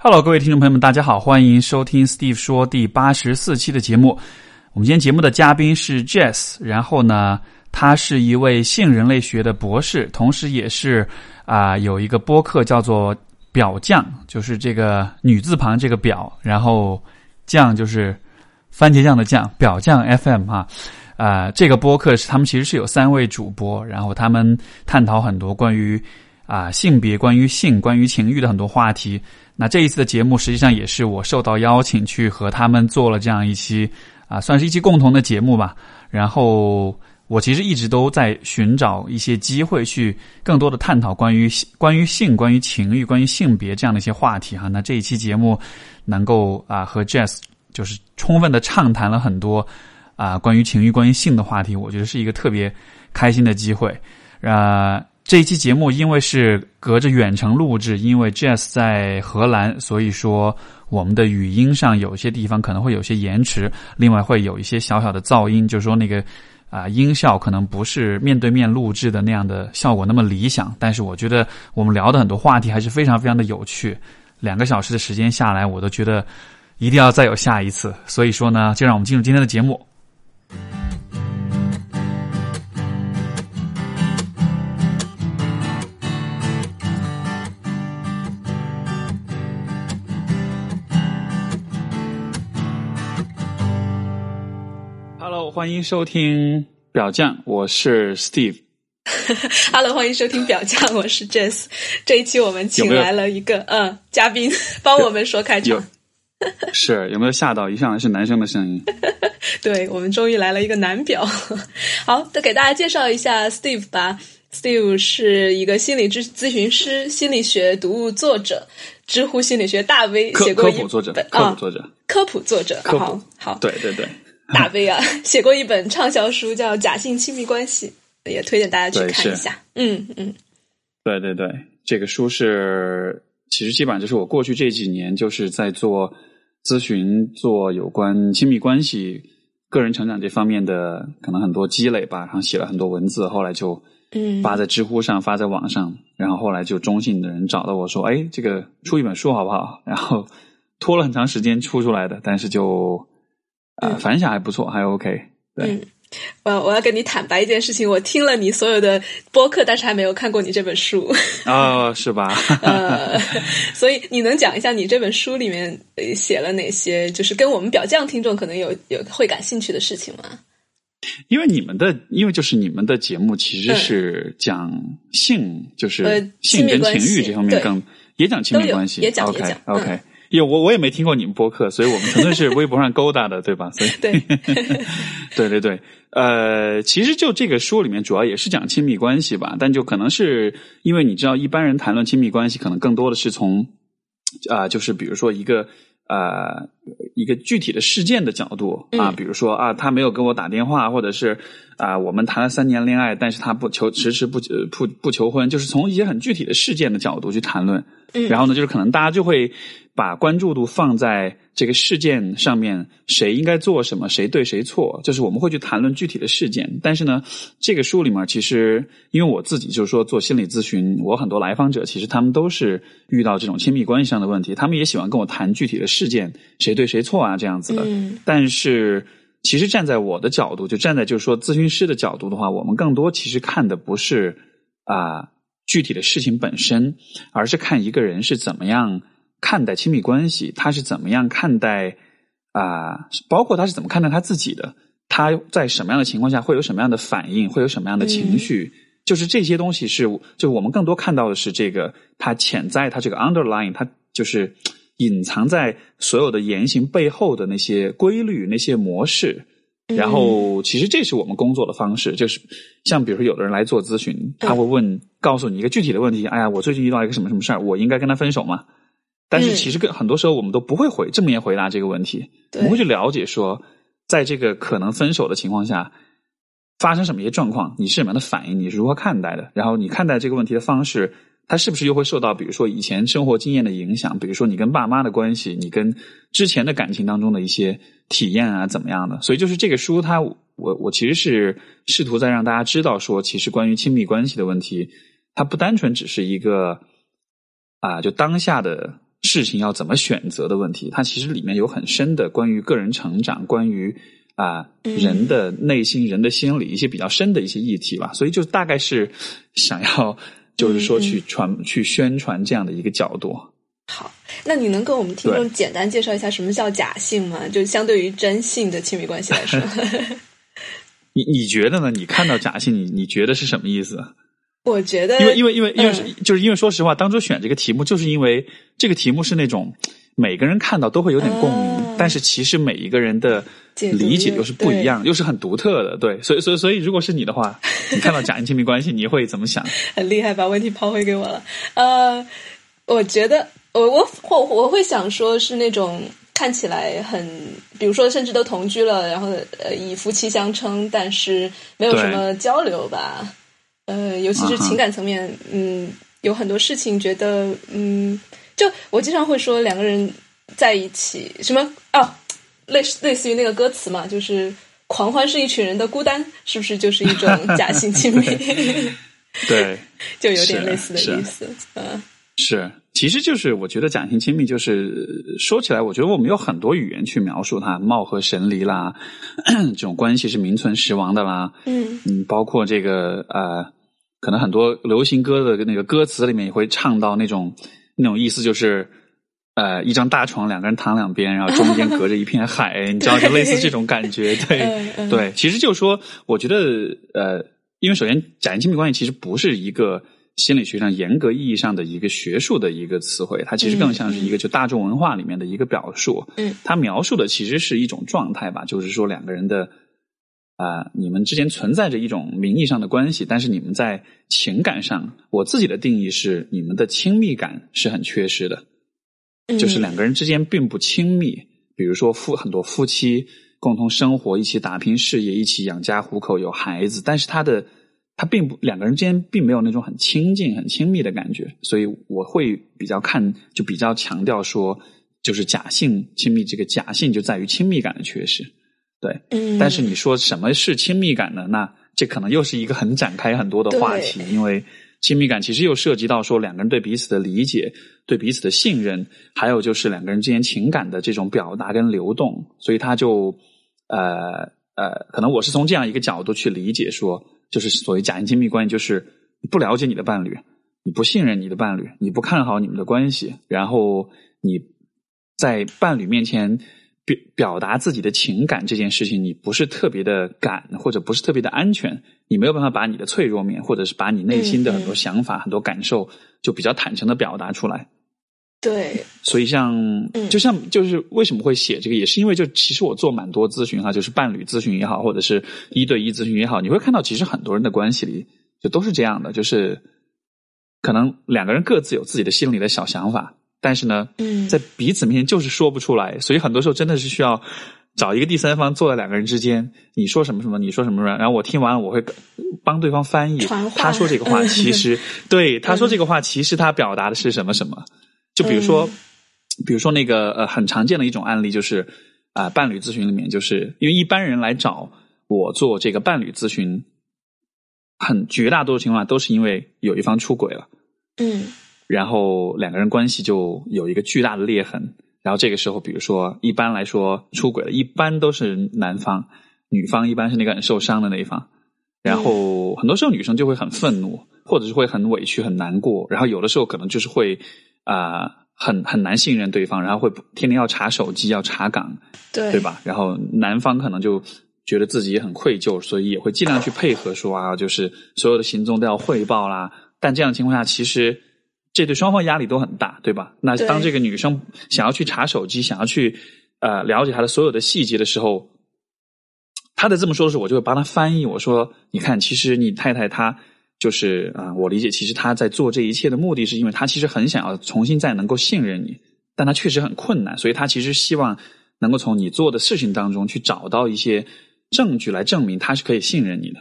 Hello，各位听众朋友们，大家好，欢迎收听 Steve 说第八十四期的节目。我们今天节目的嘉宾是 Jess，然后呢，他是一位性人类学的博士，同时也是啊、有一个播客叫做“表酱”，就是这个女字旁这个表，然后酱就是番茄酱的酱，表酱 FM 啊。啊、这个播客是他们其实是有三位主播，然后他们探讨很多关于啊、性别、关于性、关于情欲的很多话题。那这一次的节目实际上也是我受到邀请去和他们做了这样一期啊，算是一期共同的节目吧。然后我其实一直都在寻找一些机会去更多的探讨关于关于性、关于情欲、关于性别这样的一些话题哈。那这一期节目能够啊和 Jess 就是充分的畅谈了很多啊关于情欲、关于性的话题，我觉得是一个特别开心的机会。啊，这一期节目因为是隔着远程录制，因为 Jess 在荷兰，所以说我们的语音上有些地方可能会有些延迟，另外会有一些小小的噪音，就是说那个啊、音效可能不是面对面录制的那样的效果那么理想。但是我觉得我们聊的很多话题还是非常非常的有趣，两个小时的时间下来，我都觉得一定要再有下一次。所以说呢，就让我们进入今天的节目。欢迎收听表酱，我是 Steve。Hello，欢迎收听表酱，我是 Jess。这一期我们请来了一个嗯嘉宾，帮我们说开有场。是有没有吓到？一上来是男生的声音。对我们终于来了一个男表。好，再给大家介绍一下 Steve 吧。Steve 是一个心理咨咨询师、心理学读物作者、知乎心理学大 V，科写过一科普作者本，科普啊作者，科普作者。科普好好，对对对，大 V 啊，写过一本畅销书叫《假性亲密关系》，也推荐大家去看一下。嗯嗯对对对，这个书是其实基本上就是我过去这几年就是在做咨询，做有关亲密关系、个人成长这方面的可能很多积累吧，然后写了很多文字，后来就嗯，发在知乎上，发在网上，然后后来就中信的人找到我说：“哎，这个出一本书好不好？”然后拖了很长时间出出来的，但是就啊、反响还不错，还 OK。对，嗯，我我要跟你坦白一件事情，我听了你所有的播客，但是还没有看过你这本书。哦，是吧？呃，所以你能讲一下你这本书里面呃写了哪些，就是跟我们表匠听众可能有有会感兴趣的事情吗？因为你们的，因为就是你们的节目其实是讲性，就是性跟情欲这方面更也讲亲密关系，也讲也讲嗯 OK。因为我我也没听过你们播客，所以我们纯粹是微博上勾搭的，对吧？所以对，对对对，呃，其实就这个书里面主要也是讲亲密关系吧，但就可能是因为你知道，一般人谈论亲密关系，可能更多的是从啊、就是比如说一个呃一个具体的事件的角度啊，嗯比如说啊，他没有跟我打电话，或者是啊、我们谈了三年恋爱，但是他不求迟迟不呃不不求婚，就是从一些很具体的事件的角度去谈论。嗯然后呢，就是可能大家就会把关注度放在这个事件上面，谁应该做什么，谁对谁错，就是我们会去谈论具体的事件。但是呢，这个书里面其实，因为我自己就是说做心理咨询，我很多来访者其实他们都是遇到这种亲密关系上的问题，他们也喜欢跟我谈具体的事件，谁对谁错啊这样子的。嗯但是，其实站在我的角度，就站在就是说咨询师的角度的话，我们更多其实看的不是啊、具体的事情本身，而是看一个人是怎么样看待亲密关系，他是怎么样看待啊、包括他是怎么看待他自己的，他在什么样的情况下会有什么样的反应，会有什么样的情绪。就是这些东西是，就我们更多看到的是这个，他潜在他这个 underline，他就是隐藏在所有的言行背后的那些规律、那些模式。然后，其实这是我们工作的方式，就是像比如说，有的人来做咨询，他会问，告诉你一个具体的问题，哎呀，我最近遇到一个什么什么事儿，我应该跟他分手吗？但是嗯其实跟很多时候我们都不会回正面回答这个问题，我们会去了解说，在这个可能分手的情况下，发生什么一些状况，你是什么样的反应，你是如何看待的？然后你看待这个问题的方式，它是不是又会受到比如说以前生活经验的影响？比如说你跟爸妈的关系，你跟之前的感情当中的一些体验啊，怎么样的？所以就是这个书它，我我其实是试图在让大家知道说，其实关于亲密关系的问题，它不单纯只是一个啊，就当下的事情要怎么选择的问题，它其实里面有很深的关于个人成长、关于啊人的内心、人的心理一些比较深的一些议题吧。所以就大概是想要就是说去传、去宣传这样的一个角度。好，那你能跟我们听众简单介绍一下什么叫假性吗？就相对于真性的亲密关系来说，你你觉得呢？你看到假性，你你觉得是什么意思？我觉得，因为因为因为因为就是因为说实话，当初选这个题目，就是因为这个题目是那种每个人看到都会有点共鸣，但是其实每一个人的理解又是不一样，又是很独特的。对，所以所以所以，如果是你的话，你看到假人亲密关系，你会怎么想？很厉害，把问题抛回给我了。呃，我觉得我我我我会想说是那种看起来很，比如说甚至都同居了，然后呃以夫妻相称，但是没有什么交流吧。呃，尤其是情感层面，嗯，有很多事情觉得，嗯，就我经常会说两个人在一起，什么哦，类似类似于那个歌词嘛，就是狂欢是一群人的孤单，是不是就是一种假性亲密？对，就有点类似的意思，嗯，是，其实就是我觉得假性亲密，就是说起来，我觉得我们有很多语言去描述它，貌合神离啦，这种关系是名存实亡的啦，嗯嗯，包括这个呃。可能很多流行歌的那个歌词里面也会唱到那种那种意思，就是呃，一张大床，两个人躺两边，然后中间隔着一片海，你知道，就类似这种感觉。对对，其实就是说，我觉得呃，因为首先，假性亲密关系其实不是一个心理学上严格意义上的一个学术的一个词汇，它其实更像是一个就大众文化里面的一个表述。嗯，它描述的其实是一种状态吧，就是说两个人的。啊，你们之间存在着一种名义上的关系，但是你们在情感上，我自己的定义是，你们的亲密感是很缺失的，就是两个人之间并不亲密。比如说夫很多夫妻共同生活，一起打拼事业，一起养家糊口，有孩子，但是他的他并不两个人之间并没有那种很亲近、很亲密的感觉，所以我会比较看，就比较强调说，就是假性亲密，这个假性就在于亲密感的缺失。对，但是你说什么是亲密感呢？那这可能又是一个很展开很多的话题，因为亲密感其实又涉及到说两个人对彼此的理解、对彼此的信任，还有就是两个人之间情感的这种表达跟流动，所以他就呃呃，可能我是从这样一个角度去理解，说就是所谓假性亲密关系，就是你不了解你的伴侣，你不信任你的伴侣，你不看好你们的关系，然后你在伴侣面前。表表达自己的情感这件事情，你不是特别的敢，或者不是特别的安全，你没有办法把你的脆弱面，或者是把你内心的很多想法、很多感受，就比较坦诚的表达出来。对，所以像，就像就是为什么会写这个，也是因为就其实我做蛮多咨询哈，就是伴侣咨询也好，或者是一对一咨询也好，你会看到其实很多人的关系里就都是这样的，就是可能两个人各自有自己的心里的小想法。但是呢，在彼此面前就是说不出来，所以很多时候真的是需要找一个第三方坐在两个人之间，你说什么什么，你说什么什么，然后我听完了，我会帮对方翻译。他说这个话，其实对他说这个话，其实他表达的是什么什么？就比如说，比如说那个呃，很常见的一种案例就是啊，伴侣咨询里面，就是因为一般人来找我做这个伴侣咨询，很绝大多数情况下都是因为有一方出轨了。嗯。然后两个人关系就有一个巨大的裂痕，然后这个时候，比如说一般来说出轨的，一般都是男方，女方一般是那个很受伤的那一方，然后很多时候女生就会很愤怒，或者是会很委屈、很难过，然后有的时候可能就是会啊很很难信任对方，然后会天天要查手机、要查岗，对对吧？然后男方可能就觉得自己也很愧疚，所以也会尽量去配合，说啊，就是所有的行踪都要汇报啦。但这样的情况下，其实。这对双方压力都很大，对吧？那当这个女生想要去查手机，想要去呃了解他的所有的细节的时候，他在这么说的时候，我就会帮他翻译。我说：“你看，其实你太太她就是啊，我理解，其实她在做这一切的目的是因为她其实很想要重新再能够信任你，但她确实很困难，所以她其实希望能够从你做的事情当中去找到一些证据来证明她是可以信任你的。”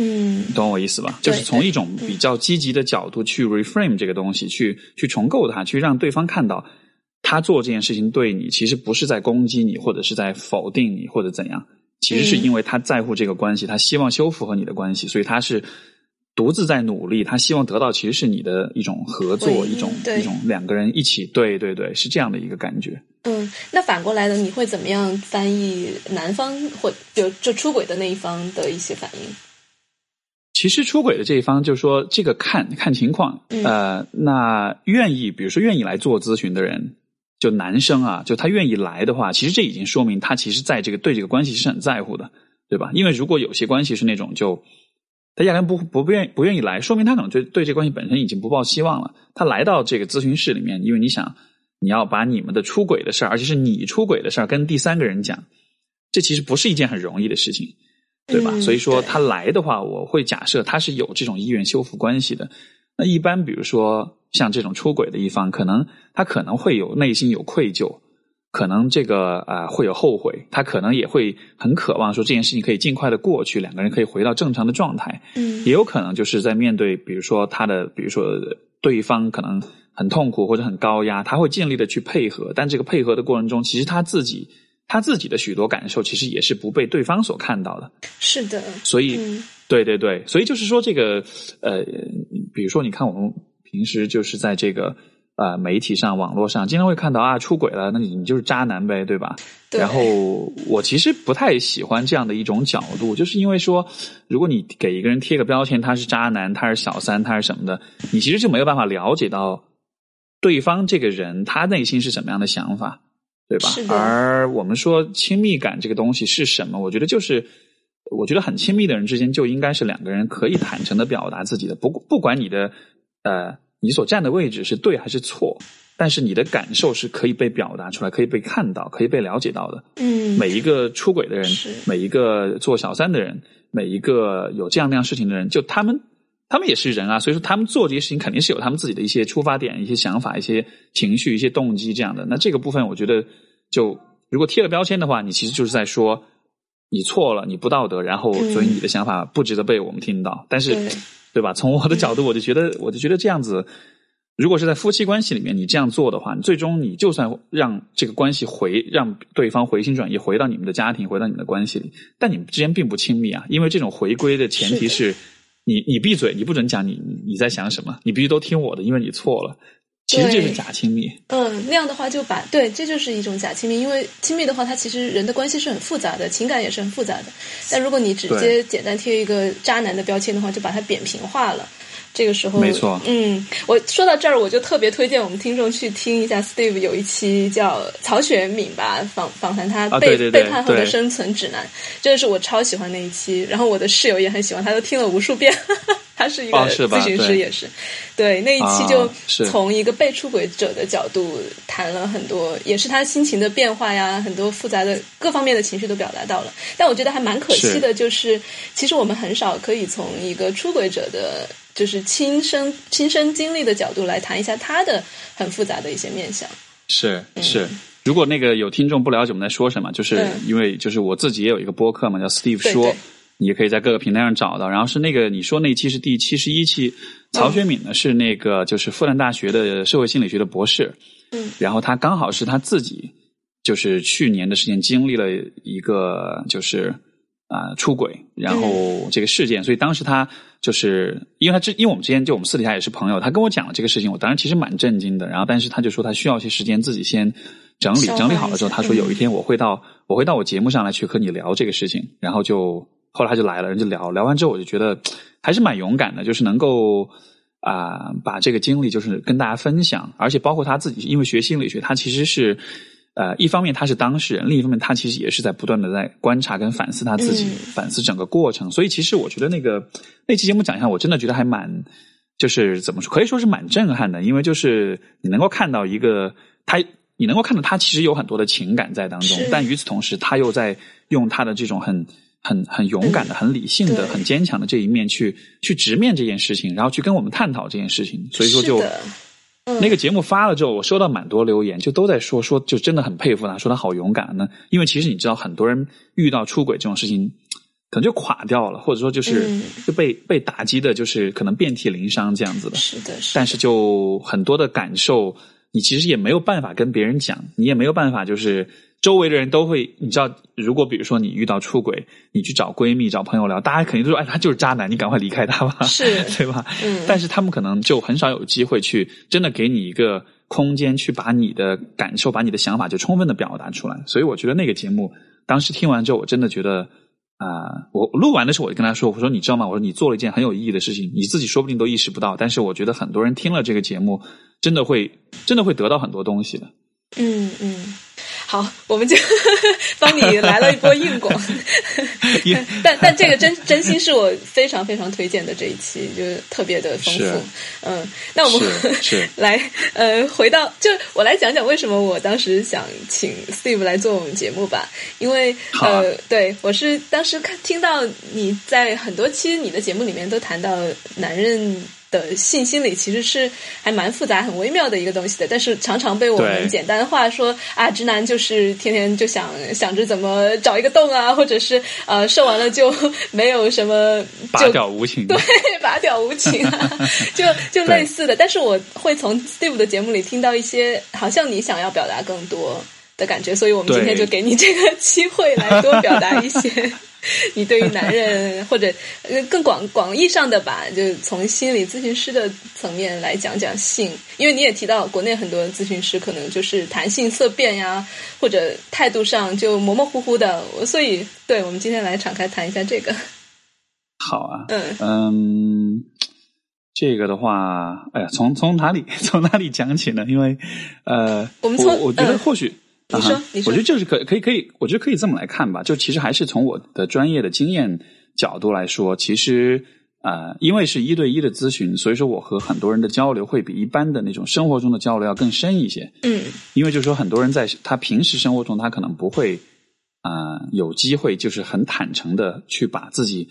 嗯，懂我意思吧？就是从一种比较积极的角度去 reframe 这个东西，去去重构它，去让对方看到他做这件事情对你其实不是在攻击你，或者是在否定你，或者怎样，其实是因为他在乎这个关系，他希望修复和你的关系，所以他是独自在努力，他希望得到其实是你的一种合作，一种一种两个人一起，对对对，是这样的一个感觉。嗯，那反过来呢？你会怎么样翻译男方或就就出轨的那一方的一些反应？其实出轨的这一方就是说，这个看看情况，呃，那愿意比如说愿意来做咨询的人，就男生啊，就他愿意来的话，其实这已经说明他其实在这个对这个关系是很在乎的，对吧？因为如果有些关系是那种就。他压根不不不愿不愿意来，说明他可能对对这关系本身已经不抱希望了。他来到这个咨询室里面，因为你想，你要把你们的出轨的事儿，而且是你出轨的事儿，跟第三个人讲，这其实不是一件很容易的事情，对吧？所以说他来的话，我会假设他是有这种意愿修复关系的。那一般比如说像这种出轨的一方，可能他可能会有内心有愧疚。可能这个啊会有后悔，他可能也会很渴望说这件事情可以尽快的过去，两个人可以回到正常的状态。嗯，也有可能就是在面对，比如说他的，比如说对方可能很痛苦或者很高压，他会尽力的去配合，但这个配合的过程中，其实他自己他自己的许多感受，其实也是不被对方所看到的。是的，所以，对对对，所以就是说这个呃，比如说你看我们平时就是在这个。呃，媒体上、网络上经常会看到啊，出轨了，那你你就是渣男呗，对吧？对然后我其实不太喜欢这样的一种角度，就是因为说，如果你给一个人贴个标签，他是渣男，他是小三，他是什么的，你其实就没有办法了解到对方这个人他内心是什么样的想法，对吧？而我们说亲密感这个东西是什么？我觉得就是，我觉得很亲密的人之间就应该是两个人可以坦诚的表达自己的，不不管你的呃。你所站的位置是对还是错？但是你的感受是可以被表达出来、可以被看到、可以被了解到的。嗯，每一个出轨的人，每一个做小三的人，每一个有这样那样事情的人，就他们，他们也是人啊。所以说，他们做这些事情肯定是有他们自己的一些出发点、一些想法、一些情绪、一些动机这样的。那这个部分，我觉得，就如果贴了标签的话，你其实就是在说你错了，你不道德，然后所以你的想法不值得被我们听到。但是。对吧？从我的角度，我就觉得，我就觉得这样子，如果是在夫妻关系里面，你这样做的话，最终你就算让这个关系回，让对方回心转意，回到你们的家庭，回到你们的关系里，但你们之间并不亲密啊。因为这种回归的前提是你，你闭嘴，你不准讲你你在想什么，你必须都听我的，因为你错了。其实这是假亲密。嗯，那样的话就把对，这就是一种假亲密。因为亲密的话，它其实人的关系是很复杂的，情感也是很复杂的。但如果你直接简单贴一个渣男的标签的话，就把它扁平化了。这个时候，没错。嗯，我说到这儿，我就特别推荐我们听众去听一下 Steve 有一期叫曹雪敏吧访访谈他背背叛后的生存指南，真的是我超喜欢那一期。然后我的室友也很喜欢，他都听了无数遍。他是一个咨询师，也是，对那一期就从一个被出轨者的角度谈了很多，也是他心情的变化呀，很多复杂的各方面的情绪都表达到了。但我觉得还蛮可惜的，就是其实我们很少可以从一个出轨者的，就是亲身亲身经历的角度来谈一下他的很复杂的一些面相。是是，如果那个有听众不了解我们在说什么，就是因为就是我自己也有一个播客嘛，叫 Steve 说。你也可以在各个平台上找到。然后是那个你说那期是第七十一期，曹学敏呢是那个就是复旦大学的社会心理学的博士。嗯，然后他刚好是他自己就是去年的时间经历了一个就是啊出轨，然后这个事件，所以当时他就是因为他之因为我们之间就我们私底下也是朋友，他跟我讲了这个事情，我当时其实蛮震惊的。然后但是他就说他需要一些时间自己先整理整理好了之后，他说有一天我会到我会到我节目上来去和你聊这个事情，然后就。后来他就来了，人就聊聊完之后，我就觉得 还是蛮勇敢的，就是能够啊把这个经历就是跟大家分享，而且包括他自己，因为学心理学，他其实是呃一方面他是当事人，另一方面他其实也是在不断的在观察跟反思他自己，反思整个过程。所以其实我觉得那个那期节目讲一下，我真的觉得还蛮就是怎么说，可以说是蛮震撼的，因为就是你能够看到一个他，你能够看到他其实有很多的情感在当中，但与此同时，他又在用他的这种很。很很勇敢的、很理性的、很坚强的这一面去去直面这件事情，然后去跟我们探讨这件事情。所以说，就那个节目发了之后，我收到蛮多留言，就都在说说，就真的很佩服他，说他好勇敢呢。因为其实你知道，很多人遇到出轨这种事情，可能就垮掉了，或者说就是就被被打击的，就是可能遍体鳞伤这样子的。是的，但是就很多的感受，你其实也没有办法跟别人讲，你也没有办法就是。周围的人都会，你知道，如果比如说你遇到出轨，你去找闺蜜、找朋友聊，大家肯定都说，哎，他就是渣男，你赶快离开他吧，是 对吧？嗯，但是他们可能就很少有机会去真的给你一个空间，去把你的感受、把你的想法就充分的表达出来。所以我觉得那个节目当时听完之后，我真的觉得啊、我录完的时候我就跟他说，我说你知道吗？我说你做了一件很有意义的事情，你自己说不定都意识不到，但是我觉得很多人听了这个节目，真的会真的会得到很多东西的。嗯嗯，好，我们就 帮你来了一波硬广，也 但但这个真真心是我非常非常推荐的这一期，就是特别的丰富。嗯，那我们来呃回到就我来讲讲为什么我当时想请 Steve 来做我们节目吧，因为呃对我是当时看听到你在很多期你的节目里面都谈到男人。的性心理其实是还蛮复杂、很微妙的一个东西的，但是常常被我们简单化说啊，直男就是天天就想想着怎么找一个洞啊，或者是呃射完了就没有什么 拔就掉无情，对，拔屌无情啊，就就类似的。但是我会从 Steve 的节目里听到一些，好像你想要表达更多的感觉，所以我们今天就给你这个机会来多表达一些 你对于男人或者呃更广广义上的吧，就从心理咨询师的层面来讲讲性，因为你也提到国内很多咨询师可能就是谈性色变呀，或者态度上就模模糊糊的，所以对我们今天来敞开谈一下这个，好啊，嗯嗯，这个的话，哎呀，从从哪里 从哪里讲起呢？因为呃，我们从我觉得嗯或许。你说我觉得就是可可以可以，我觉得可以这么来看吧。就其实还是从我的专业的经验角度来说，其实呃，因为是一对一的咨询，所以说我和很多人的交流会比一般的那种生活中的交流要更深一些。嗯因为就是说，很多人在他平时生活中，他可能不会啊、呃有机会，就是很坦诚的去把自己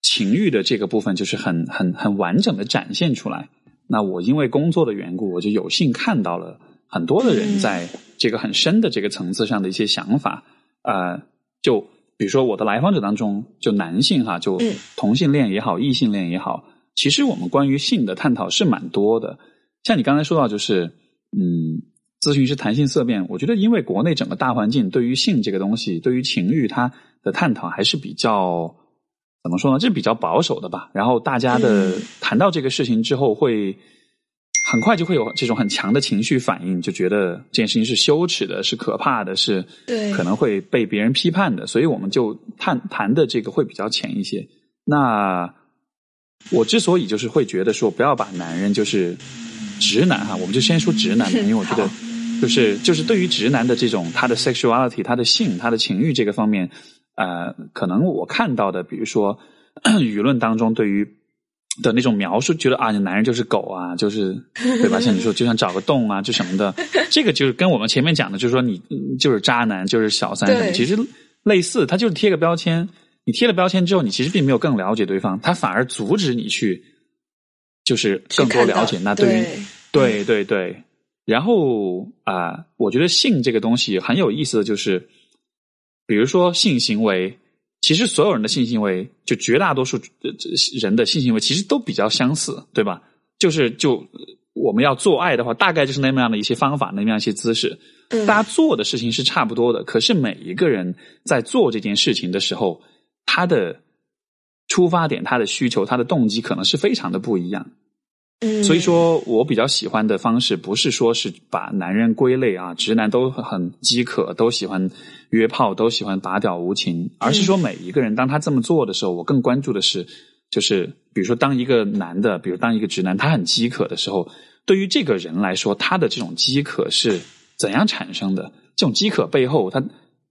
情欲的这个部分，就是很很很完整的展现出来。那我因为工作的缘故，我就有幸看到了很多的人嗯在这个很深的这个层次上的一些想法。呃，就比如说我的来访者当中，就男性哈，就嗯同性恋也好，异性恋也好，其实我们关于性的探讨是蛮多的。像你刚才说到，就是嗯，咨询师谈性色变，我觉得因为国内整个大环境对于性这个东西，对于情欲它的探讨还是比较怎么说呢？这是比较保守的吧。然后大家的嗯谈到这个事情之后，会很快就会有这种很强的情绪反应，就觉得这件事情是羞耻的，是可怕的，是对可能会被别人批判的。所以我们就谈谈的这个会比较浅一些。那我之所以就是会觉得说，不要把男人就是直男哈，我们就先说直男吧，因为我觉得 就是就是对于直男的这种他的 sexuality、他的性、他的情欲这个方面，呃，可能我看到的，比如说 舆论当中对于的那种描述，觉得啊，你男人就是狗啊，就是对吧？像你说，就想找个洞啊，就什么的，这个就是跟我们前面讲的，就是说你嗯就是渣男，就是小三什么，其实类似，他就是贴个标签。你贴了标签之后，你其实并没有更了解对方，他反而阻止你去，就是更多了解。那对于对对对对，然后啊、我觉得性这个东西很有意思的就是，比如说性行为，其实所有人的性行为，就绝大多数呃人的性行为其实都比较相似，对吧？就是就呃我们要做爱的话，大概就是那么样的一些方法，那么样一些姿势，嗯大家做的事情是差不多的，可是每一个人在做这件事情的时候，他的出发点、他的需求、他的动机可能是非常的不一样。嗯所以说我比较喜欢的方式，不是说是把男人归类啊，直男都很饥渴，都喜欢约炮，都喜欢拔屌无情，而是说每一个人当他这么做的时候，我更关注的是，就是比如说当一个男的，比如当一个直男，他很饥渴的时候，对于这个人来说，他的这种饥渴是怎样产生的？这种饥渴背后，他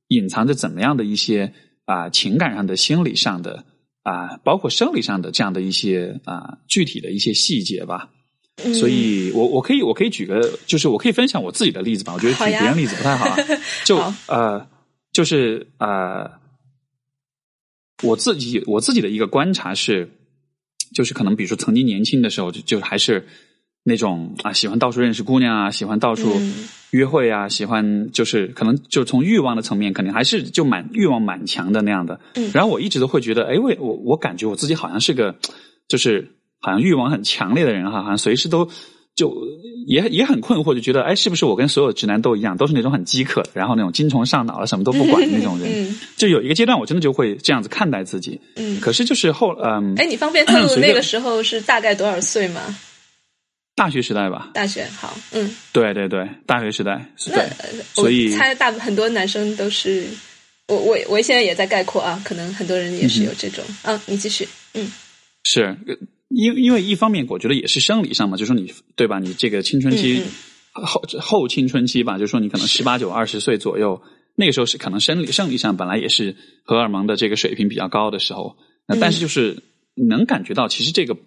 隐藏着怎么样的一些啊、情感上的、心理上的啊、包括生理上的这样的一些啊、具体的一些细节吧。嗯所以我我可以我可以举个，就是我可以分享我自己的例子吧。我觉得举别人例子不太好啊。就 好呃，就是呃，我自己我自己的一个观察是，就是可能比如说曾经年轻的时候，就就还是那种啊喜欢到处认识姑娘啊，喜欢到处嗯约会啊，喜欢就是可能就从欲望的层面，肯定还是就蛮欲望蛮强的那样的。嗯然后我一直都会觉得，哎，我我我感觉我自己好像是个，就是好像欲望很强烈的人哈，好像随时都就也也很困惑，就觉得哎，是不是我跟所有直男都一样，都是那种很饥渴，然后那种精虫上脑了，什么都不管的那种人？嗯 就有一个阶段，我真的就会这样子看待自己。嗯，可是就是后嗯，哎，你方便透露那个时候是大概多少岁吗？大学时代吧，大学好，嗯，对对对，大学时代，那所以我猜大部很多男生都是，我我我现在也在概括啊，可能很多人也是有这种、啊，你继续，嗯是呃因因为一方面，我觉得也是生理上嘛，就说你对吧？你这个青春期、嗯后后青春期吧，就说你可能十八九、二十岁左右，那个时候是可能生理生理上本来也是荷尔蒙的这个水平比较高的时候，那但是就是能感觉到，其实这个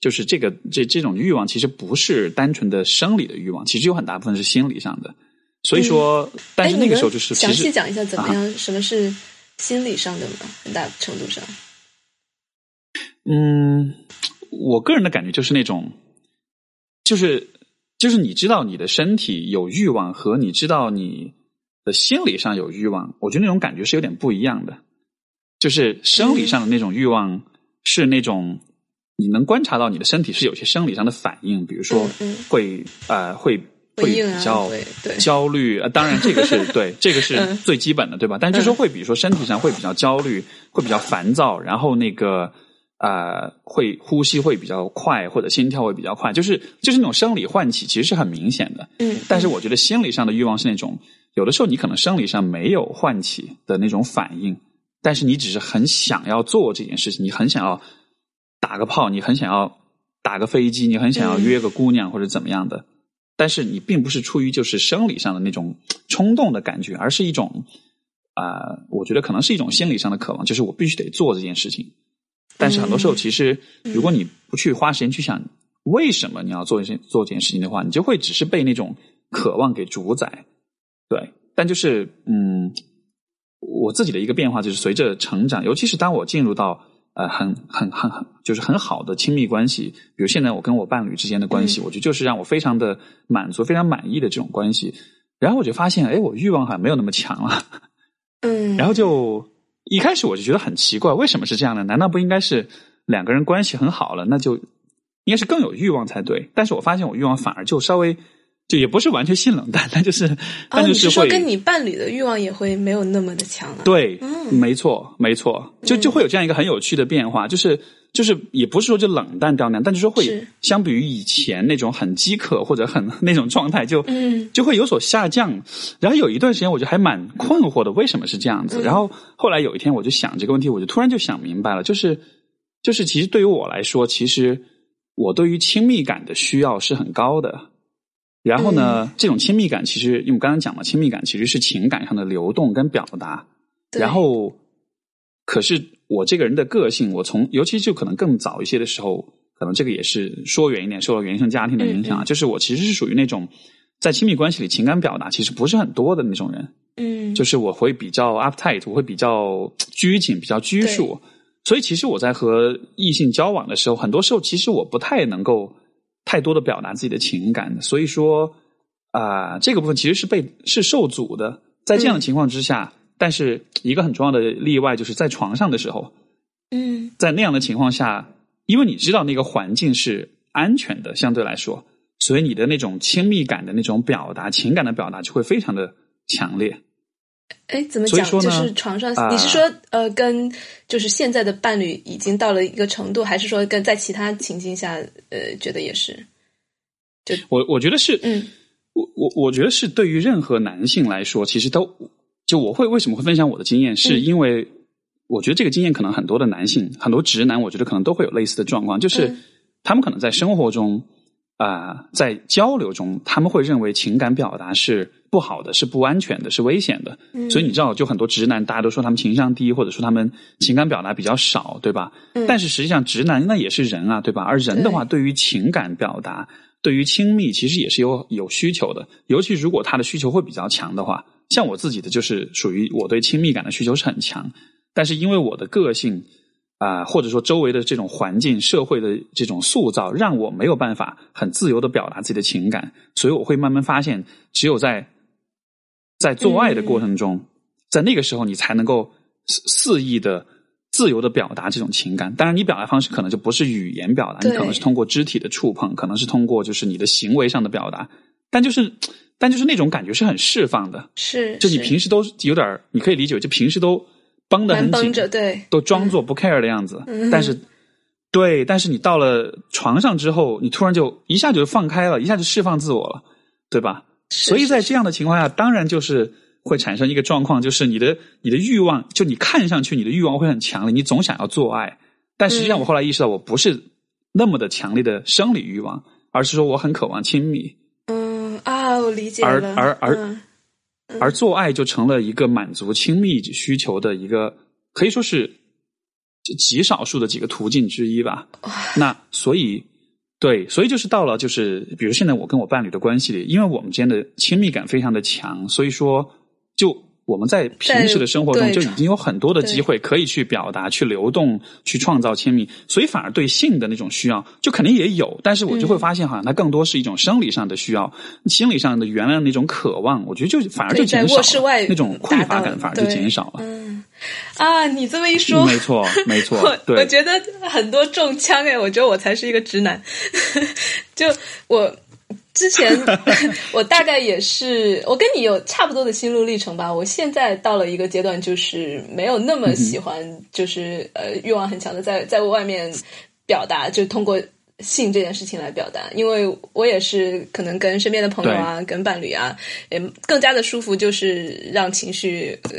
就是这个这这种欲望，其实不是单纯的生理的欲望，其实有很大部分是心理上的。所以说，但是哎那个时候就是详细讲一下怎么样，什么是心理上的吗？很大程度上，嗯，我个人的感觉就是那种，就是就是你知道你的身体有欲望和你知道你的心理上有欲望，我觉得那种感觉是有点不一样的。就是生理上的那种欲望是那种你能观察到你的身体是有些生理上的反应，比如说会呃会会比较焦虑，呃，当然这个是对，这个是嗯最基本的，对吧？但就是说会，比如说身体上会比较焦虑，会比较烦躁，然后那个呃，会呼吸会比较快，或者心跳会比较快，就是就是那种生理唤起，其实是很明显的。嗯，但是我觉得心理上的欲望是那种，有的时候你可能生理上没有唤起的那种反应，但是你只是很想要做这件事情，你很想要打个炮，你很想要打个飞机，你很想要约个姑娘或者怎么样的，但是你并不是出于就是生理上的那种冲动的感觉，而是一种啊、我觉得可能是一种心理上的渴望，就是我必须得做这件事情。但是很多时候，其实如果你不去花时间去想为什么你要做一件做这件事情的话，你就会只是被那种渴望给主宰。对，但就是嗯，我自己的一个变化就是随着成长，尤其是当我进入到呃很很很很就是很好的亲密关系，比如现在我跟我伴侣之间的关系，我觉得就是让我非常的满足、非常满意的这种关系。然后我就发现，哎，我欲望好像没有那么强了。嗯，然后就一开始我就觉得很奇怪，为什么是这样呢？难道不应该是两个人关系很好了，那就应该是更有欲望才对？但是我发现我欲望反而就稍微就也不是完全性冷淡，但就是哦，但就你是说会、跟你伴侣的欲望也会没有那么的强了？，对，嗯没错，没错，就就会有这样一个很有趣的变化，就是就是也不是说就冷淡掉那样，但就是说会相比于以前那种很饥渴或者很 那种状态，就嗯就会有所下降。然后有一段时间我就还蛮困惑的，为什么是这样子？嗯然后后来有一天我就想这个问题，我就突然就想明白了，就是就是其实对于我来说，其实我对于亲密感的需要是很高的。然后呢，这种亲密感其实，因为我刚刚讲了，亲密感其实是情感上的流动跟表达。然后，可是我这个人的个性，我从尤其就可能更早一些的时候，可能这个也是说远一点，受到原生家庭的影响就是我其实是属于那种在亲密关系里情感表达其实不是很多的那种人，嗯，就是我会比较 uptight，我会比较拘谨，比较拘束。所以其实我在和异性交往的时候，很多时候其实我不太能够太多的表达自己的情感，所以说啊、这个部分其实是被是受阻的。在这样的情况之下，但是一个很重要的例外就是在床上的时候，嗯在那样的情况下，因为你知道那个环境是安全的，相对来说，所以你的那种亲密感的那种表达、情感的表达就会非常的强烈。哎，怎么讲？就是床上，啊你是说呃，跟就是现在的伴侣已经到了一个程度，还是说跟在其他情境下，呃，觉得也是？就我我觉得是，嗯我我我觉得是对于任何男性来说，其实都就我会为什么会分享我的经验，是因为我觉得这个经验可能很多的男性，很多直男，我觉得可能都会有类似的状况，就是嗯他们可能在生活中啊、在交流中，他们会认为情感表达是不好的，是不安全的，是危险的。嗯所以你知道，就很多直男，大家都说他们情商低，或者说他们情感表达比较少，对吧？嗯但是实际上，直男那也是人啊，对吧？而人的话，对于情感表达，对于亲密，其实也是有有需求的。尤其如果他的需求会比较强的话，像我自己的就是属于我对亲密感的需求是很强，但是因为我的个性啊、或者说周围的这种环境、社会的这种塑造，让我没有办法很自由的表达自己的情感，所以我会慢慢发现，只有在在做爱的过程中，在那个时候，你才能够肆肆意的自由的表达这种情感。当然，你表达方式可能就不是语言表达，你可能是通过肢体的触碰，可能是通过就是你的行为上的表达，但就是但就是那种感觉是很释放的。是，就你平时都有点儿，你可以理解，就平时都绷得很紧，着，对，都装作不 care 的样子，嗯。但是。对，但是你到了床上之后，你突然就一下就放开了，一下就释放自我了，对吧？是所以在这样的情况下，当然就是会产生一个状况，就是你的你的欲望，就你看上去你的欲望会很强烈，你总想要做爱，但实际上嗯。我后来意识到，我不是那么的强烈的生理欲望，而是说我很渴望亲密，嗯啊，我理解而了，而而嗯而做爱就成了一个满足亲密需求的一个，可以说是极少数的几个途径之一吧。那所以，对，所以就是到了，就是比如现在我跟我伴侣的关系里，因为我们之间的亲密感非常的强，所以说就。我们在平时的生活中就已经有很多的机会可以去表达、去流动、去创造亲密，所以反而对性的那种需要就肯定也有，但是我就会发现，好像它更多是一种生理上的需要，心理上的原来的那种渴望，我觉得就反而就减少了，卧室外那种匮乏感反而就减少了。嗯啊，你这么一说，没错，没错 我觉得很多中枪哎，我觉得我才是一个直男。就我之前，我大概也是，我跟你有差不多的心路历程吧。我现在到了一个阶段，就是没有那么喜欢，就是呃欲望很强的在在外面表达，就通过。性这件事情来表达，因为我也是可能跟身边的朋友啊、跟伴侣啊，也更加的舒服，就是让情绪呃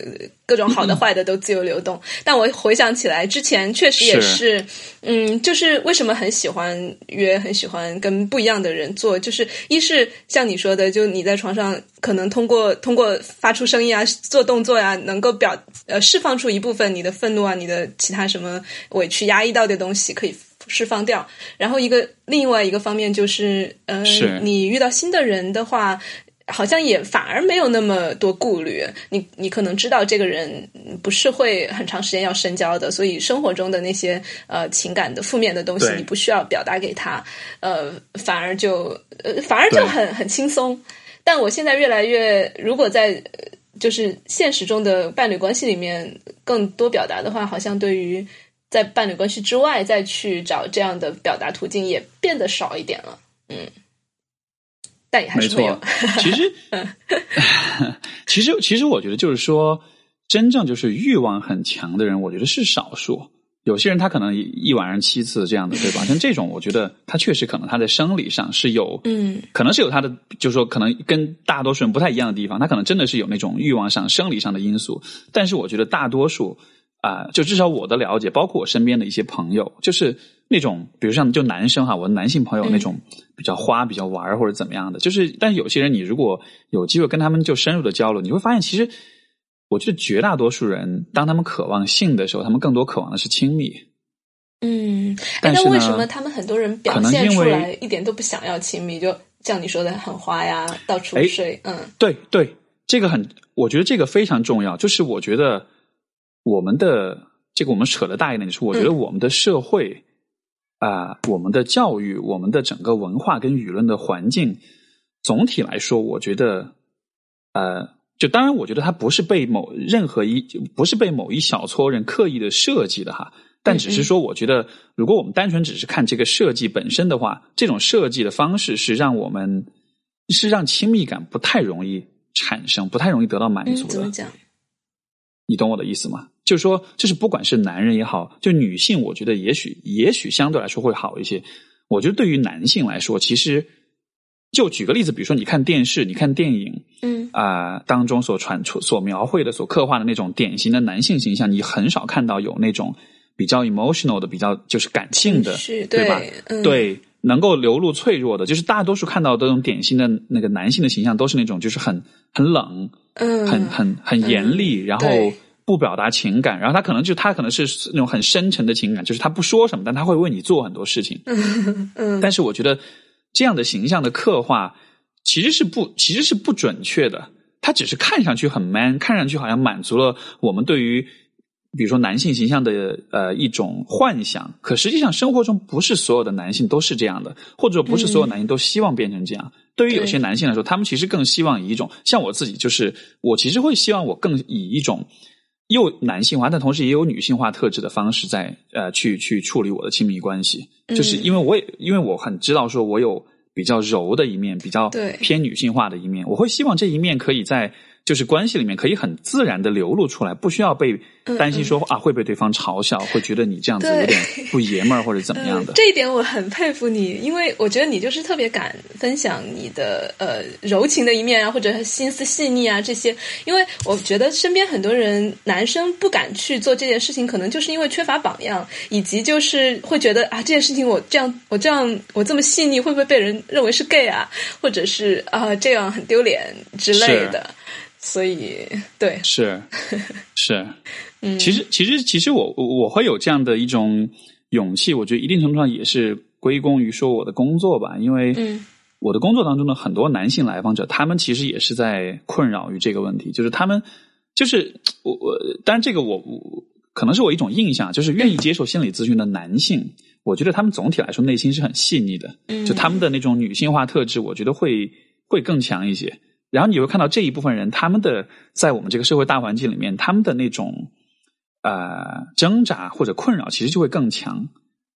各种好的 坏的都自由流动。但我回想起来，之前确实也是，嗯，就是为什么很喜欢约，很喜欢跟不一样的人做，就是一是像你说的，就你在床上可能通过通过发出声音啊、做动作呀、能够表呃释放出一部分你的愤怒啊、你的其他什么委屈、压抑到的东西，可以。释放掉，然后一个另外一个方面就是，呃，你遇到新的人的话，好像也反而没有那么多顾虑。你你可能知道这个人不是会很长时间要深交的，所以生活中的那些呃情感的负面的东西，你不需要表达给他，呃，反而就呃反而就很很轻松。但我现在越来越，如果在呃就是现实中的伴侣关系里面更多表达的话，好像对于。在伴侣关系之外，再去找这样的表达途径，也变得少一点了。嗯，但也还没是没有错。其实，其实，其实，我觉得就是说，真正就是欲望很强的人，我觉得是少数。有些人他可能一晚上七次这样的，对吧？像这种，我觉得他确实可能他在生理上是有，嗯，可能是有他的，就是说可能跟大多数人不太一样的地方，他可能真的是有那种欲望上、生理上的因素。但是我觉得大多数。啊、呃，就至少我的了解，包括我身边的一些朋友，就是那种，比如像就男生哈，我的男性朋友那种比较花、比较玩或者怎么样的，就是，但是有些人，你如果有机会跟他们就深入的交流，你会发现，其实我觉得绝大多数人，当他们渴望性的时候，他们更多渴望的是亲密。嗯，但是那为什么他们很多人表现出来一点都不想要亲密？就像你说的，很花呀，到处哎睡，嗯对对，这个很，我觉得这个非常重要。就是我觉得我们的这个，我们扯的大一点，就是我觉得我们的社会啊、我们的教育、我们的整个文化跟舆论的环境，总体来说，我觉得呃，就当然，我觉得它不是被某任何一不是被某一小撮人刻意的设计的哈。但只是说，我觉得，如果我们单纯只是看这个设计本身的话，这种设计的方式是让我们是让亲密感不太容易产生，不太容易得到满足嗯，怎么的。讲？你懂我的意思吗？就是说，就是不管是男人也好，就女性，我觉得也许也许相对来说会好一些。我觉得对于男性来说，其实就举个例子，比如说你看电视、你看电影嗯啊、当中所传出、所描绘的、所刻画的那种典型的男性形象，你很少看到有那种比较 emotional 的、比较就是感性的，是对吧？嗯、对，能够流露脆弱的，就是大多数看到的那种典型的那个男性的形象，都是那种就是很很冷、嗯，很很很严厉，然后对不表达情感，然后他可能就他可能是那种很深沉的情感，就是他不说什么，但他会为你做很多事情。嗯但是我觉得这样的形象的刻画其实是不其实是不准确的，他只是看上去很 man，看上去好像满足了我们对于。比如说男性形象的呃一种幻想，可实际上生活中不是所有的男性都是这样的，或者说不是所有男性都希望变成这样。对于有些男性来说，他们其实更希望以一种像我自己，就是我其实会希望我更以一种又男性化，但同时也有女性化特质的方式在呃去去处理我的亲密关系，就是因为我也因为我很知道说我有比较柔的一面，比较偏女性化的一面，我会希望这一面可以在就是关系里面可以很自然的流露出来，不需要被担心说啊会被对方嘲笑，会觉得你这样子有点不爷们儿或者怎么样的。嗯 这一点我很佩服你，因为我觉得你就是特别敢分享你的呃柔情的一面啊，或者心思细腻啊这些。因为我觉得身边很多人男生不敢去做这件事情，可能就是因为缺乏榜样，以及就是会觉得啊这件事情我这样我这样我这么细腻，会不会被人认为是 gay 啊，或者是啊、这样很丢脸之类的。所以，对，是 是，嗯，其实其实其实我我我会有这样的一种勇气，我觉得一定程度上也是归功于说我的工作吧，因为嗯。我的工作当中的很多男性来访者，他们其实也是在困扰于这个问题，就是他们就是我我，当然这个我我可能是我一种印象，就是愿意接受心理咨询的男性，我觉得他们总体来说内心是很细腻的，嗯，就他们的那种女性化特质，我觉得会会更强一些。然后你会看到这一部分人，他们的在我们这个社会大环境里面，他们的那种呃挣扎或者困扰，其实就会更强，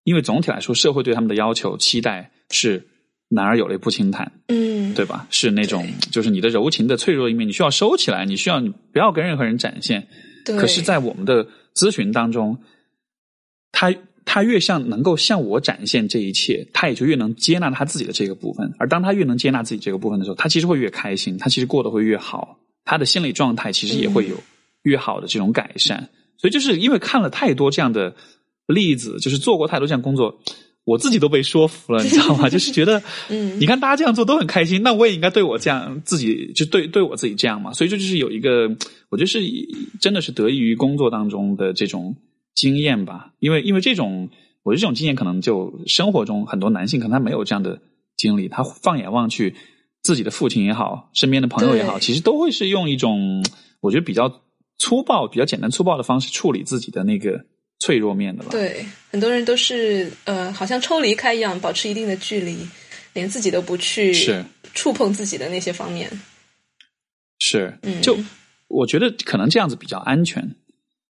因为总体来说，社会对他们的要求期待是男儿有泪不轻弹，嗯，对吧？是那种就是你的柔情的脆弱一面，你需要收起来，你需要你不要跟任何人展现。可是，在我们的咨询当中，他他越像能够向我展现这一切，他也就越能接纳他自己的这个部分。而当他越能接纳自己这个部分的时候，他其实会越开心，他其实过得会越好，他的心理状态其实也会有越好的这种改善。所以，就是因为看了太多这样的例子，就是做过太多这样工作。我自己都被说服了，你知道吗？就是觉得，嗯你看大家这样做都很开心，那我也应该对我这样自己，就对对我自己这样嘛。所以这就是有一个，我觉得是真的是得益于工作当中的这种经验吧。因为因为这种，我觉得这种经验可能就生活中很多男性可能他没有这样的经历，他放眼望去，自己的父亲也好，身边的朋友也好，其实都会是用一种我觉得比较粗暴、比较简单粗暴的方式处理自己的那个脆弱面的吧。对，很多人都是呃，好像抽离开一样，保持一定的距离，连自己都不去是触碰自己的那些方面。是，嗯就我觉得可能这样子比较安全，那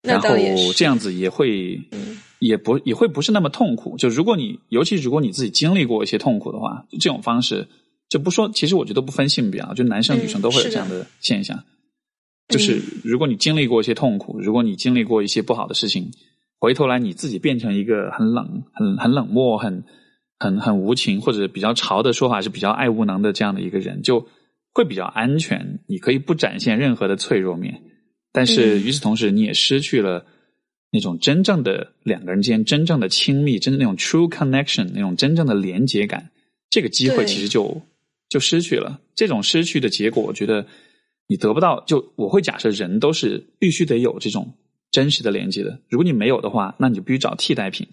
然后这样子也会，嗯也不也会不是那么痛苦。就如果你，尤其如果你自己经历过一些痛苦的话，就这种方式，就不说，其实我觉得不分性别啊，就男生女生都会有这样的现象。就是如果你经历过一些痛苦，如果你经历过一些不好的事情，回头来你自己变成一个很冷、很很冷漠、很很很无情，或者比较潮的说法是比较爱无能的这样的一个人，就会比较安全。你可以不展现任何的脆弱面，但是嗯与此同时，你也失去了那种真正的两个人之间真正的亲密，真正那种 true connection，那种真正的连接感，这个机会其实就就失去了。这种失去的结果，我觉得你得不到。就我会假设人都是必须得有这种真实的连接的，如果你没有的话，那你就必须找替代品，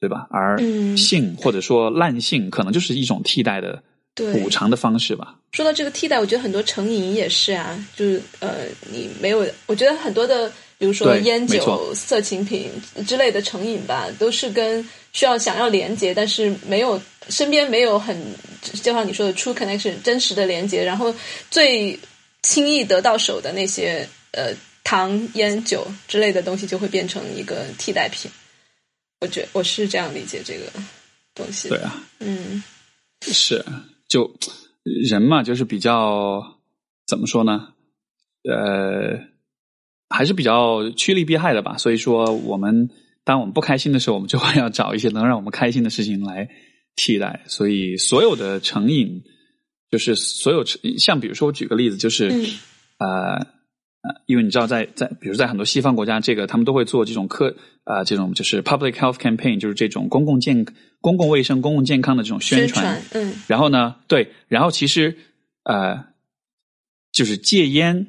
对吧？而嗯性或者说滥性，可能就是一种替代的对补偿的方式吧。说到这个替代，我觉得很多成瘾也是啊，就是呃，你没有，我觉得很多的，比如说烟酒、色情品之类的成瘾吧，都是跟需要想要连接，但是没有身边没有很，就像你说的 true connection 真实的连接，然后最轻易得到手的那些呃糖、烟酒之类的东西，就会变成一个替代品。我觉我是这样理解这个东西的。对啊，嗯是就人嘛，就是比较怎么说呢？呃，还是比较趋利避害的吧。所以说，我们当我们不开心的时候，我们就会要找一些能让我们开心的事情来替代。所以，所有的成瘾，就是所有像比如说，我举个例子，就是、嗯呃。呃，因为你知道在，在比如在很多西方国家，这个他们都会做这种科啊、呃，这种就是 public health campaign，就是这种公共健、公共卫生、公共健康的这种宣传。嗯然后呢，对，然后其实呃，就是戒烟，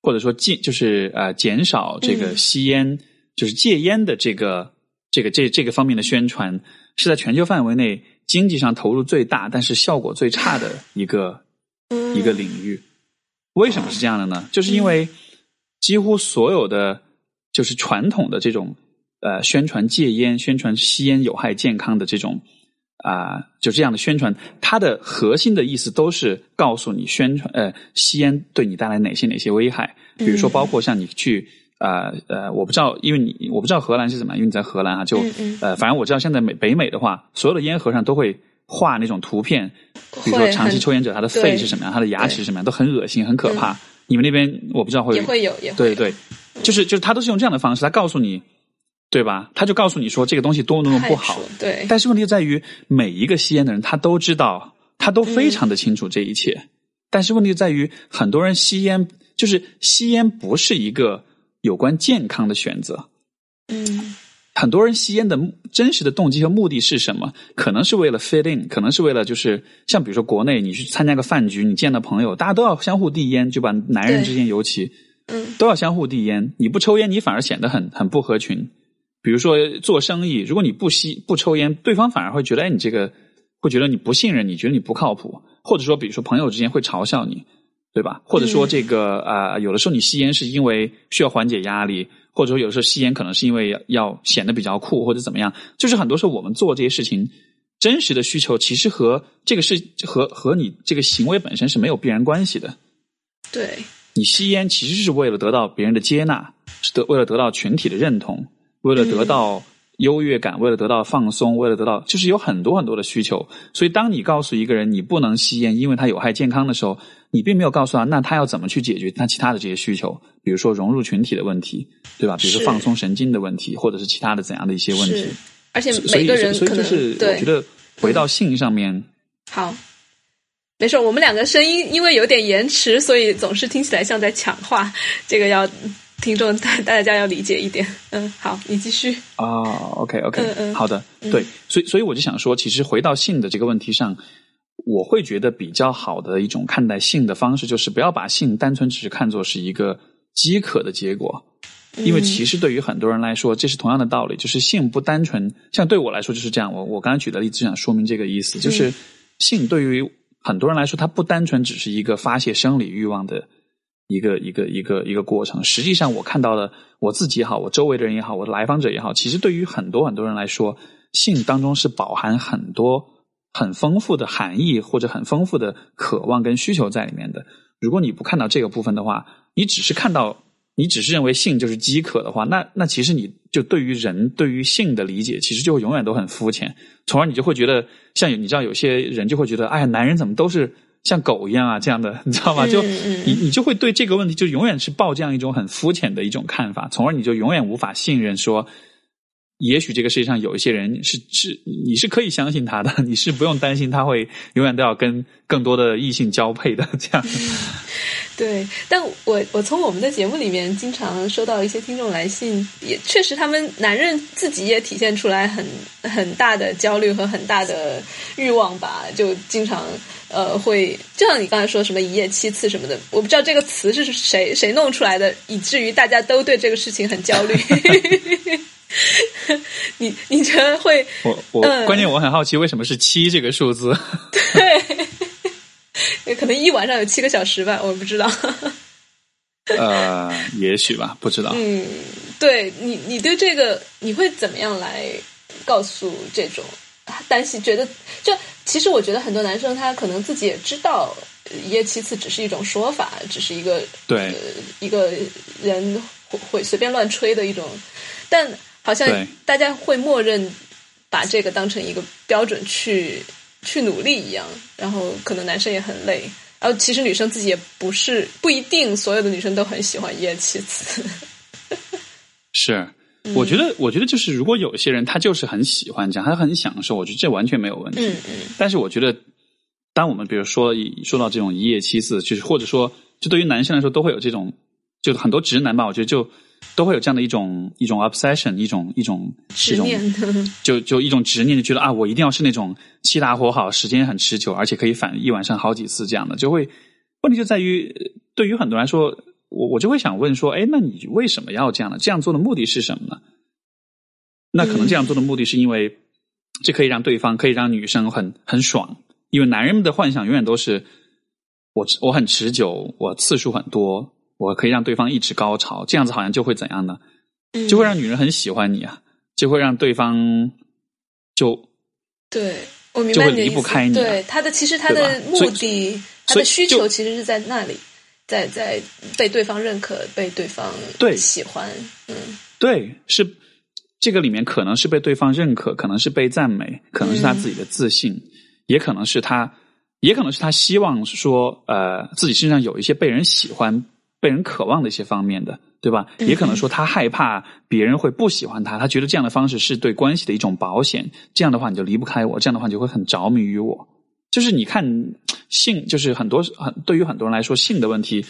或者说禁，就是呃减少这个嗯吸烟，就是戒烟的这个这个这这个方面的宣传，是在全球范围内经济上投入最大，但是效果最差的一个、嗯一个领域。为什么是这样的呢？就是因为几乎所有的就是传统的这种呃宣传戒烟、宣传吸烟有害健康的这种啊、就这样的宣传，它的核心的意思都是告诉你宣传呃吸烟对你带来哪些哪些危害，比如说嗯。包括像你去呃呃，我不知道，因为你我不知道荷兰是怎么，因为你在荷兰啊，就嗯嗯。呃，反正我知道现在美北美的话，所有的烟盒上都会画那种图片，比如说长期抽烟者他的肺是什么样，他的牙齿是什么样，都很恶心，很可怕。你们那边我不知道会也会有，也会。有对对，就是就是他都是用这样的方式，他告诉你，对吧？他就告诉你说这个东西多么多么不好，对，但是问题就在于每一个吸烟的人他都知道，他都非常的清楚这一切，但是问题就在于很多人吸烟，就是吸烟不是一个有关健康的选择。嗯很多人吸烟的真实的动机和目的是什么？可能是为了 fit in，可能是为了就是像比如说国内你去参加个饭局，你见到朋友，大家都要相互递烟，就把男人之间尤其嗯都要相互递烟。你不抽烟，你反而显得很很不合群。比如说做生意，如果你不吸不抽烟，对方反而会觉得，哎，你这个会觉得你不信任你，觉得你不靠谱，或者说，比如说朋友之间会嘲笑你，对吧？或者说这个啊、呃有的时候你吸烟是因为需要缓解压力，或者说有时候吸烟可能是因为要要显得比较酷或者怎么样，就是很多时候我们做这些事情。真实的需求其实和这个是和和你这个行为本身是没有必然关系的。对，你吸烟其实是为了得到别人的接纳，是得为了得到群体的认同，为了得到优越感，为了得到放松，为了得到，就是有很多很多的需求。所以，当你告诉一个人你不能吸烟，因为它有害健康的时候，你并没有告诉他，那他要怎么去解决他其他的这些需求，比如说融入群体的问题，对吧？比如说放松神经的问题，或者是其他的怎样的一些问题是。，而且每个人所以可能就是我觉得回到性上面，好，没事，我们两个声音因为有点延迟，所以总是听起来像在抢话，这个要听众大大家要理解一点。嗯，好，你继续。哦，OK OK，嗯嗯好的，对，所以所以我就想说，其实回到性的这个问题上，我会觉得比较好的一种看待性的方式，就是不要把性单纯只是看作是一个饥渴的结果。因为其实对于很多人来说，这是同样的道理，就是性不单纯。像对我来说就是这样，我我刚才举的例子想说明这个意思，就是性对于很多人来说，它不单纯只是一个发泄生理欲望的一个一个一个一个过程。实际上，我看到的我自己也好，我周围的人也好，我的来访者也好，其实对于很多很多人来说，性当中是饱含很多很丰富的含义或者很丰富的渴望跟需求在里面的。如果你不看到这个部分的话，你只是看到。你只是认为性就是饥渴的话，那那其实你就对于人对于性的理解，其实就永远都很肤浅，从而你就会觉得，像你知道有些人就会觉得，哎呀，男人怎么都是像狗一样啊这样的，你知道吗？就你你就会对这个问题就永远是抱这样一种很肤浅的一种看法，从而你就永远无法信任说，也许这个世界上有一些人是是你是可以相信他的，你是不用担心他会永远都要跟更多的异性交配的这样。对，但我我从我们的节目里面经常收到一些听众来信，也确实他们男人自己也体现出来很很大的焦虑和很大的欲望吧，就经常呃会，就像你刚才说什么一夜七次什么的，我不知道这个词是谁谁弄出来的，以至于大家都对这个事情很焦虑。你你觉得会？我我、嗯关键我很好奇，为什么是七这个数字？对，可能一晚上有七个小时吧，我不知道。呃，也许吧，不知道。嗯，对你，你对这个你会怎么样来告诉这种担心？觉得就其实我觉得很多男生他可能自己也知道呃一夜七次只是一种说法，只是一个对呃一个人会会随便乱吹的一种，但好像大家会默认把这个当成一个标准去去努力一样，然后可能男生也很累。然后其实女生自己也不是不一定所有的女生都很喜欢一夜七次。是，我觉得，我觉得就是，如果有些人他就是很喜欢这样，他很享受，我觉得这完全没有问题。嗯嗯但是我觉得，当我们比如说一说到这种一夜七次，就是或者说，就对于男生来说，都会有这种，就很多直男吧，我觉得就都会有这样的一种一种 obsession，一种一种执念，就就一种执念，就觉得啊，我一定要是那种气大活好，时间很持久，而且可以反一晚上好几次这样的，就会问题就在于，呃对于很多人来说，我我就会想问说，哎，那你为什么要这样呢？这样做的目的是什么呢？那可能这样做的目的是因为这可以让对方可以让女生很很爽，因为男人们的幻想永远都是我我很持久，我次数很多，我可以让对方一直高潮，这样子好像就会怎样呢？嗯就会让女人很喜欢你啊，就会让对方就对我明就会离白你的意思。不开你啊对他的其实他的目的，他的需求其实是在那里。在在被对方认可，被对方对喜欢，嗯对，是这个里面可能是被对方认可，可能是被赞美，可能是他自己的自信，也可能是他，也可能是他希望说，呃，自己身上有一些被人喜欢、被人渴望的一些方面的，对吧？也可能说他害怕别人会不喜欢他，他觉得这样的方式是对关系的一种保险，这样的话你就离不开我，这样的话你就会很着迷于我。就是你看性，就是很多很对于很多人来说，性的问题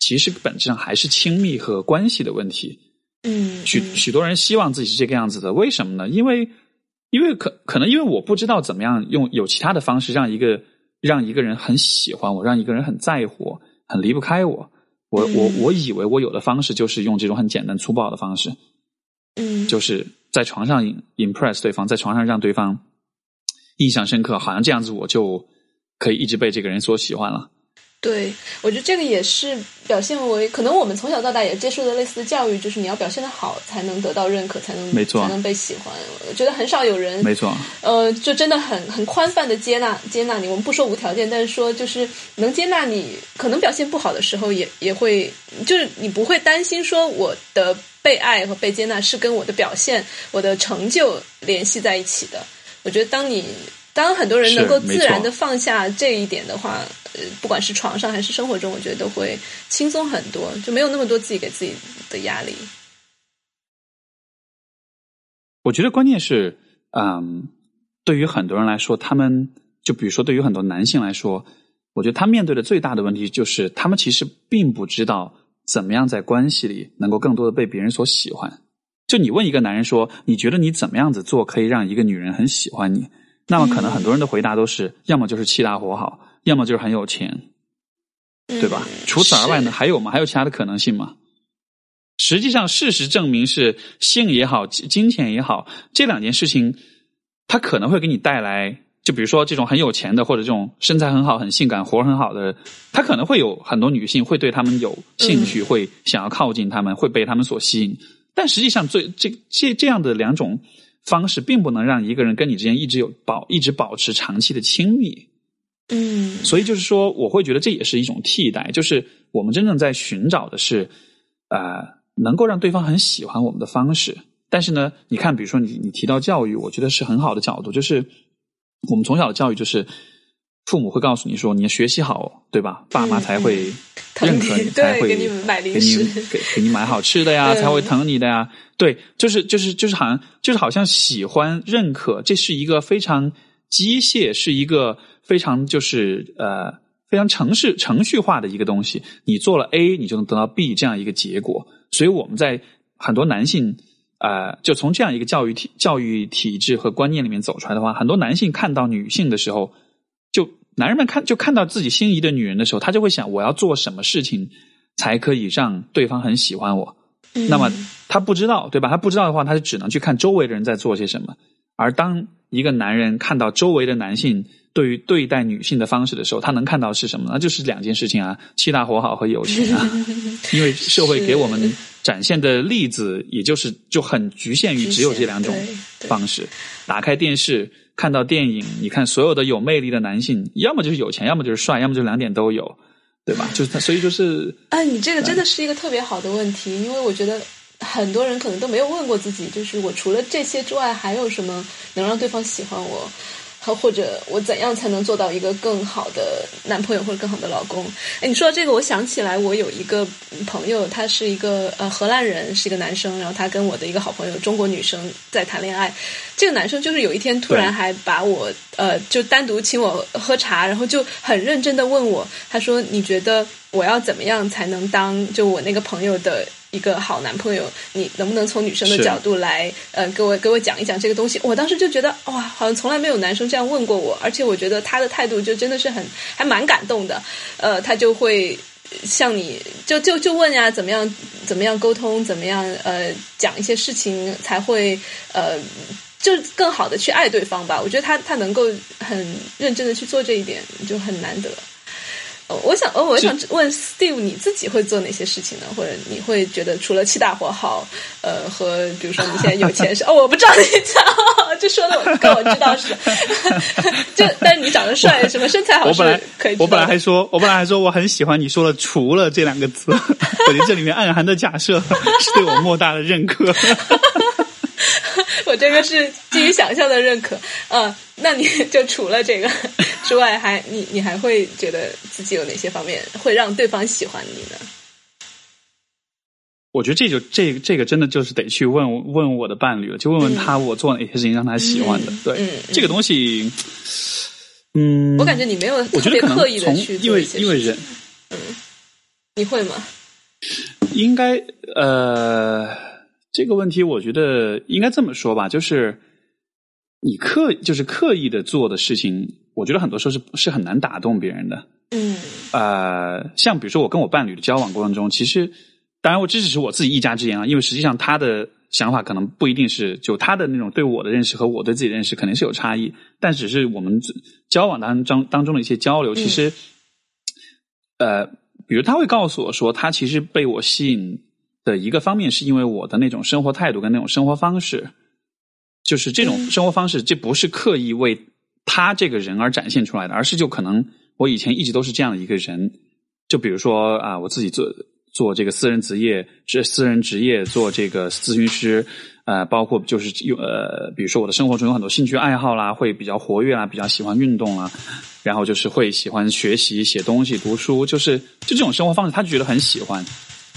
其实本质上还是亲密和关系的问题。嗯，许许多人希望自己是这个样子的，为什么呢？因为因为可可能因为我不知道怎么样用有其他的方式让一个让一个人很喜欢我，让一个人很在乎我，很离不开我。我我我以为我有的方式就是用这种很简单粗暴的方式，嗯，就是在床上 impress 对方，在床上让对方印象深刻，好像这样子我就可以一直被这个人所喜欢了。对，我觉得这个也是表现为，可能我们从小到大也接受的类似的教育，就是你要表现的好，才能得到认可，才能没错才能被喜欢。我觉得很少有人没错，呃，就真的很很宽泛的接纳接纳你。我们不说无条件，但是说就是能接纳你，可能表现不好的时候也也会，就是你不会担心说我的被爱和被接纳是跟我的表现、我的成就联系在一起的。我觉得当你当很多人能够自然的放下这一点的话，呃，不管是床上还是生活中，我觉得都会轻松很多，就没有那么多自己给自己的压力。我觉得关键是，嗯，对于很多人来说，他们就比如说对于很多男性来说，我觉得他面对的最大的问题就是，他们其实并不知道怎么样在关系里能够更多的被别人所喜欢。就你问一个男人说，你觉得你怎么样子做可以让一个女人很喜欢你？那么可能很多人的回答都是，要么就是气大活好，要么就是很有钱，对吧？嗯除此而外呢，还有吗？还有其他的可能性吗？实际上，事实证明是性也好，金金钱也好，这两件事情，它可能会给你带来，就比如说这种很有钱的，或者这种身材很好、很性感、活儿很好的，他可能会有很多女性会对他们有兴趣，会想要靠近他们，会被他们所吸引。但实际上，最这这这样的两种方式，并不能让一个人跟你之间一直有保一直保持长期的亲密。嗯所以就是说，我会觉得这也是一种替代，就是我们真正在寻找的是，呃，能够让对方很喜欢我们的方式。但是呢，你看，比如说你你提到教育，我觉得是很好的角度，就是我们从小的教育就是父母会告诉你说，你要学习好，对吧？爸妈才会疼认可你才会对给你买零食 给给你买好吃的呀，嗯才会疼你的呀。对，就是就是就是好像就是好像喜欢认可，这是一个非常机械，是一个非常就是呃非常程式程序化的一个东西。你做了 A，你就能得到 B 这样一个结果。所以我们在很多男性呃，就从这样一个教育体教育体制和观念里面走出来的话，很多男性看到女性的时候，就男人们看就看到自己心仪的女人的时候，他就会想我要做什么事情才可以让对方很喜欢我。那么他不知道，对吧？他不知道的话，他就只能去看周围的人在做些什么。而当一个男人看到周围的男性对于对待女性的方式的时候，他能看到是什么？那就是两件事情啊：七大活好和友情啊。因为社会给我们展现的例子，也就是就很局限于只有这两种方式。打开电视看到电影，你看所有的有魅力的男性，要么就是有钱，要么就是帅，要么就两点都有，对吧？就是他，所以就是啊，你这个真的是一个特别好的问题，因为我觉得很多人可能都没有问过自己，就是我除了这些之外，还有什么能让对方喜欢我？和或者我怎样才能做到一个更好的男朋友或者更好的老公？哎，你说到这个，我想起来，我有一个朋友，他是一个呃荷兰人，是一个男生，然后他跟我的一个好朋友中国女生在谈恋爱。这个男生就是有一天突然还把我呃就单独请我喝茶，然后就很认真的问我，他说你觉得我要怎么样才能当就我那个朋友的一个好男朋友？你能不能从女生的角度来呃给我给我讲一讲这个东西？我当时就觉得哇，好像从来没有男生这样问过我，而且我觉得他的态度就真的是很还蛮感动的。呃，他就会向你就就 就问呀，怎么样怎么样沟通，怎么样呃讲一些事情才会呃。就更好的去爱对方吧，我觉得他他能够很认真的去做这一点，就很难得。哦，我想，哦，我想问 Steve，你自己会做哪些事情呢？或者你会觉得除了气大活好，呃，和比如说你现在有钱是 哦，我不知道你讲，就说的我跟我知道似的，就但是你长得帅，什么身材好，我本来可以，我本来还说，我本来还说我很喜欢你说了“除了”这两个字，我觉得这里面暗含的假设是对我莫大的认可。我这个是基于想象的认可，呃，那你就除了这个之外，还你你还会觉得自己有哪些方面会让对方喜欢你呢？我觉得这就这这个真的就是得去问问我的伴侣了，就问问他我做哪些事情让他喜欢的。对，这个东西，嗯，我感觉你没有特别刻意的去因为因为人，嗯，你会吗？应该呃。这个问题，我觉得应该这么说吧，就是你刻就是刻意的做的事情，我觉得很多时候是是很难打动别人的。嗯，呃，像比如说我跟我伴侣的交往过程中，其实当然我这只是我自己一家之言啊，因为实际上他的想法可能不一定是就他的那种对我的认识和我对自己的认识肯定是有差异，但只是我们交往当中当中的一些交流，其实呃，比如他会告诉我说，他其实被我吸引。的一个方面是因为我的那种生活态度跟那种生活方式，就是这种生活方式，这不是刻意为他这个人而展现出来的，而是就可能我以前一直都是这样的一个人。就比如说啊，我自己做做这个私人职业，这私人职业做这个咨询师，呃，包括就是有呃，比如说我的生活中有很多兴趣爱好啦，会比较活跃啦，比较喜欢运动啦，然后就是会喜欢学习、写东西、读书，就是就这种生活方式，他就觉得很喜欢。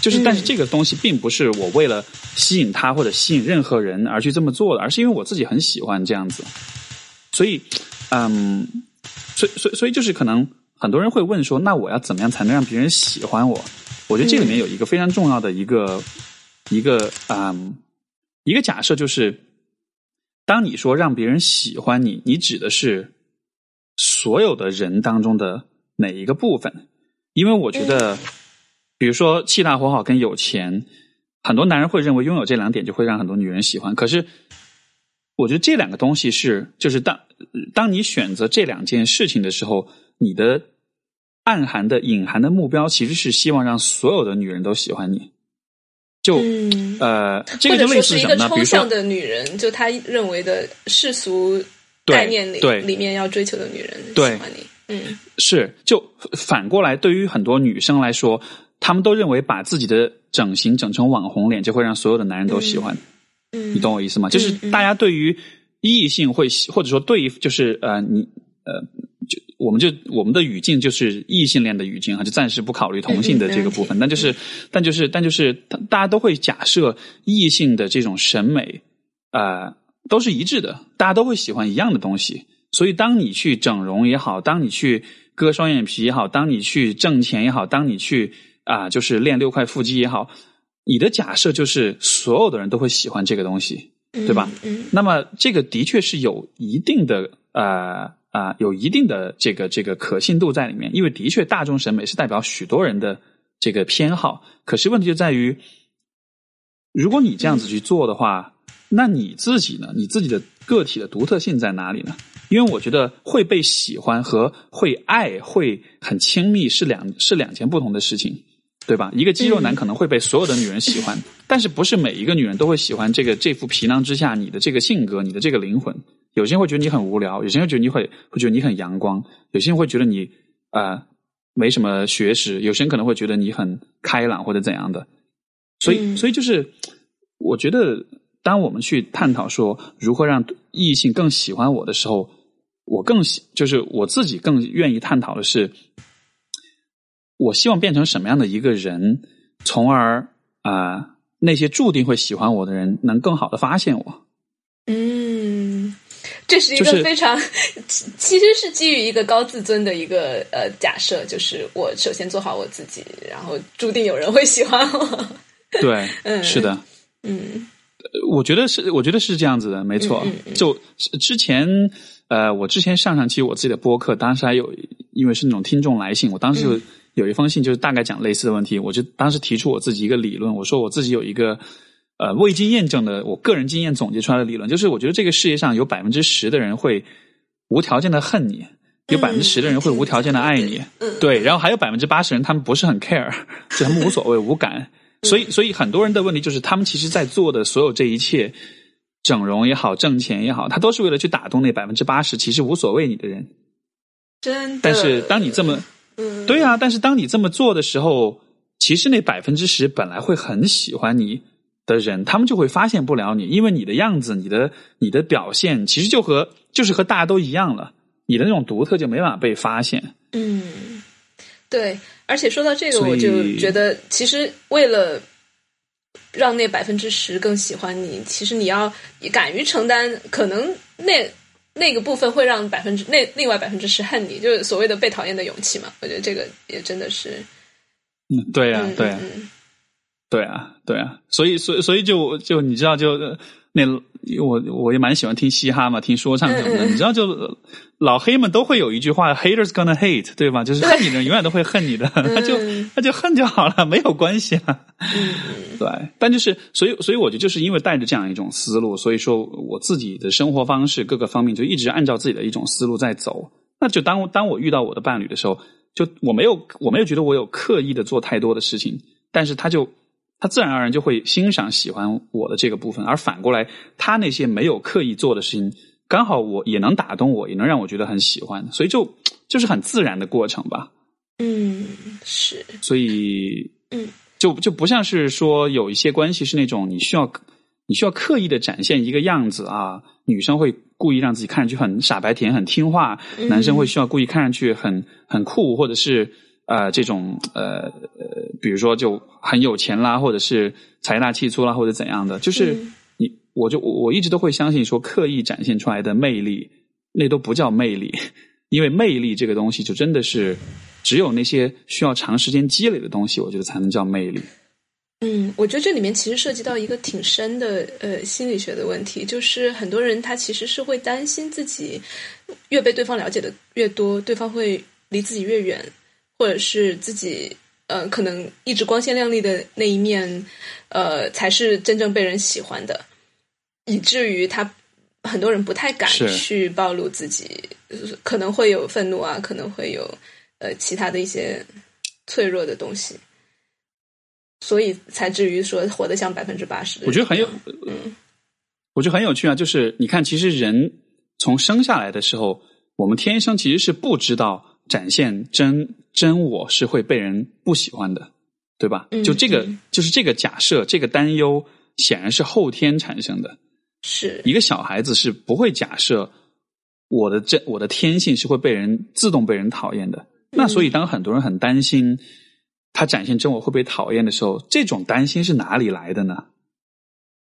就是，但是这个东西并不是我为了吸引他或者吸引任何人而去这么做的，而是因为我自己很喜欢这样子。所以，嗯，所以，所以，所以就是可能很多人会问说，那我要怎么样才能让别人喜欢我？我觉得这里面有一个非常重要的一个一个嗯一个假设，就是当你说让别人喜欢你，你指的是所有的人当中的哪一个部分？因为我觉得。比如说气大活好跟有钱，很多男人会认为拥有这两点就会让很多女人喜欢。可是，我觉得这两个东西是，就是当当你选择这两件事情的时候，你的暗含的、隐含的目标其实是希望让所有的女人都喜欢你。就呃，这个就类似什么呢？比如说的女人，就他认为的世俗概念里里面要追求的女人喜欢你。嗯，是就反过来，对于很多女生来说。他们都认为把自己的整形整成网红脸就会让所有的男人都喜欢，嗯，你懂我意思吗？就是大家对于异性会或者说对，就是呃，你呃，就我们就我们的语境就是异性恋的语境啊，就暂时不考虑同性的这个部分。但就是，但就是，但就是，大家都会假设异性的这种审美啊都是一致的，大家都会喜欢一样的东西。所以，当你去整容也好，当你去割双眼皮也好，当你去挣钱也好，当你去啊，就是练六块腹肌也好，你的假设就是所有的人都会喜欢这个东西，对吧？嗯，那么这个的确是有一定的呃啊，有一定的这个这个可信度在里面，因为的确大众审美是代表许多人的这个偏好。可是问题就在于，如果你这样子去做的话，那你自己呢？你自己的个体的独特性在哪里呢？因为我觉得会被喜欢和会爱、会很亲密是两是两件不同的事情。对吧？一个肌肉男可能会被所有的女人喜欢，但是不是每一个女人都会喜欢这个这副皮囊之下你的这个性格、你的这个灵魂。有些人会觉得你很无聊，有些人觉得你会会觉得你很阳光，有些人会觉得你啊没什么学识，有些人可能会觉得你很开朗或者怎样的。所以，所以就是我觉得，当我们去探讨说如何让异性更喜欢我的时候，我更喜就是我自己更愿意探讨的是。我希望变成什么样的一个人，从而啊，那些注定会喜欢我的人能更好的发现我。嗯，这是一个非常，其实是基于一个高自尊的一个呃假设，就是我首先做好我自己，然后注定有人会喜欢我。对，嗯，是的，嗯，我觉得是，我觉得是这样子的，没错。就之前呃，我之前上上期我自己的播客，当时还有因为是那种听众来信，我当时就。有一封信就是大概讲类似的问题，我就当时提出我自己一个理论，我说我自己有一个呃未经验证的我个人经验总结出来的理论，就是我觉得这个世界上有百分之十的人会无条件的恨你，有百分之十的人会无条件的爱你，对，然后还有百分之八十人他们不是很 care，就他们无所谓无感，所以所以很多人的问题就是他们其实在做的所有这一切，整容也好，挣钱也好，他都是为了去打动那百分之八十其实无所谓你的人。真的，但是当你这么，嗯，对啊，但是当你这么做的时候，其实那百分之十本来会很喜欢你的人，他们就会发现不了你，因为你的样子、你的你的表现，其实就和就是和大家都一样了，你的那种独特就没办法被发现。嗯，对，而且说到这个，我就觉得，其实为了让那百分之十更喜欢你，其实你要敢于承担，可能那那个部分会让百分之那另外百分之十恨你，就是所谓的被讨厌的勇气嘛。我觉得这个也真的是，嗯，对呀、嗯对呀、嗯。对啊，对啊，所以，所以，所以就就你知道就，呃那我我也蛮喜欢听嘻哈嘛，听说唱什么的。嗯嗯你知道就，呃老黑们都会有一句话，haters gonna hate，对吧？就是恨你的人永远都会恨你的，那 就嗯那就恨就好了，没有关系啊。嗯 对，但就是所以，所以我觉得就是因为带着这样一种思路，所以说我自己的生活方式各个方面就一直按照自己的一种思路在走。那就当当我遇到我的伴侣的时候，就我没有我没有觉得我有刻意的做太多的事情，但是他就他自然而然就会欣赏喜欢我的这个部分，而反过来他那些没有刻意做的事情，刚好我也能打动我，也能让我觉得很喜欢，所以就就是很自然的过程吧。嗯，是，所以，嗯，就就不像是说有一些关系是那种你需要你需要刻意的展现一个样子啊，女生会故意让自己看上去很傻白甜、很听话，嗯。男生会需要故意看上去很很酷，或者是呃这种呃呃，比如说就很有钱啦，或者是财大气粗啦，或者怎样的，就是嗯你我就我我一直都会相信说刻意展现出来的魅力，那都不叫魅力，因为魅力这个东西就真的是。只有那些需要长时间积累的东西，我觉得才能叫魅力。嗯，我觉得这里面其实涉及到一个挺深的呃心理学的问题，就是很多人他其实是会担心自己越被对方了解的越多，对方会离自己越远，或者是自己呃可能一直光鲜亮丽的那一面，呃才是真正被人喜欢的，以至于他很多人不太敢去暴露自己，呃可能会有愤怒啊，可能会有呃其他的一些脆弱的东西。所以才至于说活得像百分之八十的我觉得很有，嗯我觉得很有趣啊。就是你看，其实人从生下来的时候，我们天生其实是不知道展现真真我是会被人不喜欢的，对吧？嗯就这个，嗯就是这个假设，这个担忧，显然是后天产生的。是一个小孩子是不会假设我的真我的天性是会被人自动被人讨厌的。那所以，当很多人很担心他展现真我会被讨厌的时候，这种担心是哪里来的呢？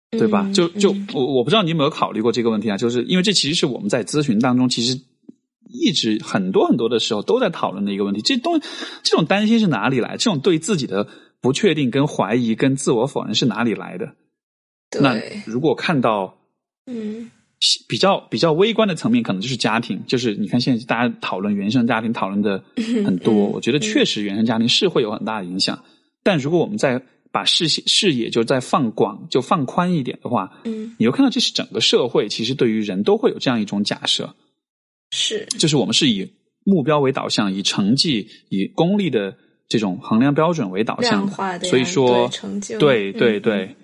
对吧？嗯就就嗯我我不知道你有没有考虑过这个问题啊？就是因为这其实是我们在咨询当中，其实一直很多很多的时候都在讨论的一个问题。这东这种担心是哪里来？这种对自己的不确定、跟怀疑、跟自我否认是哪里来的？那，如果看到嗯比较比较微观的层面，可能就是家庭，就是你看现在大家讨论原生家庭讨论的很多，嗯我觉得确实原生家庭是会有很大的影响。但如果我们再把视线视野就再放广，就放宽一点的话，嗯你会看到这是整个社会其实对于人都会有这样一种假设，是就是我们是以目标为导向，以成绩、以功利的这种衡量标准为导向的，所以说对成就，对对嗯对，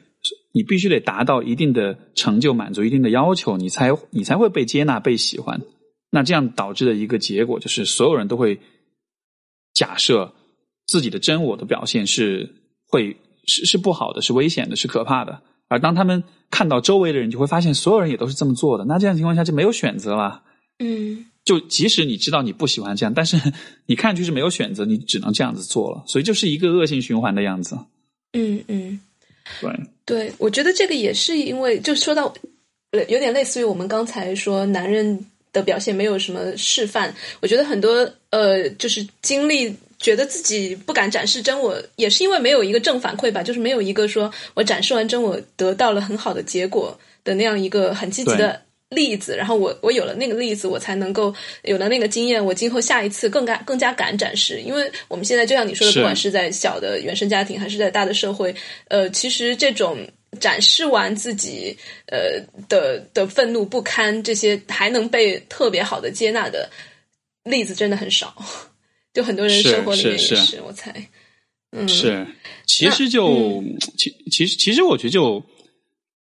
你必须得达到一定的成就，满足一定的要求，你才你才会被接纳、被喜欢。那这样导致的一个结果就是，所有人都会假设自己的真我的表现是会是是不好的，是危险的，是可怕的。而当他们看到周围的人，就会发现所有人也都是这么做的。那这样情况下就没有选择了。嗯就即使你知道你不喜欢这样，但是 你看上去是没有选择，你只能这样子做了，所以就是一个恶性循环的样子。嗯嗯，对，对，我觉得这个也是因为，就说到，呃，有点类似于我们刚才说男人的表现没有什么示范。我觉得很多呃，就是经历觉得自己不敢展示真我，也是因为没有一个正反馈吧，就是没有一个说我展示完真我得到了很好的结果的那样一个很积极的。例子，然后我我有了那个例子，我才能够有了那个经验，我今后下一次更加更加敢展示。因为我们现在就像你说的，不管是在小的原生家庭，还是在大的社会，呃，其实这种展示完自己呃的的愤怒不堪，这些还能被特别好的接纳的，例子真的很少，就很多人生活里面也是，我猜，嗯，是，其实就其其实其实我觉得就。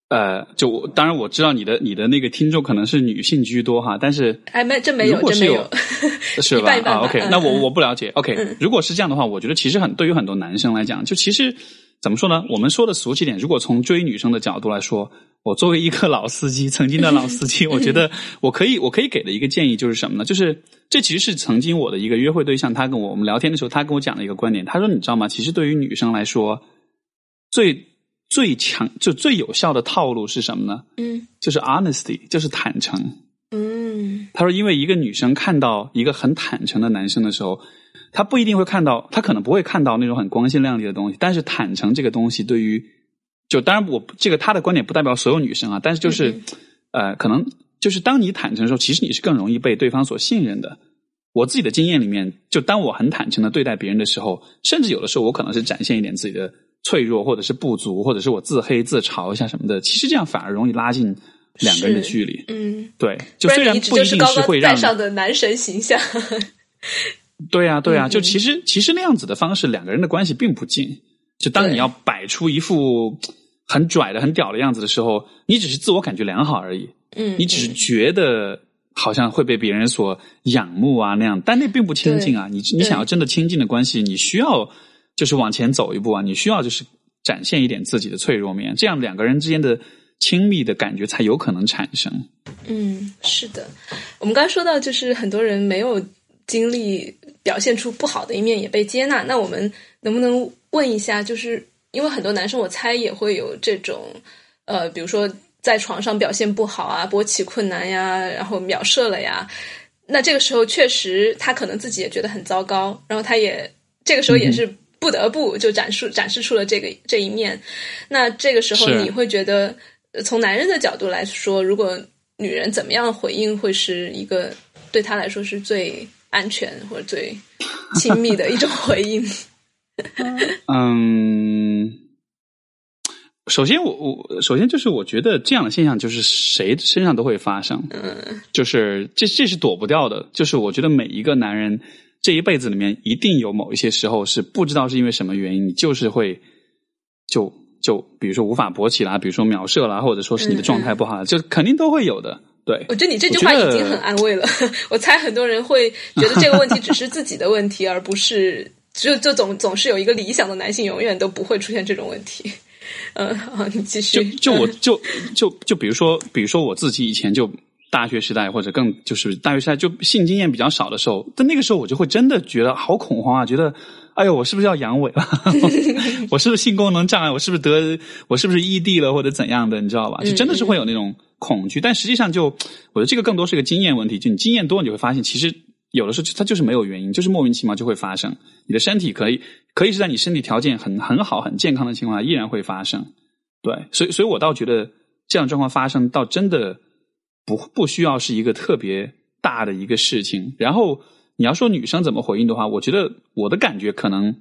呃，就当然我知道你的你的那个听众可能是女性居多哈，但是哎没这没有这没有 是吧？啊，OK，那我我不了解。OK，如果是这样的话，我觉得其实很对于很多男生来讲，就其实怎么说呢？我们说的俗气点，如果从追女生的角度来说，我作为一个老司机，曾经的老司机，我觉得我可以我可以给的一个建议就是什么呢？就是这其实是曾经我的一个约会对象，他跟我我们聊天的时候，他跟我讲了一个观点，他说你知道吗？其实对于女生来说，最最强就最有效的套路是什么呢？嗯，就是 honesty，就是坦诚。嗯，他说，因为一个女生看到一个很坦诚的男生的时候，她不一定会看到，她可能不会看到那种很光鲜亮丽的东西。但是坦诚这个东西，对于就当然我这个他的观点不代表所有女生啊，但是就是呃，可能就是当你坦诚的时候，其实你是更容易被对方所信任的。我自己的经验里面，就当我很坦诚的对待别人的时候，甚至有的时候我可能是展现一点自己的。脆弱，或者是不足，或者是我自黑自嘲一下什么的，其实这样反而容易拉近两个人的距离。嗯，对，就虽然不一定是会让上的男神形象。对呀，对呀，就其实其实那样子的方式，两个人的关系并不近。就当你要摆出一副很拽的、很屌的样子的时候，你只是自我感觉良好而已。嗯，你只是觉得好像会被别人所仰慕啊那样，但那并不亲近啊。你你想要真的亲近的关系，你需要。就是往前走一步啊！你需要就是展现一点自己的脆弱面，这样两个人之间的亲密的感觉才有可能产生。嗯，是的。我们刚才说到，就是很多人没有经历表现出不好的一面也被接纳。那我们能不能问一下，就是因为很多男生，我猜也会有这种呃，比如说在床上表现不好啊，勃起困难呀，然后秒射了呀。那这个时候确实他可能自己也觉得很糟糕，然后他也这个时候也是。不得不就展示展示出了这个这一面，那这个时候你会觉得，从男人的角度来说，如果女人怎么样回应，会是一个对他来说是最安全或者最亲密的一种回应？嗯，首先我我首先就是我觉得这样的现象就是谁身上都会发生，嗯，就是这这是躲不掉的，就是我觉得每一个男人。这一辈子里面一定有某一些时候是不知道是因为什么原因，你就是会就就比如说无法勃起啦，比如说秒射啦，或者说是你的状态不好，就肯定都会有的。对，我觉得你这句话已经很安慰了。我猜很多人会觉得这个问题只是自己的问题，而不是就就总总是有一个理想的男性永远都不会出现这种问题。嗯，好，你继续。就就我就就就比如说，比如说我自己以前就。大学时代或者更就是大学时代，就性经验比较少的时候，但那个时候我就会真的觉得好恐慌啊！觉得哎呦，我是不是要阳痿了？我是不是性功能障碍？我是不是得？我是不是异地了或者怎样的？你知道吧？就真的是会有那种恐惧。但实际上，就我觉得这个更多是个经验问题。就你经验多，你会发现，其实有的时候它就是没有原因，就是莫名其妙就会发生。你的身体可以可以是在你身体条件很很好、很健康的情况下，依然会发生。对，所以所以我倒觉得这样状况发生，倒真的。不不需要是一个特别大的一个事情。然后你要说女生怎么回应的话，我觉得我的感觉可能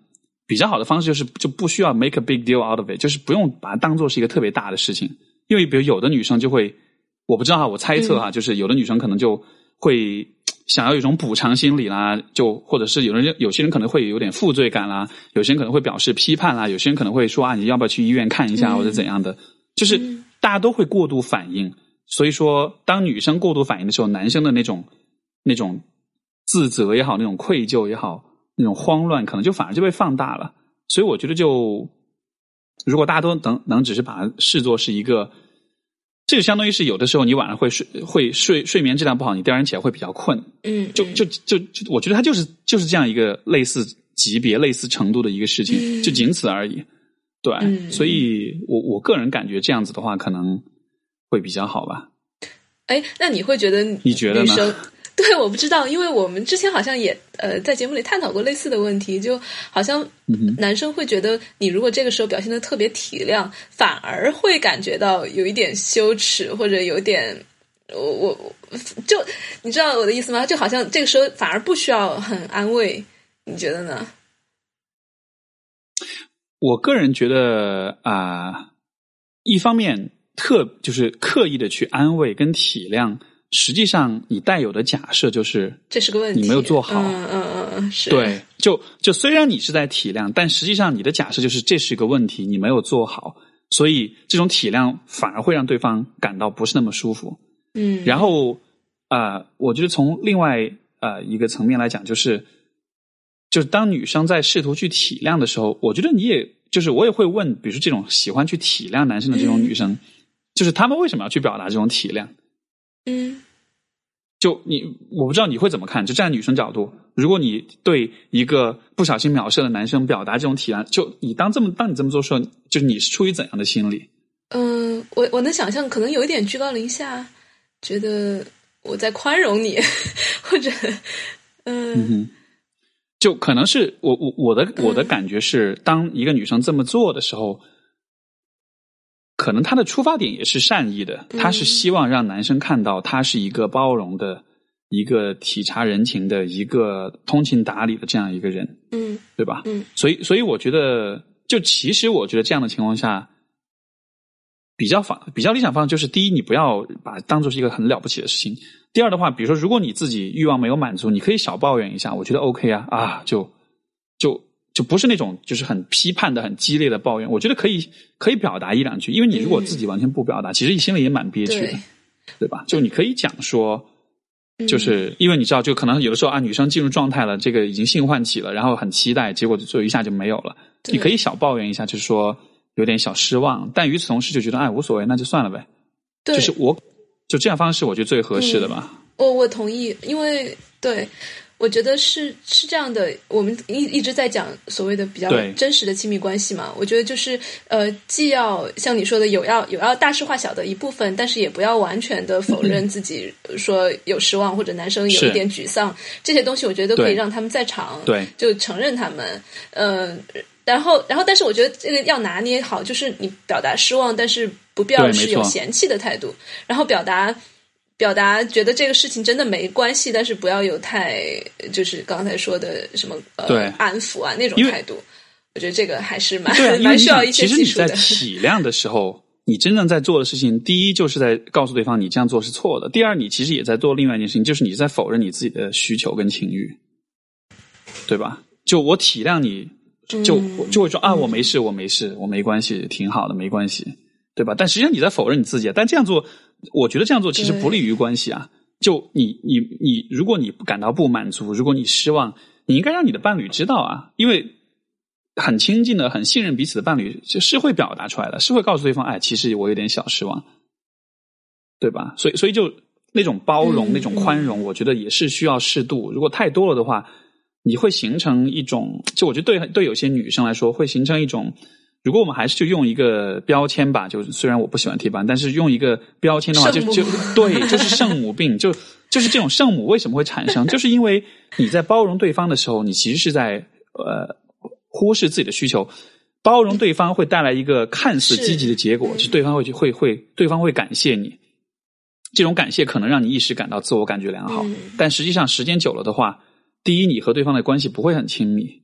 比较好的方式就是就不需要 make a big deal out of it，就是不用把它当做是一个特别大的事情。因为比如有的女生就会，我不知道哈，我猜测哈，就是有的女生可能就会想要一种补偿心理啦，就或者是有人有些人可能会有点负罪感啦，有些人可能会表示批判啦，有些人可能会说啊，你要不要去医院看一下或者怎样的，就是大家都会过度反应。所以说，当女生过度反应的时候，男生的那种那种自责也好，那种愧疚也好，那种慌乱，可能就反而就被放大了。所以我觉得，就如果大家都能能只是把它视作是一个，这就相当于是有的时候你晚上会睡会睡睡眠质量不好，你第二天起来会比较困。嗯，就就就就，我觉得它就是就是这样一个类似级别、类似程度的一个事情，就仅此而已。对，所以我我个人感觉这样子的话，可能。会比较好吧？哎，那你会觉得？你觉得呢？对，我不知道，因为我们之前好像也呃在节目里探讨过类似的问题，就好像男生会觉得你如果这个时候表现的特别体谅，反而会感觉到有一点羞耻，或者有点我我就你知道我的意思吗？就好像这个时候反而不需要很安慰，你觉得呢？我个人觉得啊，一方面。特就是刻意的去安慰跟体谅，实际上你带有的假设就是这是个问题，你没有做好。嗯嗯嗯嗯，是对，就就虽然你是在体谅，但实际上你的假设就是这是一个问题，你没有做好，所以这种体谅反而会让对方感到不是那么舒服。嗯，然后啊、呃我觉得从另外呃一个层面来讲，就是就是当女生在试图去体谅的时候，我觉得你也就是我也会问，比如说这种喜欢去体谅男生的这种女生，就是他们为什么要去表达这种体谅？嗯就你，我不知道你会怎么看。就站在女生角度，如果你对一个不小心秒射的男生表达这种体谅，就你当这么当你这么做的时候，就是你是出于怎样的心理？嗯，我我能想象，可能有一点居高临下，觉得我在宽容你，或者嗯就可能是我我我的我的感觉是，当一个女生这么做的时候，可能他的出发点也是善意的，他是希望让男生看到他是一个包容的、一个体察人情的、一个通情达理的这样一个人，嗯。对吧？嗯。所以，所以我觉得，就其实我觉得这样的情况下，比较方比较理想方就是：第一，你不要把它当做是一个很了不起的事情；第二的话，比如说，如果你自己欲望没有满足，你可以小抱怨一下，我觉得 OK 啊啊，就就就不是那种就是很批判的、很激烈的抱怨，我觉得可以可以表达一两句，因为你如果自己完全不表达，其实你心里也蛮憋屈的对，对吧？就你可以讲说。嗯就是因为你知道，就可能有的时候啊，女生进入状态了，这个已经性唤起了，然后很期待，结果就一下就没有了。你可以小抱怨一下，就是说有点小失望，但与此同时就觉得哎无所谓，那就算了呗。对，就是我就这样方式，我觉得最合适的吧。我我同意，因为对我觉得是是这样的，我们一一直在讲所谓的比较真实的亲密关系嘛。我觉得就是呃，既要像你说的有要有要大事化小的一部分，但是也不要完全的否认 自己说有失望或者男生有一点沮丧，这些东西我觉得都可以让他们在场，对。就承认他们，呃。然后，然后，但是我觉得这个要拿捏好，就是你表达失望，但是不必要是有嫌弃的态度，然后表达表达觉得这个事情真的没关系，但是不要有太就是刚才说的什么对呃安抚啊那种态度。我觉得这个还是蛮 蛮需要一些其实你在。体谅的时候，你真正在做的事情，第一就是在告诉对方你这样做是错的；第二，你其实也在做另外一件事情，就是你在否认你自己的需求跟情欲，对吧？就我体谅你，就嗯就会说啊，我没事，我没事，我没关系，挺好的，没关系，对吧？但实际上你在否认你自己，但这样做，我觉得这样做其实不利于关系啊。就你你你，如果你感到不满足，如果你失望，你应该让你的伴侣知道啊，因为很亲近的、很信任彼此的伴侣，就是会表达出来的，是会告诉对方，哎，其实我有点小失望，对吧？所以，所以就那种包容、嗯那种宽容，我觉得也是需要适度。如果太多了的话，你会形成一种，就我觉得对对有些女生来说，会形成一种。如果我们还是就用一个标签吧，就虽然我不喜欢贴吧，但是用一个标签的话，就就对，就是圣母病，就就是这种圣母为什么会产生？就是因为你在包容对方的时候，你其实是在呃忽视自己的需求。包容对方会带来一个看似积极的结果，是就对方会去会会对方会感谢你，这种感谢可能让你一时感到自我感觉良好，嗯但实际上时间久了的话，第一，你和对方的关系不会很亲密，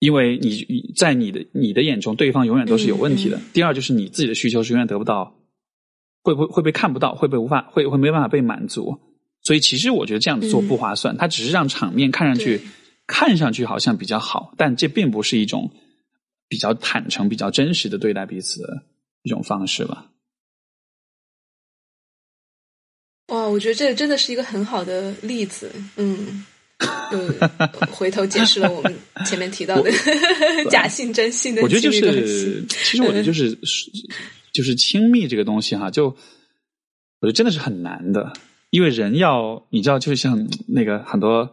因为你你在你的你的眼中，对方永远都是有问题的。嗯第二，就是你自己的需求是永远得不到，会不会会被看不到，会被无法会会没办法被满足。所以，其实我觉得这样子做不划算，它只是让场面看上去看上去好像比较好，但这并不是一种比较坦诚、比较真实的对待彼此的一种方式吧。哇，我觉得这个真的是一个很好的例子，嗯，就 回头解释了我们前面提到的假性真性的我觉得就是，其实我觉得就是就是亲密这个东西哈，就我觉得真的是很难的，因为人要你知道，就像那个很多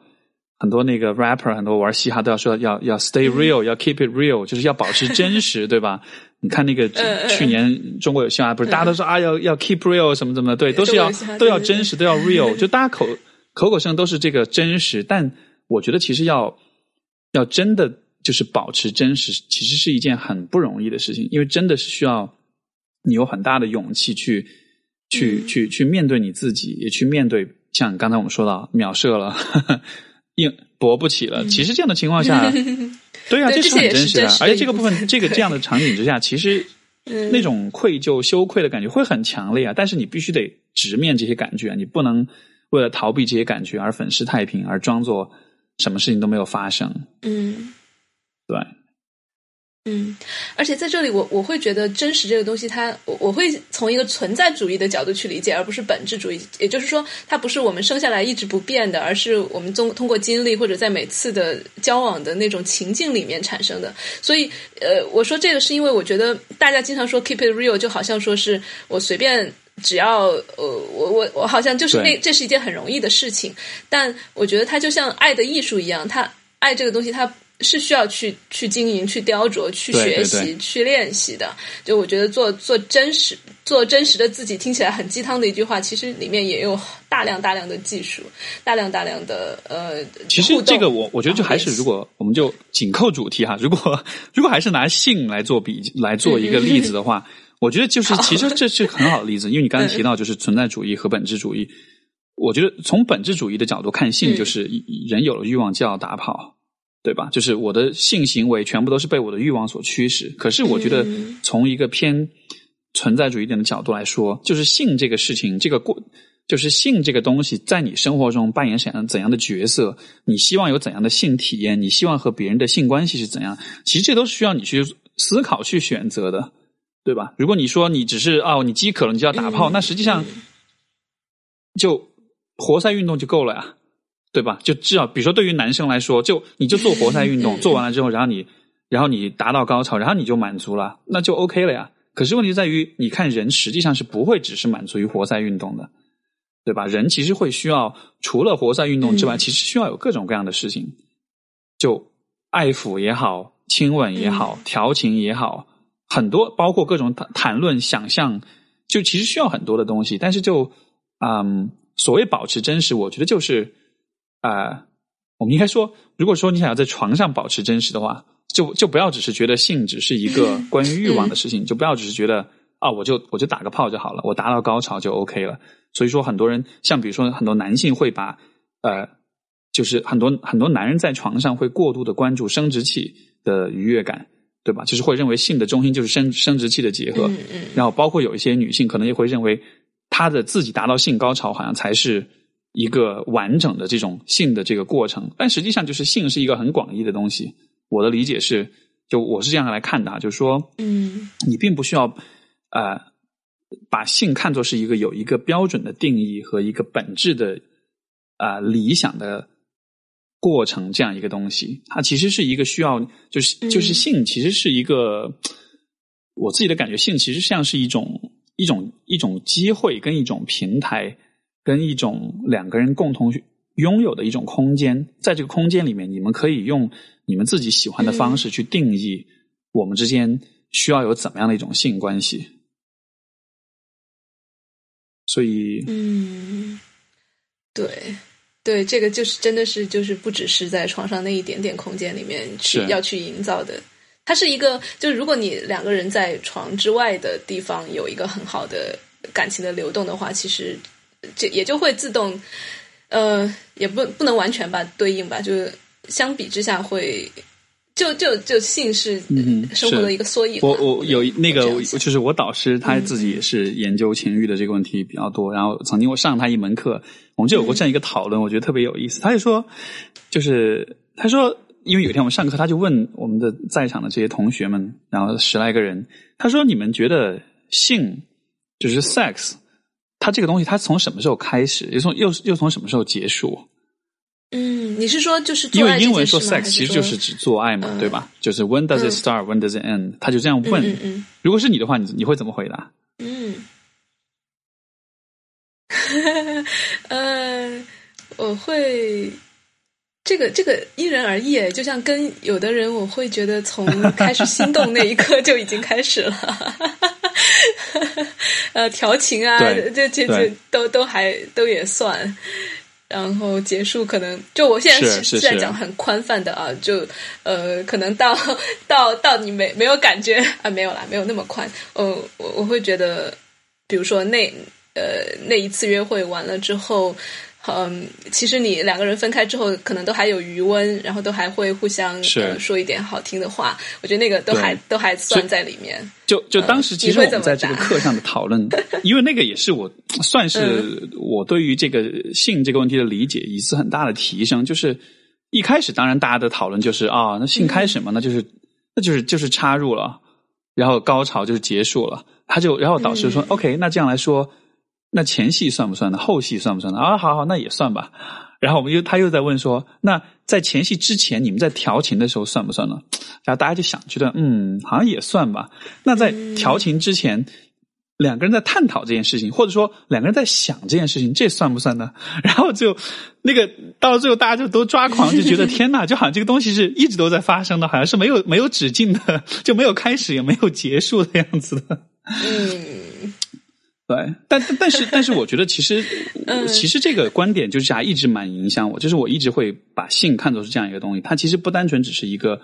很多那个 rapper，很多玩嘻哈都要说要要 stay real，、要 keep it real，就是要保持真实，对吧？你看那个嗯去年中国有嘻哈，不是大家都说啊要要 keep real 什么什么的，对，都是要都要真实，都要 real，就大家口口口声都是这个真实，但我觉得其实要要真的就是保持真实，其实是一件很不容易的事情，因为真的是需要你有很大的勇气去去、嗯去去面对你自己，也去面对像刚才我们说到秒射了，硬搏不起了。其实这样的情况下，对啊，这是很真实的而且这个部分，这个这样的场景之下，其实嗯那种愧疚、羞愧的感觉会很强烈啊。但是你必须得直面这些感觉，啊你不能为了逃避这些感觉而粉饰太平，而装作什么事情都没有发生。嗯，对。嗯，而且在这里，我我会觉得真实这个东西，它我我会从一个存在主义的角度去理解，而不是本质主义。也就是说，它不是我们生下来一直不变的，而是我们通通过经历或者在每次的交往的那种情境里面产生的。所以，呃，我说这个是因为我觉得大家经常说 keep it real，就好像说是我随便只要呃，我我我好像就是那这是一件很容易的事情。但我觉得它就像爱的艺术一样，它爱这个东西，它。是需要去去经营、去雕琢、去学习、去练习的。就我觉得做做真实、做真实的自己，听起来很鸡汤的一句话，其实里面也有大量大量的技术，大量大量的呃。其实这个我我觉得就还是，如果我们就紧扣主题哈，如果如果还是拿性来做比来做一个例子的话，我觉得就是其实这是很好的例子，因为你刚才提到就是存在主义和本质主义。我觉得从本质主义的角度看性，就是人有了欲望就要打跑。对吧？就是我的性行为全部都是被我的欲望所驱使。可是我觉得，从一个偏存在主义点的角度来说，就是性这个事情，这个过，就是性这个东西，在你生活中扮演怎样怎样的角色？你希望有怎样的性体验？你希望和别人的性关系是怎样？其实这都是需要你去思考、去选择的，对吧？如果你说你只是哦，你饥渴了，你就要打炮，那实际上就活塞运动就够了呀。对吧？就至少，比如说，对于男生来说，就你就做活塞运动，做完了之后，然后你，然后你达到高潮，然后你就满足了，那就 OK 了呀。可是问题在于，你看人实际上是不会只是满足于活塞运动的，对吧？人其实会需要除了活塞运动之外，其实需要有各种各样的事情，就爱抚也好，亲吻也好，调情也好，很多包括各种谈谈论、想象，就其实需要很多的东西。但是就嗯，所谓保持真实，我觉得就是。啊，我们应该说，如果说你想要在床上保持真实的话，就就不要只是觉得性只是一个 关于欲望的事情，就不要只是觉得啊，我就我就打个炮就好了，我达到高潮就 OK 了。所以说，很多人像比如说很多男性会把呃，就是很多很多男人在床上会过度的关注生殖器的愉悦感，对吧？就是会认为性的中心就是生生殖器的结合，然后包括有一些女性可能也会认为她的自己达到性高潮好像才是。一个完整的这种性的这个过程，但实际上就是性是一个很广义的东西。我的理解是，就我是这样来看的啊，就是说，嗯，你并不需要呃把性看作是一个有一个标准的定义和一个本质的啊理想的过程这样一个东西。它其实是一个需要，就是就是性其实是一个我自己的感觉，性其实像是一种一种一种机会跟一种平台。跟一种两个人共同拥有的一种空间，在这个空间里面，你们可以用你们自己喜欢的方式去定义我们之间需要有怎么样的一种性关系。所以，嗯，对，对，这个就是真的是就是不只是在床上那一点点空间里面去要去营造的，它是一个，就是如果你两个人在床之外的地方有一个很好的感情的流动的话，其实。这也就会自动，呃，也不不能完全吧对应吧，就是相比之下会，就就就性是生活的一个缩影。我我有那个就是我导师他自己也是研究情欲的这个问题比较多，然后曾经我上他一门课，我们就有过这样一个讨论，我觉得特别有意思。他就说，就是他说，因为有一天我们上课，他就问我们的在场的这些同学们，然后十来个人，他说：“你们觉得性就是 sex？” 它这个东西，它从什么时候开始？又从又又从什么时候结束？嗯，你是说就是因为英文说 sex 其实就是指做爱嘛，对吧？就是 when does it start, when does it end？他就这样问。如果是你的话，你你会怎么回答？嗯，呃，我会这个这个因人而异，就像跟有的人，我会觉得从开始心动那一刻就已经开始了。呃，调情啊，这这这都都还都也算，然后结束可能就我现在是在讲很宽泛的啊，就呃，可能到到到你没没有感觉啊，没有啦，没有那么宽。呃，我我会觉得，比如说那呃那一次约会完了之后。嗯，其实你两个人分开之后，可能都还有余温，然后都还会互相呃说一点好听的话。我觉得那个都还都还算在里面。就就当时其实我们在这个课上的讨论，因为那个也是我算是我对于这个性这个问题的理解一次很大的提升。就是一开始当然大家的讨论就是啊，那性开始嘛，那就是那就是就是插入了，然后高潮就是结束了。他就然后导师说：“OK，那这样来说。”那前戏算不算呢？后戏算不算呢？啊，好好，那也算吧。然后我们又他又在问说，那在前戏之前，你们在调情的时候算不算呢？然后大家就想，觉得嗯，好像也算吧。那在调情之前，两个人在探讨这件事情，或者说两个人在想这件事情，这算不算呢？然后就那个到了最后，大家就都抓狂，就觉得天呐，就好像这个东西是一直都在发生的，好像是没有没有止境的，就没有开始也没有结束的样子的。嗯。对，但但是但是，我觉得其实，其实这个观点就是还一直蛮影响我，就是我一直会把性看作是这样一个东西，它其实不单纯只是一个，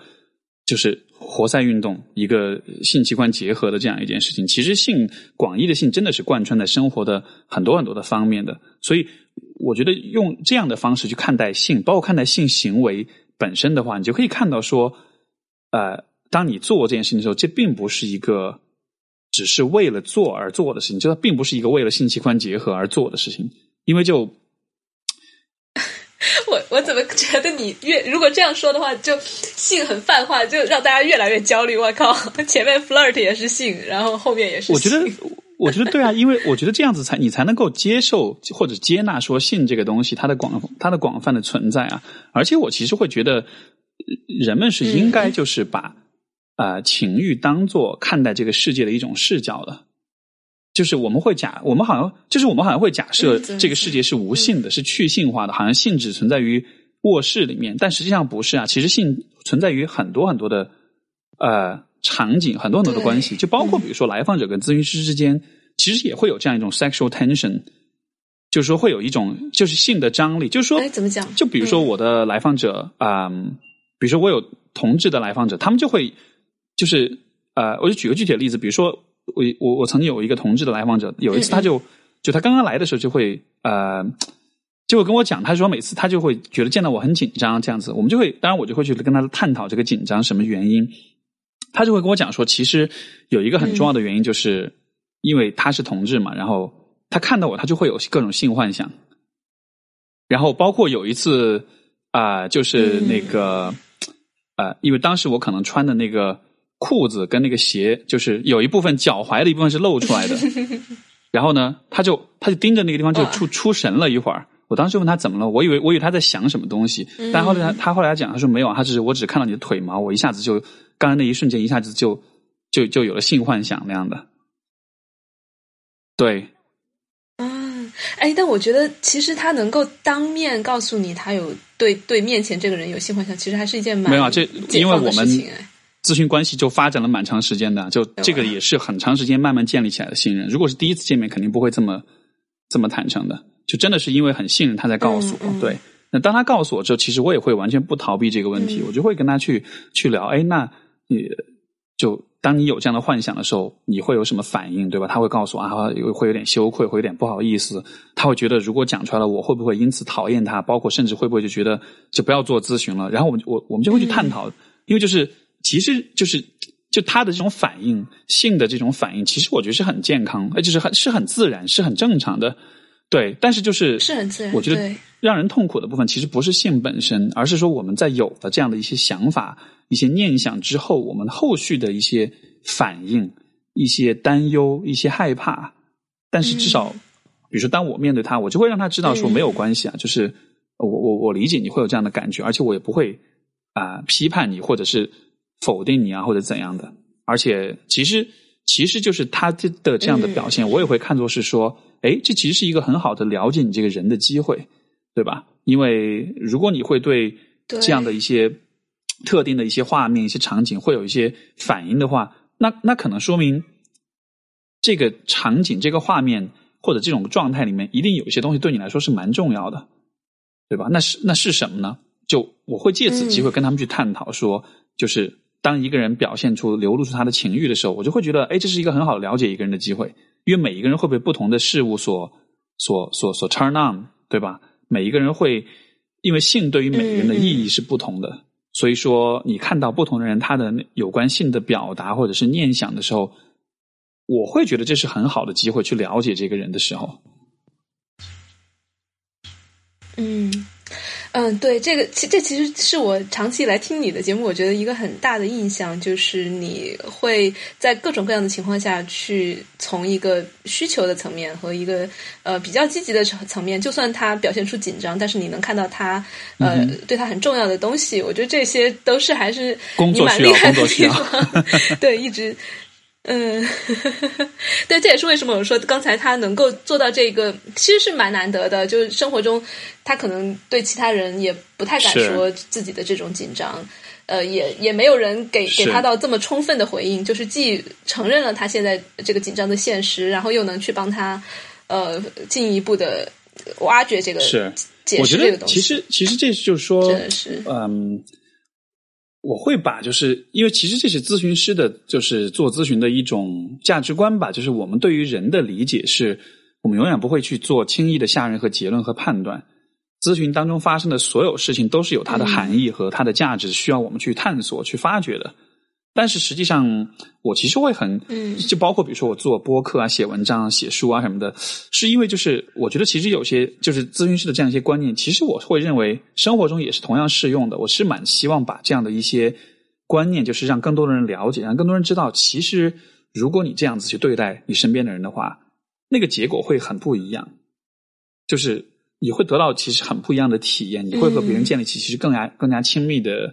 就是活塞运动，一个性器官结合的这样一件事情。其实性广义的性真的是贯穿在生活的很多很多的方面的，所以我觉得用这样的方式去看待性，包括看待性行为本身的话，你就可以看到说，呃，当你做这件事情的时候，这并不是一个。只是为了做而做的事情，就它并不是一个为了性器官结合而做的事情，因为就 我我怎么觉得你越如果这样说的话，就性很泛化，就让大家越来越焦虑。我靠，前面 flirt 也是性，然后后面也是。我觉得，我觉得对啊，因为我觉得这样子才你才能够接受或者接纳说性这个东西它的广它的广泛的存在啊。而且我其实会觉得，人们是应该就是把。啊，情欲当做看待这个世界的一种视角的，就是我们会假，我们好像就是我们好像会假设这个世界是无性的，是去性化的，好像性只存在于卧室里面，但实际上不是啊。其实性存在于很多很多的呃场景，很多很多的关系，就包括比如说来访者跟咨询师之间，其实也会有这样一种 sexual tension，就是说会有一种就是性的张力，就是说怎么讲？就比如说我的来访者啊，比如说我有同志的来访者，他们就会。就是呃，我就举个具体的例子，比如说我我我曾经有一个同志的来访者，有一次他就就他刚刚来的时候就会呃，就会跟我讲，他说每次他就会觉得见到我很紧张这样子，我们就会当然我就会去跟他探讨这个紧张什么原因，他就会跟我讲说，其实有一个很重要的原因，就是因为他是同志嘛，然后他看到我，他就会有各种性幻想，然后包括有一次啊，就是那个呃，因为当时我可能穿的那个。裤子跟那个鞋，就是有一部分脚踝的一部分是露出来的。然后呢，他就他就盯着那个地方就出出神了一会儿。我当时问他怎么了，我以为我以为他在想什么东西。但后来他他后来讲，他说没有，他只是我只看到你的腿毛，我一下子就刚才那一瞬间一下子就就就有了性幻想那样的。对，嗯，哎，但我觉得其实他能够当面告诉你他有对对面前这个人有性幻想，其实还是一件蛮没有啊，这因为我们。咨询关系就发展了蛮长时间的，就这个也是很长时间慢慢建立起来的信任。如果是第一次见面，肯定不会这么这么坦诚的。就真的是因为很信任他才告诉我。对，那当他告诉我之后，其实我也会完全不逃避这个问题，我就会跟他去去聊。哎，那你就当你有这样的幻想的时候，你会有什么反应，对吧？他会告诉我啊，会有点羞愧，会有点不好意思。他会觉得如果讲出来了，我会不会因此讨厌他？包括甚至会不会就觉得就不要做咨询了？然后我们我我们就会去探讨，因为就是。其实就是，就他的这种反应，性的这种反应，其实我觉得是很健康，而且是很是很自然，是很正常的。对，但是就是是很自然。我觉得让人痛苦的部分，其实不是性本身，而是说我们在有了这样的一些想法、一些念想之后，我们后续的一些反应、一些担忧、一些害怕。但是至少，比如说，当我面对他，我就会让他知道说没有关系啊，就是我我我理解你会有这样的感觉，而且我也不会啊批判你，或者是。否定你啊，或者怎样的？而且，其实，其实就是他的的这样的表现，我也会看作是说，哎，这其实是一个很好的了解你这个人的机会，对吧？因为如果你会对这样的一些特定的一些画面、一些场景会有一些反应的话，那那可能说明这个场景、这个画面或者这种状态里面，一定有一些东西对你来说是蛮重要的，对吧？那是那是什么呢？就我会借此机会跟他们去探讨说，就是。当一个人表现出、流露出他的情欲的时候，我就会觉得，哎，这是一个很好了解一个人的机会。因为每一个人会被不同的事物所、所、所、所 turn on，对吧？每一个人会因为性对于每个人的意义是不同的，所以说你看到不同的人他的有关性的表达或者是念想的时候，我会觉得这是很好的机会去了解这个人的时候。嗯。嗯，对，这个其这其实是我长期以来听你的节目，我觉得一个很大的印象就是你会在各种各样的情况下去从一个需求的层面和一个呃比较积极的层层面，就算他表现出紧张，但是你能看到他呃对他很重要的东西，我觉得这些都是还是你蛮厉害的地方，对，一直。嗯，对，这也是为什么我说刚才他能够做到这个，其实是蛮难得的。就是生活中，他可能对其他人也不太敢说自己的这种紧张，呃，也也没有人给给他到这么充分的回应，就是既承认了他现在这个紧张的现实，然后又能去帮他呃进一步的挖掘这个是解释这个东西。其实，其实这就是说，真的是嗯。我会把，就是因为其实这是咨询师的，就是做咨询的一种价值观吧。就是我们对于人的理解是，我们永远不会去做轻易的下任何结论和判断。咨询当中发生的所有事情都是有它的含义和它的价值，需要我们去探索、去发掘的。但是实际上，我其实会很，嗯，就包括比如说我做播客啊、写文章、写书啊什么的，是因为就是我觉得其实有些就是咨询师的这样一些观念，其实我会认为生活中也是同样适用的。我是蛮希望把这样的一些观念，就是让更多的人了解，让更多人知道，其实如果你这样子去对待你身边的人的话，那个结果会很不一样，就是你会得到其实很不一样的体验，你会和别人建立起其实更加更加亲密的。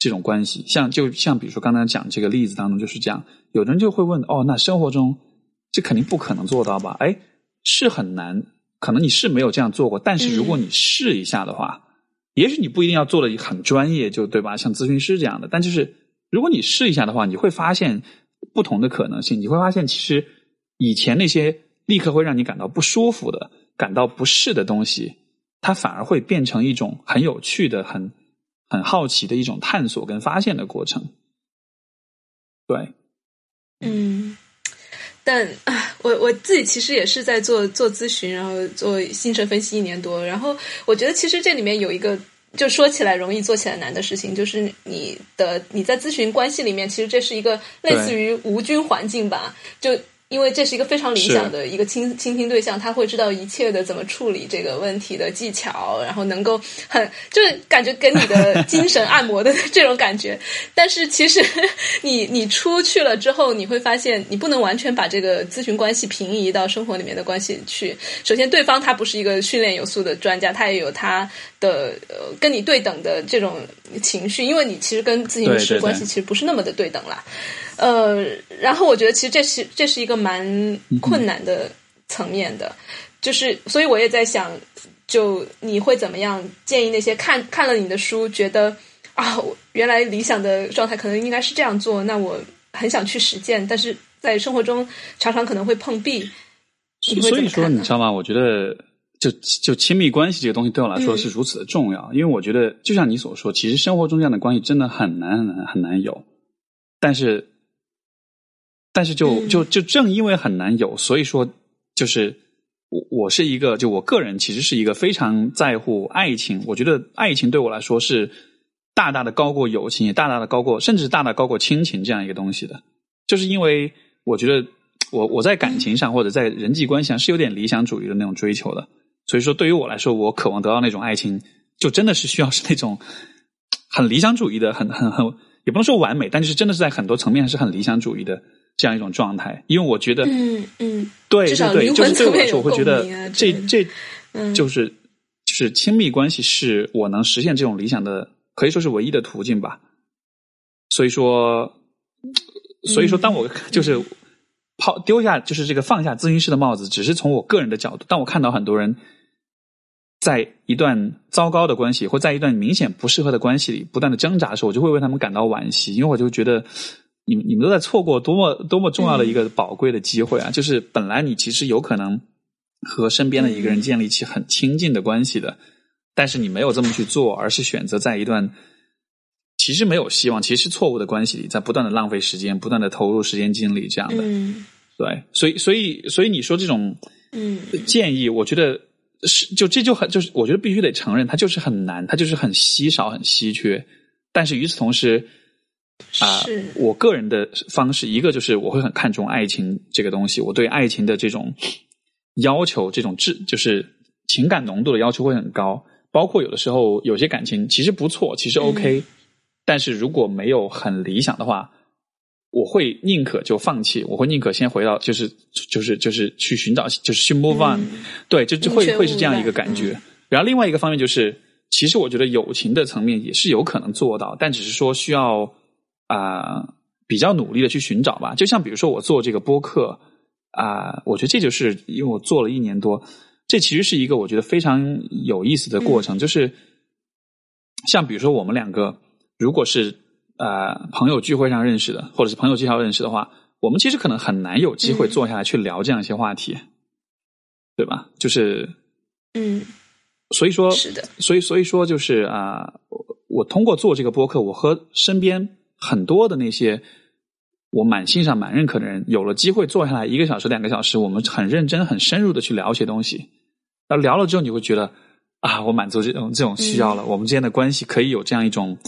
这种关系，像就像比如说刚才讲这个例子当中就是这样，有的人就会问：哦，那生活中这肯定不可能做到吧？哎，是很难，可能你是没有这样做过，但是如果你试一下的话，也许你不一定要做的很专业，就对吧？像咨询师这样的，但就是如果你试一下的话，你会发现不同的可能性，你会发现其实以前那些立刻会让你感到不舒服的、感到不适的东西，它反而会变成一种很有趣的、很。很好奇的一种探索跟发现的过程，对，嗯，但啊，我我自己其实也是在做做咨询，然后做精神分析一年多，然后我觉得其实这里面有一个就说起来容易做起来难的事情，就是你的你在咨询关系里面，其实这是一个类似于无菌环境吧，就。因为这是一个非常理想的一个倾倾听对象，他会知道一切的怎么处理这个问题的技巧，然后能够很就是感觉给你的精神按摩的这种感觉。但是其实你你出去了之后，你会发现你不能完全把这个咨询关系平移到生活里面的关系去。首先，对方他不是一个训练有素的专家，他也有他的呃跟你对等的这种情绪，因为你其实跟咨询师关系其实不是那么的对等啦。呃，然后我觉得其实这是这是一个蛮困难的层面的，就是所以我也在想，就你会怎么样建议那些看看了你的书，觉得啊，原来理想的状态可能应该是这样做，那我很想去实践，但是在生活中常常可能会碰壁。所以说，你知道吗？我觉得就就亲密关系这个东西对我来说是如此的重要，因为我觉得就像你所说，其实生活中这样的关系真的很难很难很难有，但是。但是就就就正因为很难有，所以说就是我我是一个就我个人其实是一个非常在乎爱情，我觉得爱情对我来说是大大的高过友情，也大大的高过甚至大大高过亲情这样一个东西的。就是因为我觉得我我在感情上或者在人际关系上是有点理想主义的那种追求的，所以说对于我来说，我渴望得到那种爱情，就真的是需要是那种很理想主义的，很很很也不能说完美，但就是真的是在很多层面上是很理想主义的。这样一种状态，因为我觉得，嗯嗯，对对对，就是对我来说，我会觉得这这，嗯，就是就是亲密关系是我能实现这种理想的，可以说是唯一的途径吧。所以说，所以说，当我就是抛丢下，就是这个放下咨询师的帽子，只是从我个人的角度，当我看到很多人在一段糟糕的关系，或在一段明显不适合的关系里不断的挣扎的时候，我就会为他们感到惋惜，因为我就觉得。你你们都在错过多么多么重要的一个宝贵的机会啊！就是本来你其实有可能和身边的一个人建立起很亲近的关系的，但是你没有这么去做，而是选择在一段其实没有希望、其实错误的关系里，在不断的浪费时间、不断的投入时间精力这样的。对，所以所以所以你说这种嗯建议，我觉得是就这就很就是我觉得必须得承认，它就是很难，它就是很稀少、很稀缺。但是与此同时，啊，我个人的方式，一个就是我会很看重爱情这个东西，我对爱情的这种要求，这种质就是情感浓度的要求会很高。包括有的时候有些感情其实不错，其实 OK，但是如果没有很理想的话。我会宁可就放弃，我会宁可先回到，就是就是就是去寻找，就是去 move on，对，就就会会是这样一个感觉。然后另外一个方面就是，其实我觉得友情的层面也是有可能做到，但只是说需要啊比较努力的去寻找吧。就像比如说我做这个播客啊，我觉得这就是因为我做了一年多，这其实是一个我觉得非常有意思的过程。就是像比如说我们两个，如果是。呃，朋友聚会上认识的，或者是朋友介绍认识的话，我们其实可能很难有机会坐下来去聊这样一些话题，对吧？就是，嗯，所以说，是的，所以所以说，就是啊，我通过做这个播客，我和身边很多的那些我蛮欣赏、蛮认可的人，有了机会坐下来一个小时、两个小时，我们很认真、很深入的去聊一些东西。那聊了之后，你会觉得啊，我满足这种这种需要了，我们之间的关系可以有这样一种。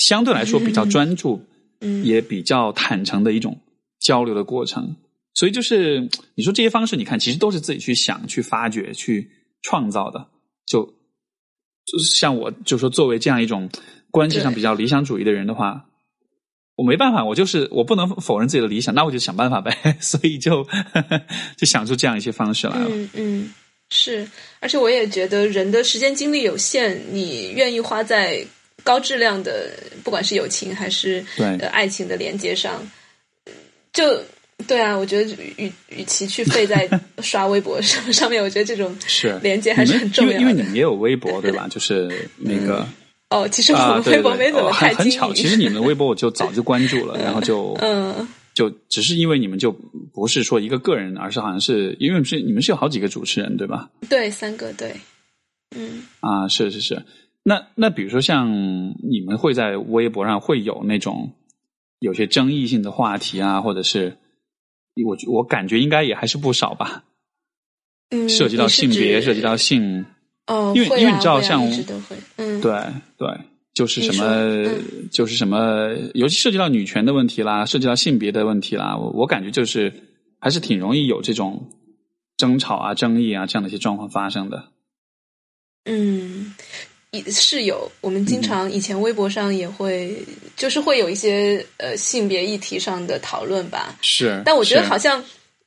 相对来说比较专注，嗯，也比较坦诚的一种交流的过程。所以就是你说这些方式，你看其实都是自己去想、去发掘、去创造的。就就是像我，就说作为这样一种关系上比较理想主义的人的话，我没办法，我就是我不能否认自己的理想，那我就想办法呗。所以就 就想出这样一些方式来了。嗯嗯，是，而且我也觉得人的时间精力有限，你愿意花在。高质量的，不管是友情还是呃爱情的连接上，就对啊，我觉得与与其去费在 刷微博上上面，我觉得这种是连接还是很重要。因为因为你们也有微博对吧？就是那个哦，其实我们微博没怎么太很巧。其实你们的微博我就早就关注了，然后就嗯，就只是因为你们就不是说一个个人，而是好像是因为是你们是有好几个主持人对吧？对，三个对，嗯啊，是是是。那那比如说像你们会在微博上会有那种有些争议性的话题啊，或者是我我感觉应该也还是不少吧。嗯，涉及到性别，涉及到性哦，因为因为你知道像对对，就是什么就是什么，尤其涉及到女权的问题啦，涉及到性别的问题啦，我我感觉就是还是挺容易有这种争吵啊、争议啊这样的一些状况发生的。嗯。是有，我们经常以前微博上也会，就是会有一些呃性别议题上的讨论吧。是，但我觉得好像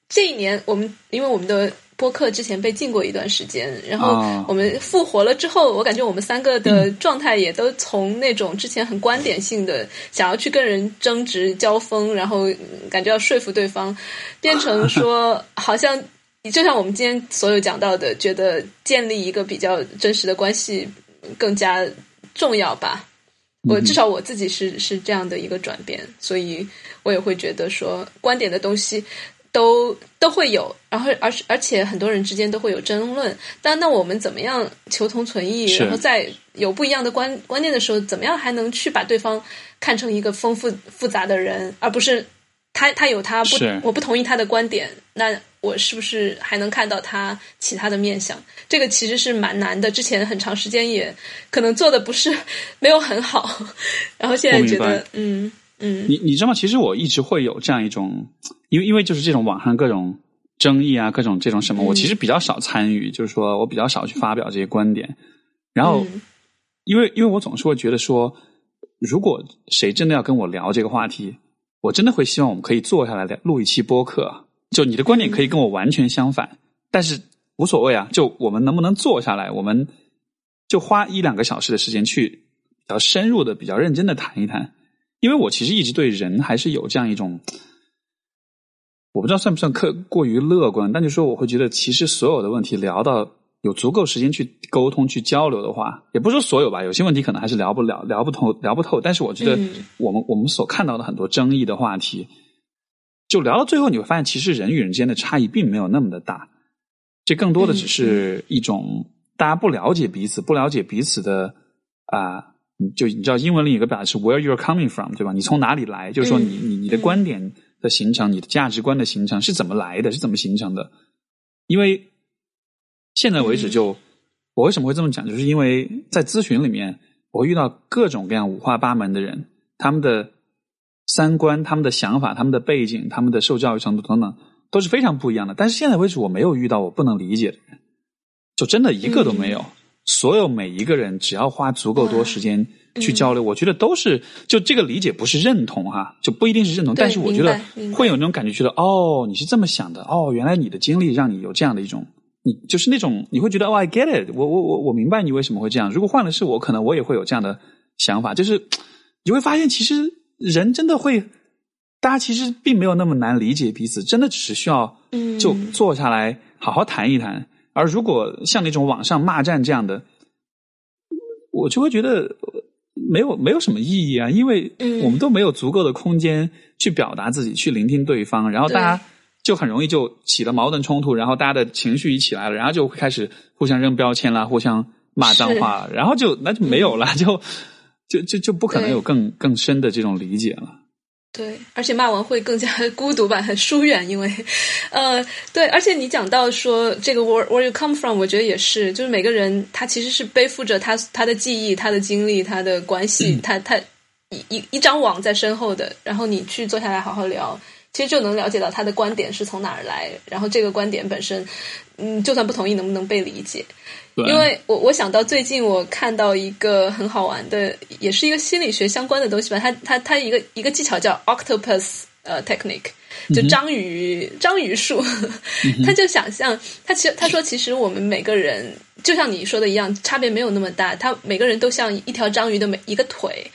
这一年我们因为我们的播客之前被禁过一段时间，然后我们复活了之后，我感觉我们三个的状态也都从那种之前很观点性的想要去跟人争执交锋，然后感觉要说服对方，变成 说好像就像我们今天所有讲到的，觉得建立一个比较真实的关系。更加重要吧，我至少我自己是是这样的一个转变，所以我也会觉得说观点的东西都都会有，然后而而且很多人之间都会有争论，但那我们怎么样求同存异，然后在有不一样的观观念的时候，怎么样还能去把对方看成一个丰富复杂的人，而不是他他有他不我不同意他的观点，那。我是不是还能看到他其他的面相？这个其实是蛮难的。之前很长时间也可能做的不是 没有很好，然后现在觉得，嗯嗯。你你知道吗？其实我一直会有这样一种，因为因为就是这种网上各种争议啊，各种这种什么，我其实比较少参与，就是说我比较少去发表这些观点。然后，因为因为我总是会觉得说，如果谁真的要跟我聊这个话题，我真的会希望我们可以坐下来录一期播客。就你的观点可以跟我完全相反，但是无所谓啊。就我们能不能坐下来，我们就花一两个小时的时间去比较深入的、比较认真的谈一谈。因为我其实一直对人还是有这样一种，我不知道算不算客过于乐观，但就说我会觉得，其实所有的问题聊到有足够时间去沟通、去交流的话，也不是说所有吧，有些问题可能还是聊不了、聊不透、聊不透。但是我觉得，我们我们所看到的很多争议的话题。就聊到最后，你会发现，其实人与人之间的差异并没有那么的大，这更多的只是一种大家不了解彼此，不了解彼此的啊，就你知道英文里有个表达是 where you're coming from，对吧？你从哪里来？就是说，你你你的观点的形成，你的价值观的形成是怎么来的？是怎么形成的？因为现在为止，就我为什么会这么讲？就是因为在咨询里面，我会遇到各种各样五花八门的人，他们的三观、他们的想法、他们的背景、他们的受教育程度等等，都是非常不一样的。但是现在为止，我没有遇到我不能理解的人，就真的一个都没有。所有每一个人，只要花足够多时间去交流，我觉得都是就这个理解不是认同哈，就不一定是认同，但是我觉得会有那种感觉，觉得哦，你是这么想的，哦，原来你的经历让你有这样的一种。你就是那种你会觉得哦，I get it，我我我我明白你为什么会这样。如果换了是我，可能我也会有这样的想法。就是你会发现，其实人真的会，大家其实并没有那么难理解彼此，真的只是需要就坐下来好好谈一谈。而如果像那种网上骂战这样的，我就会觉得没有没有什么意义啊，因为我们都没有足够的空间去表达自己，去聆听对方，然后大家。就很容易就起了矛盾冲突，然后大家的情绪一起来了，然后就会开始互相扔标签啦，互相骂脏话，然后就那就没有了，就就就就不可能有更更深的这种理解了。对，而且骂完会更加 孤独吧，很疏远，因为呃，对，而且你讲到说这个 where where you come from，我觉得也是，就是每个人他其实是背负着他他的记忆、他的经历、他的关系，他他一一一张网在身后的，然后你去坐下来好好聊。其实就能了解到他的观点是从哪儿来，然后这个观点本身，嗯，就算不同意，能不能被理解？因为我我想到最近我看到一个很好玩的，也是一个心理学相关的东西吧。他他他一个一个技巧叫 octopus 呃 technique，就章鱼章鱼术。他 就想象他其实他说其实我们每个人就像你说的一样，差别没有那么大。他每个人都像一条章鱼的每一个腿，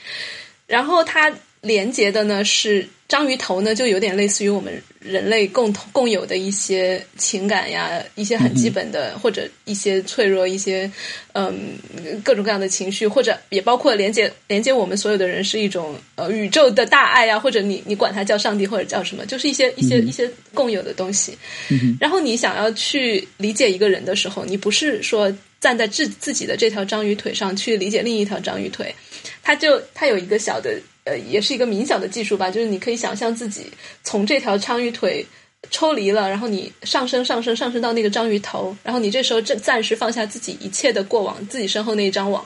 然后他连接的呢是。章鱼头呢，就有点类似于我们人类共同共有的一些情感呀，一些很基本的，或者一些脆弱，一些嗯各种各样的情绪，或者也包括连接连接我们所有的人是一种呃宇宙的大爱呀，或者你你管它叫上帝或者叫什么，就是一些一些一些共有的东西。然后你想要去理解一个人的时候，你不是说站在自自己的这条章鱼腿上去理解另一条章鱼腿，它就它有一个小的。呃，也是一个冥想的技术吧，就是你可以想象自己从这条章鱼腿抽离了，然后你上升、上升、上升到那个章鱼头，然后你这时候暂暂时放下自己一切的过往，自己身后那一张网，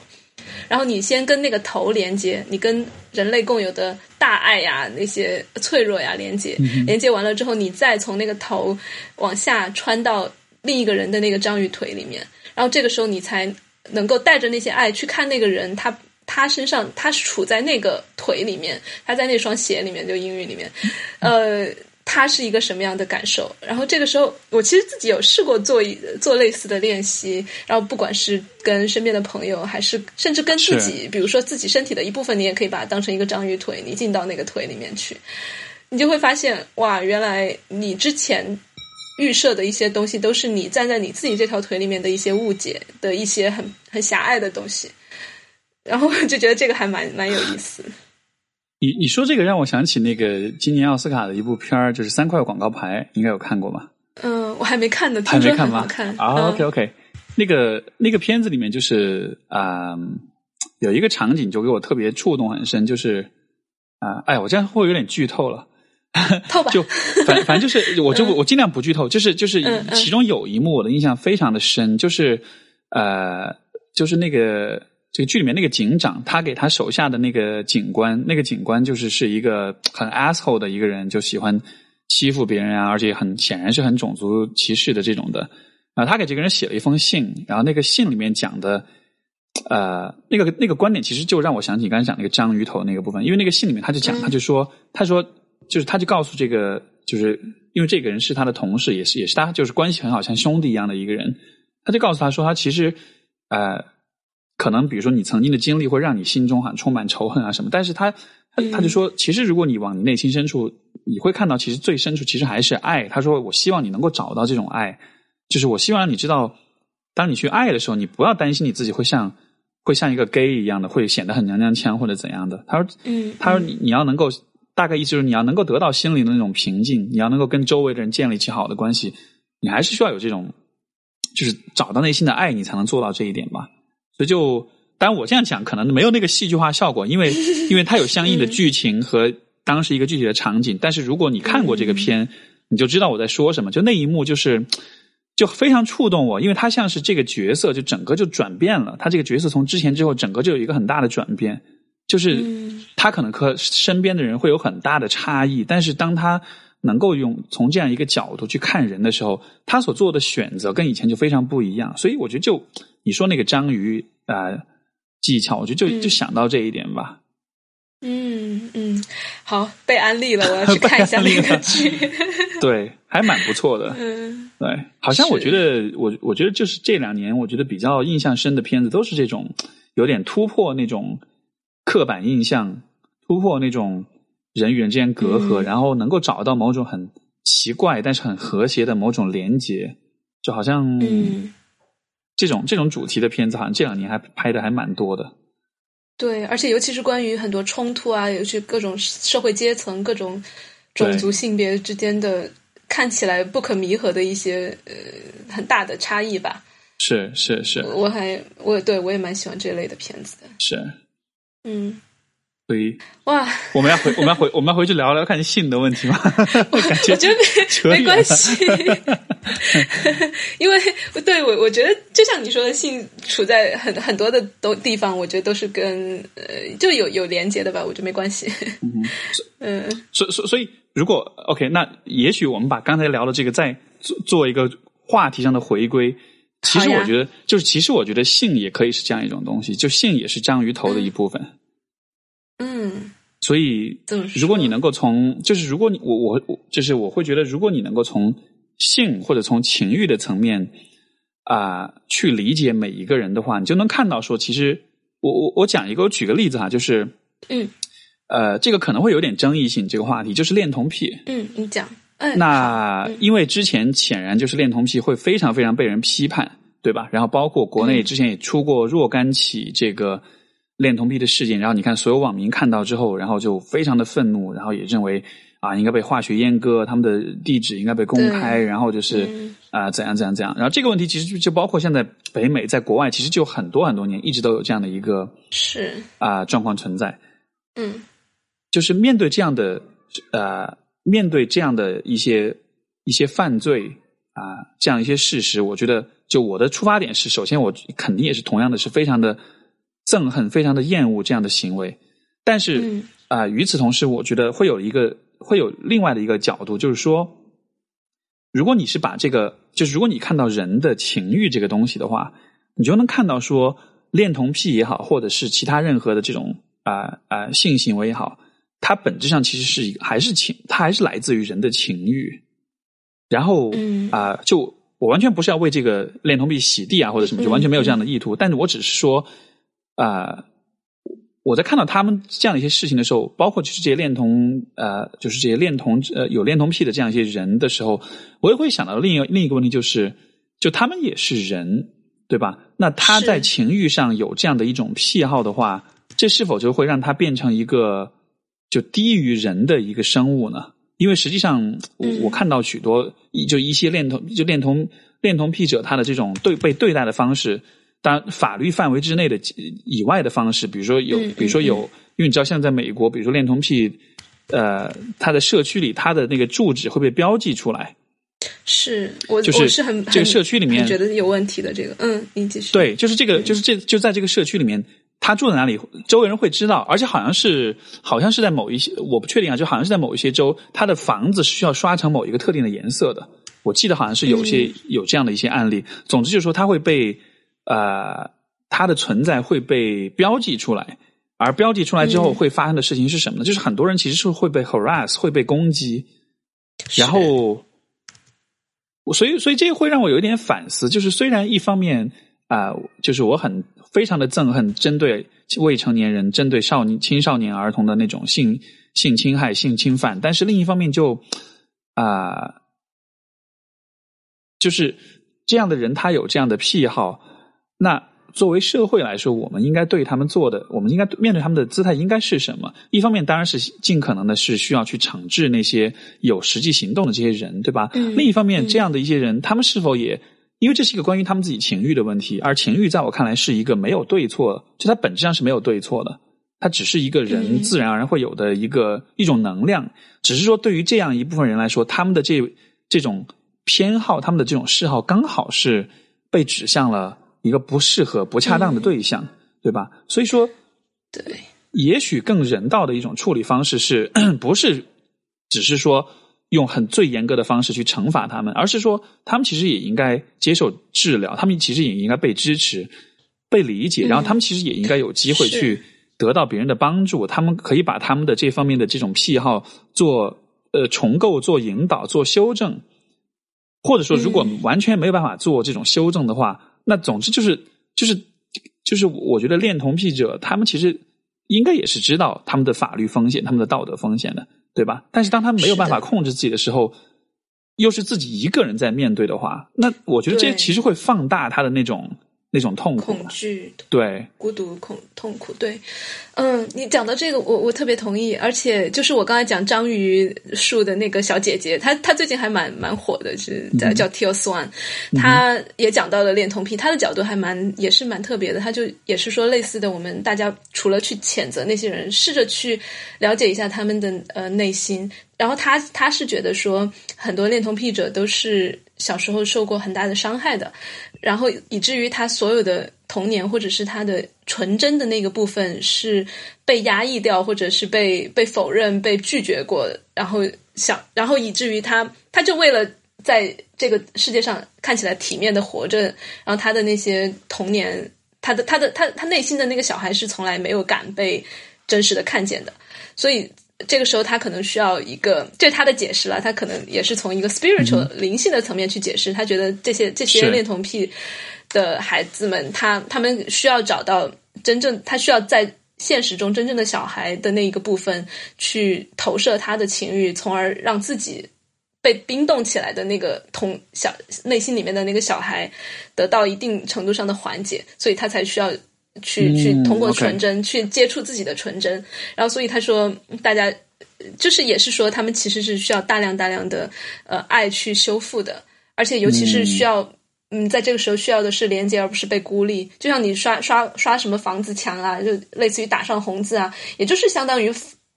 然后你先跟那个头连接，你跟人类共有的大爱呀、那些脆弱呀连接，连接完了之后，你再从那个头往下穿到另一个人的那个章鱼腿里面，然后这个时候你才能够带着那些爱去看那个人，他。他身上，他是处在那个腿里面，他在那双鞋里面，就英语里面，呃，他是一个什么样的感受？然后这个时候，我其实自己有试过做一做类似的练习，然后不管是跟身边的朋友，还是甚至跟自己，比如说自己身体的一部分，你也可以把它当成一个章鱼腿，你进到那个腿里面去，你就会发现，哇，原来你之前预设的一些东西，都是你站在你自己这条腿里面的一些误解的一些很很狭隘的东西。然后就觉得这个还蛮蛮有意思。你你说这个让我想起那个今年奥斯卡的一部片儿，就是三块广告牌，应该有看过吧？嗯，我还没看呢，还没看吗？看啊，OK OK，那个那个片子里面就是啊，有一个场景就给我特别触动很深，就是啊，哎，我这样会有点剧透了，透吧？就反反正就是，我就我尽量不剧透，就是就是其中有一幕我的印象非常的深，就是呃，就是那个。这个剧里面那个警长，他给他手下的那个警官，那个警官就是是一个很 asshole 的一个人，就喜欢欺负别人啊，而且很显然是很种族歧视的这种的。啊，他给这个人写了一封信，然后那个信里面讲的，呃，那个那个观点其实就让我想起刚才讲那个章鱼头那个部分，因为那个信里面他就讲，他就说，他说就是他就告诉这个，就是因为这个人是他的同事，也是也是他就是关系很好，像兄弟一样的一个人，他就告诉他说，他其实呃。可能比如说你曾经的经历会让你心中很充满仇恨啊什么，但是他他他就说，其实如果你往你内心深处，你会看到其实最深处其实还是爱。他说，我希望你能够找到这种爱，就是我希望让你知道，当你去爱的时候，你不要担心你自己会像会像一个 gay 一样的，会显得很娘娘腔或者怎样的。他说，嗯，他说你你要能够大概意思就是你要能够得到心灵的那种平静，你要能够跟周围的人建立起好的关系，你还是需要有这种，就是找到内心的爱，你才能做到这一点吧。所以就，当然我这样讲可能没有那个戏剧化效果，因为 因为它有相应的剧情和当时一个具体的场景。但是如果你看过这个片，你就知道我在说什么。就那一幕就是，就非常触动我，因为他像是这个角色就整个就转变了，他这个角色从之前之后整个就有一个很大的转变，就是他可能和身边的人会有很大的差异，但是当他能够用从这样一个角度去看人的时候，他所做的选择跟以前就非常不一样，所以我觉得就你说那个章鱼啊技巧，我觉得就就想到这一点吧。嗯嗯，好，被安利了，我要去看一下那个剧。对，还蛮不错的。嗯，对，好像我觉得，我我觉得就是这两年，我觉得比较印象深的片子都是这种有点突破那种刻板印象，突破那种人与人之间隔阂，然后能够找到某种很奇怪但是很和谐的某种连接，就好像这种这种主题的片子，好像这两年还拍的还蛮多的。对，而且尤其是关于很多冲突啊，尤其各种社会阶层、各种种族、性别之间的看起来不可弥合的一些呃很大的差异吧。是是是，我还我对我也蛮喜欢这类的片子的。是，嗯。所以哇，我们要回我们要回我们要回去聊聊看性的问题吗？我觉得没没关系，因为对我我觉得就像你说的，性处在很很多的都地方，我觉得都是跟呃就有有连接的吧，我觉得没关系。嗯，所所所以如果 OK，那也许我们把刚才聊的这个再做做一个话题上的回归。其实我觉得就是其实我觉得性也可以是这样一种东西，就性也是章鱼头的一部分。嗯，所以如果你能够从，就是如果你我我我，就是我会觉得，如果你能够从性或者从情欲的层面啊去理解每一个人的话，你就能看到说，其实我我我讲一个，我举个例子哈，就是嗯呃，这个可能会有点争议性，这个话题就是恋童癖。嗯，你讲，嗯，那因为之前显然就是恋童癖会非常非常被人批判，对吧？然后包括国内之前也出过若干起这个。恋童癖的事件，然后你看，所有网民看到之后，然后就非常的愤怒，然后也认为啊，应该被化学阉割，他们的地址应该被公开，然后就是啊，怎样怎样怎样。然后这个问题其实就就包括现在北美，在国外其实就很多很多年，一直都有这样的一个是啊状况存在。嗯，就是面对这样的呃，面对这样的一些一些犯罪啊，这样一些事实，我觉得就我的出发点是，首先我肯定也是同样的是非常的。憎恨，非常的厌恶这样的行为，但是啊，与此同时，我觉得会有一个会有另外的一个角度，就是说，如果你是把这个，就是如果你看到人的情欲这个东西的话，你就能看到说，恋童癖也好，或者是其他任何的这种啊啊性行为也好，它本质上其实是一个还是情，它还是来自于人的情欲，然后啊，就我完全不是要为这个恋童癖洗地啊，或者什么，就完全没有这样的意图，但是我只是说。啊，我在看到他们这样一些事情的时候，包括就是这些恋童，呃，就是这些恋童，呃，有恋童癖的这样一些人的时候，我也会想到另一另一个问题，就是就他们也是人，对吧？那他在情欲上有这样的一种癖好的话，这是否就会让他变成一个就低于人的一个生物呢？因为实际上，我看到许多就一些恋童就恋童恋童癖者，他的这种对被对待的方式。当然，法律范围之内的以外的方式，比如说有，比如说有，因为你知道，现在在美国，比如说恋童癖，呃，他的社区里，他的那个住址会被标记出来。是我就是是很这个社区里面觉得有问题的这个，嗯，你继续。对，就是这个，就是这就在这个社区里面，他住在哪里，周围人会知道，而且好像是好像是在某一些，我不确定啊，就好像是在某一些州，他的房子是需要刷成某一个特定的颜色的。我记得好像是有些有这样的一些案例。总之就是说，他会被。呃，它的存在会被标记出来，而标记出来之后会发生的事情是什么呢？就是很多人其实是会被 harass，会被攻击，然后，所以，所以这会让我有一点反思。就是虽然一方面啊，就是我很非常的憎恨针对未成年人、针对少年、青少年儿童的那种性性侵害、性侵犯，但是另一方面就啊，就是这样的人，他有这样的癖好。那作为社会来说，我们应该对他们做的，我们应该面对他们的姿态应该是什么？一方面当然是尽可能的是需要去惩治那些有实际行动的这些人，对吧？另一方面，这样的一些人，他们是否也因为这是一个关于他们自己情欲的问题？而情欲在我看来是一个没有对错，就它本质上是没有对错的，它只是一个人自然而然会有的一个一种能量。只是说，对于这样一部分人来说，他们的这这种偏好、他们的这种嗜好，刚好是被指向了一个不适合、不恰当的对象，对吧？所以说，对，也许更人道的一种处理方式是，不是只是说用很最严格的方式去惩罚他们，而是说他们其实也应该接受治疗，他们其实也应该被支持、被理解，然后他们其实也应该有机会去得到别人的帮助，他们可以把他们的这方面的这种癖好做呃重构、做引导、做修正。或者说，如果完全没有办法做这种修正的话，那总之就是就是就是，我觉得恋童癖者他们其实应该也是知道他们的法律风险、他们的道德风险的，对吧？但是当他没有办法控制自己的时候，又是自己一个人在面对的话，那我觉得这其实会放大他的那种。那种痛苦、恐惧，对，孤独、恐痛苦，对，嗯，你讲到这个，我我特别同意，而且就是我刚才讲章鱼树的那个小姐姐，她她最近还蛮蛮火的，是叫叫 t i l s One，她也讲到了恋童癖，她的角度还蛮也是蛮特别的，她就也是说类似的，我们大家除了去谴责那些人，试着去了解一下他们的呃内心，然后他他是觉得说很多恋童癖者都是小时候受过很大的伤害的。然后以至于他所有的童年，或者是他的纯真的那个部分，是被压抑掉，或者是被被否认、被拒绝过。然后想，然后以至于他，他就为了在这个世界上看起来体面的活着，然后他的那些童年，他的他的他他内心的那个小孩是从来没有敢被真实的看见的，所以。这个时候，他可能需要一个，这是他的解释了。他可能也是从一个 spiritual 灵性的层面去解释。他觉得这些这些恋童癖的孩子们，他他们需要找到真正，他需要在现实中真正的小孩的那一个部分去投射他的情欲，从而让自己被冰冻起来的那个同小内心里面的那个小孩得到一定程度上的缓解，所以他才需要。去去通过纯真去接触自己的纯真，然后所以他说，大家就是也是说，他们其实是需要大量大量的呃爱去修复的，而且尤其是需要嗯在这个时候需要的是连接，而不是被孤立。就像你刷刷刷什么房子墙啊，就类似于打上红字啊，也就是相当于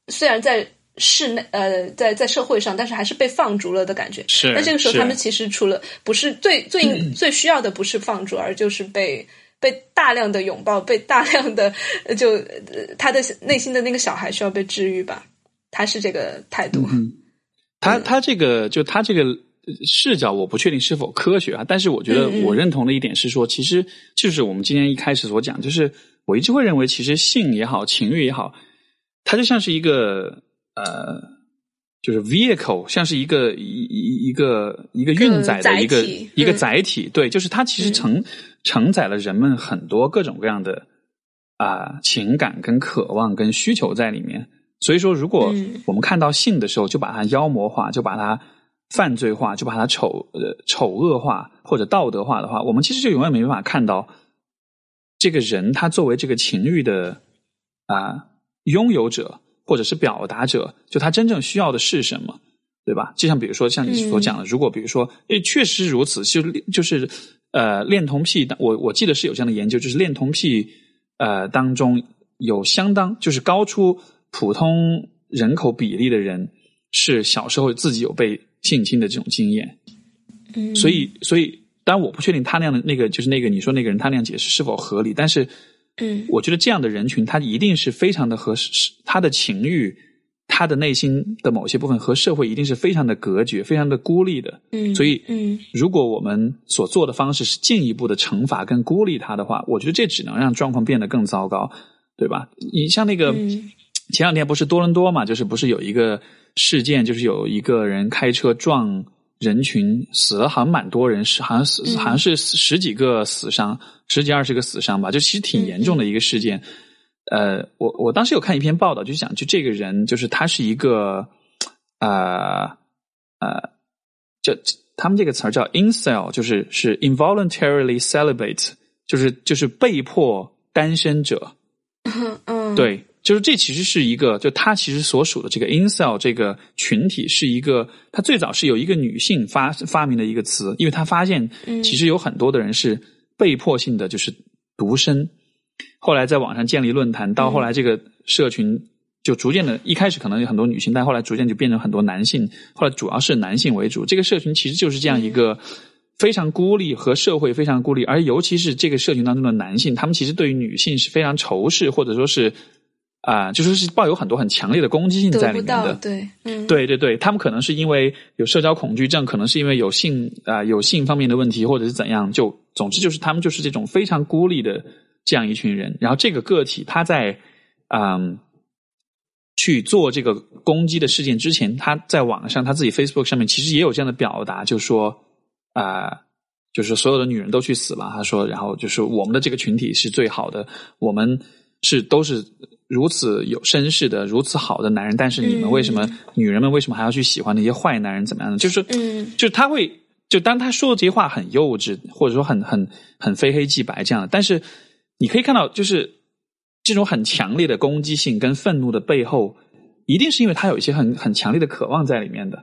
虽然在室内呃在在社会上，但是还是被放逐了的感觉。是，那这个时候他们其实除了不是最最最需要的不是放逐，而就是被。被大量的拥抱，被大量的 就他的内心的那个小孩需要被治愈吧，他是这个态度。他他这个就他这个视角，我不确定是否科学啊，但是我觉得我认同的一点是说，其实就是我们今天一开始所讲，就是我一直会认为，其实性也好，情欲也好，它就像是一个呃。就是 vehicle，像是一个一一一个一个运载的一个一个载体，对，就是它其实承承载了人们很多各种各样的啊情感跟渴望跟需求在里面。所以说，如果我们看到性的时候，就把它妖魔化，就把它犯罪化，就把它丑呃丑恶化或者道德化的话，我们其实就永远没办法看到这个人他作为这个情欲的啊拥有者。或者是表达者，就他真正需要的是什么，对吧？就像比如说，像你所讲的，如果比如说，诶，确实如此，就就是呃，恋童癖，我我记得是有这样的研究，就是恋童癖呃当中有相当就是高出普通人口比例的人，是小时候自己有被性侵的这种经验。嗯，所以所以，当然我不确定他那样的那个就是那个你说那个人他那样解释是否合理，但是。嗯，我觉得这样的人群，他一定是非常的合适他的情欲，他的内心的某些部分和社会一定是非常的隔绝、非常的孤立的。嗯，所以，嗯，如果我们所做的方式是进一步的惩罚跟孤立他的话，我觉得这只能让状况变得更糟糕，对吧？你像那个前两天不是多伦多嘛，就是不是有一个事件，就是有一个人开车撞。人群死了，好像蛮多人，是好像死，好像是十几个死伤，十几二十个死伤吧，就其实挺严重的一个事件。呃，我我当时有看一篇报道，就讲就这个人，就是他是一个，呃呃，就他们这个词儿叫 incel，就是是 involuntarily celibate，就是就是被迫单身者。嗯，对。就是这其实是一个，就他其实所属的这个 incel 这个群体是一个，他最早是有一个女性发发明的一个词，因为他发现其实有很多的人是被迫性的就是独身，后来在网上建立论坛，到后来这个社群就逐渐的，一开始可能有很多女性，但后来逐渐就变成很多男性，后来主要是男性为主。这个社群其实就是这样一个非常孤立和社会非常孤立，而尤其是这个社群当中的男性，他们其实对于女性是非常仇视，或者说是啊，就说是抱有很多很强烈的攻击性在里面的。对，嗯，对对对，他们可能是因为有社交恐惧症，可能是因为有性啊有性方面的问题，或者是怎样，就总之就是他们就是这种非常孤立的这样一群人。然后这个个体他在嗯。去做这个攻击的事件之前，他在网上他自己 Facebook 上面其实也有这样的表达，就说啊，就是所有的女人都去死吧。他说，然后就是我们的这个群体是最好的，我们是都是如此有绅士的、如此好的男人，但是你们为什么女人们为什么还要去喜欢那些坏男人？怎么样的？就是，嗯，就他会就当他说的这些话很幼稚，或者说很很很非黑即白这样的，但是你可以看到就是。这种很强烈的攻击性跟愤怒的背后，一定是因为他有一些很很强烈的渴望在里面的，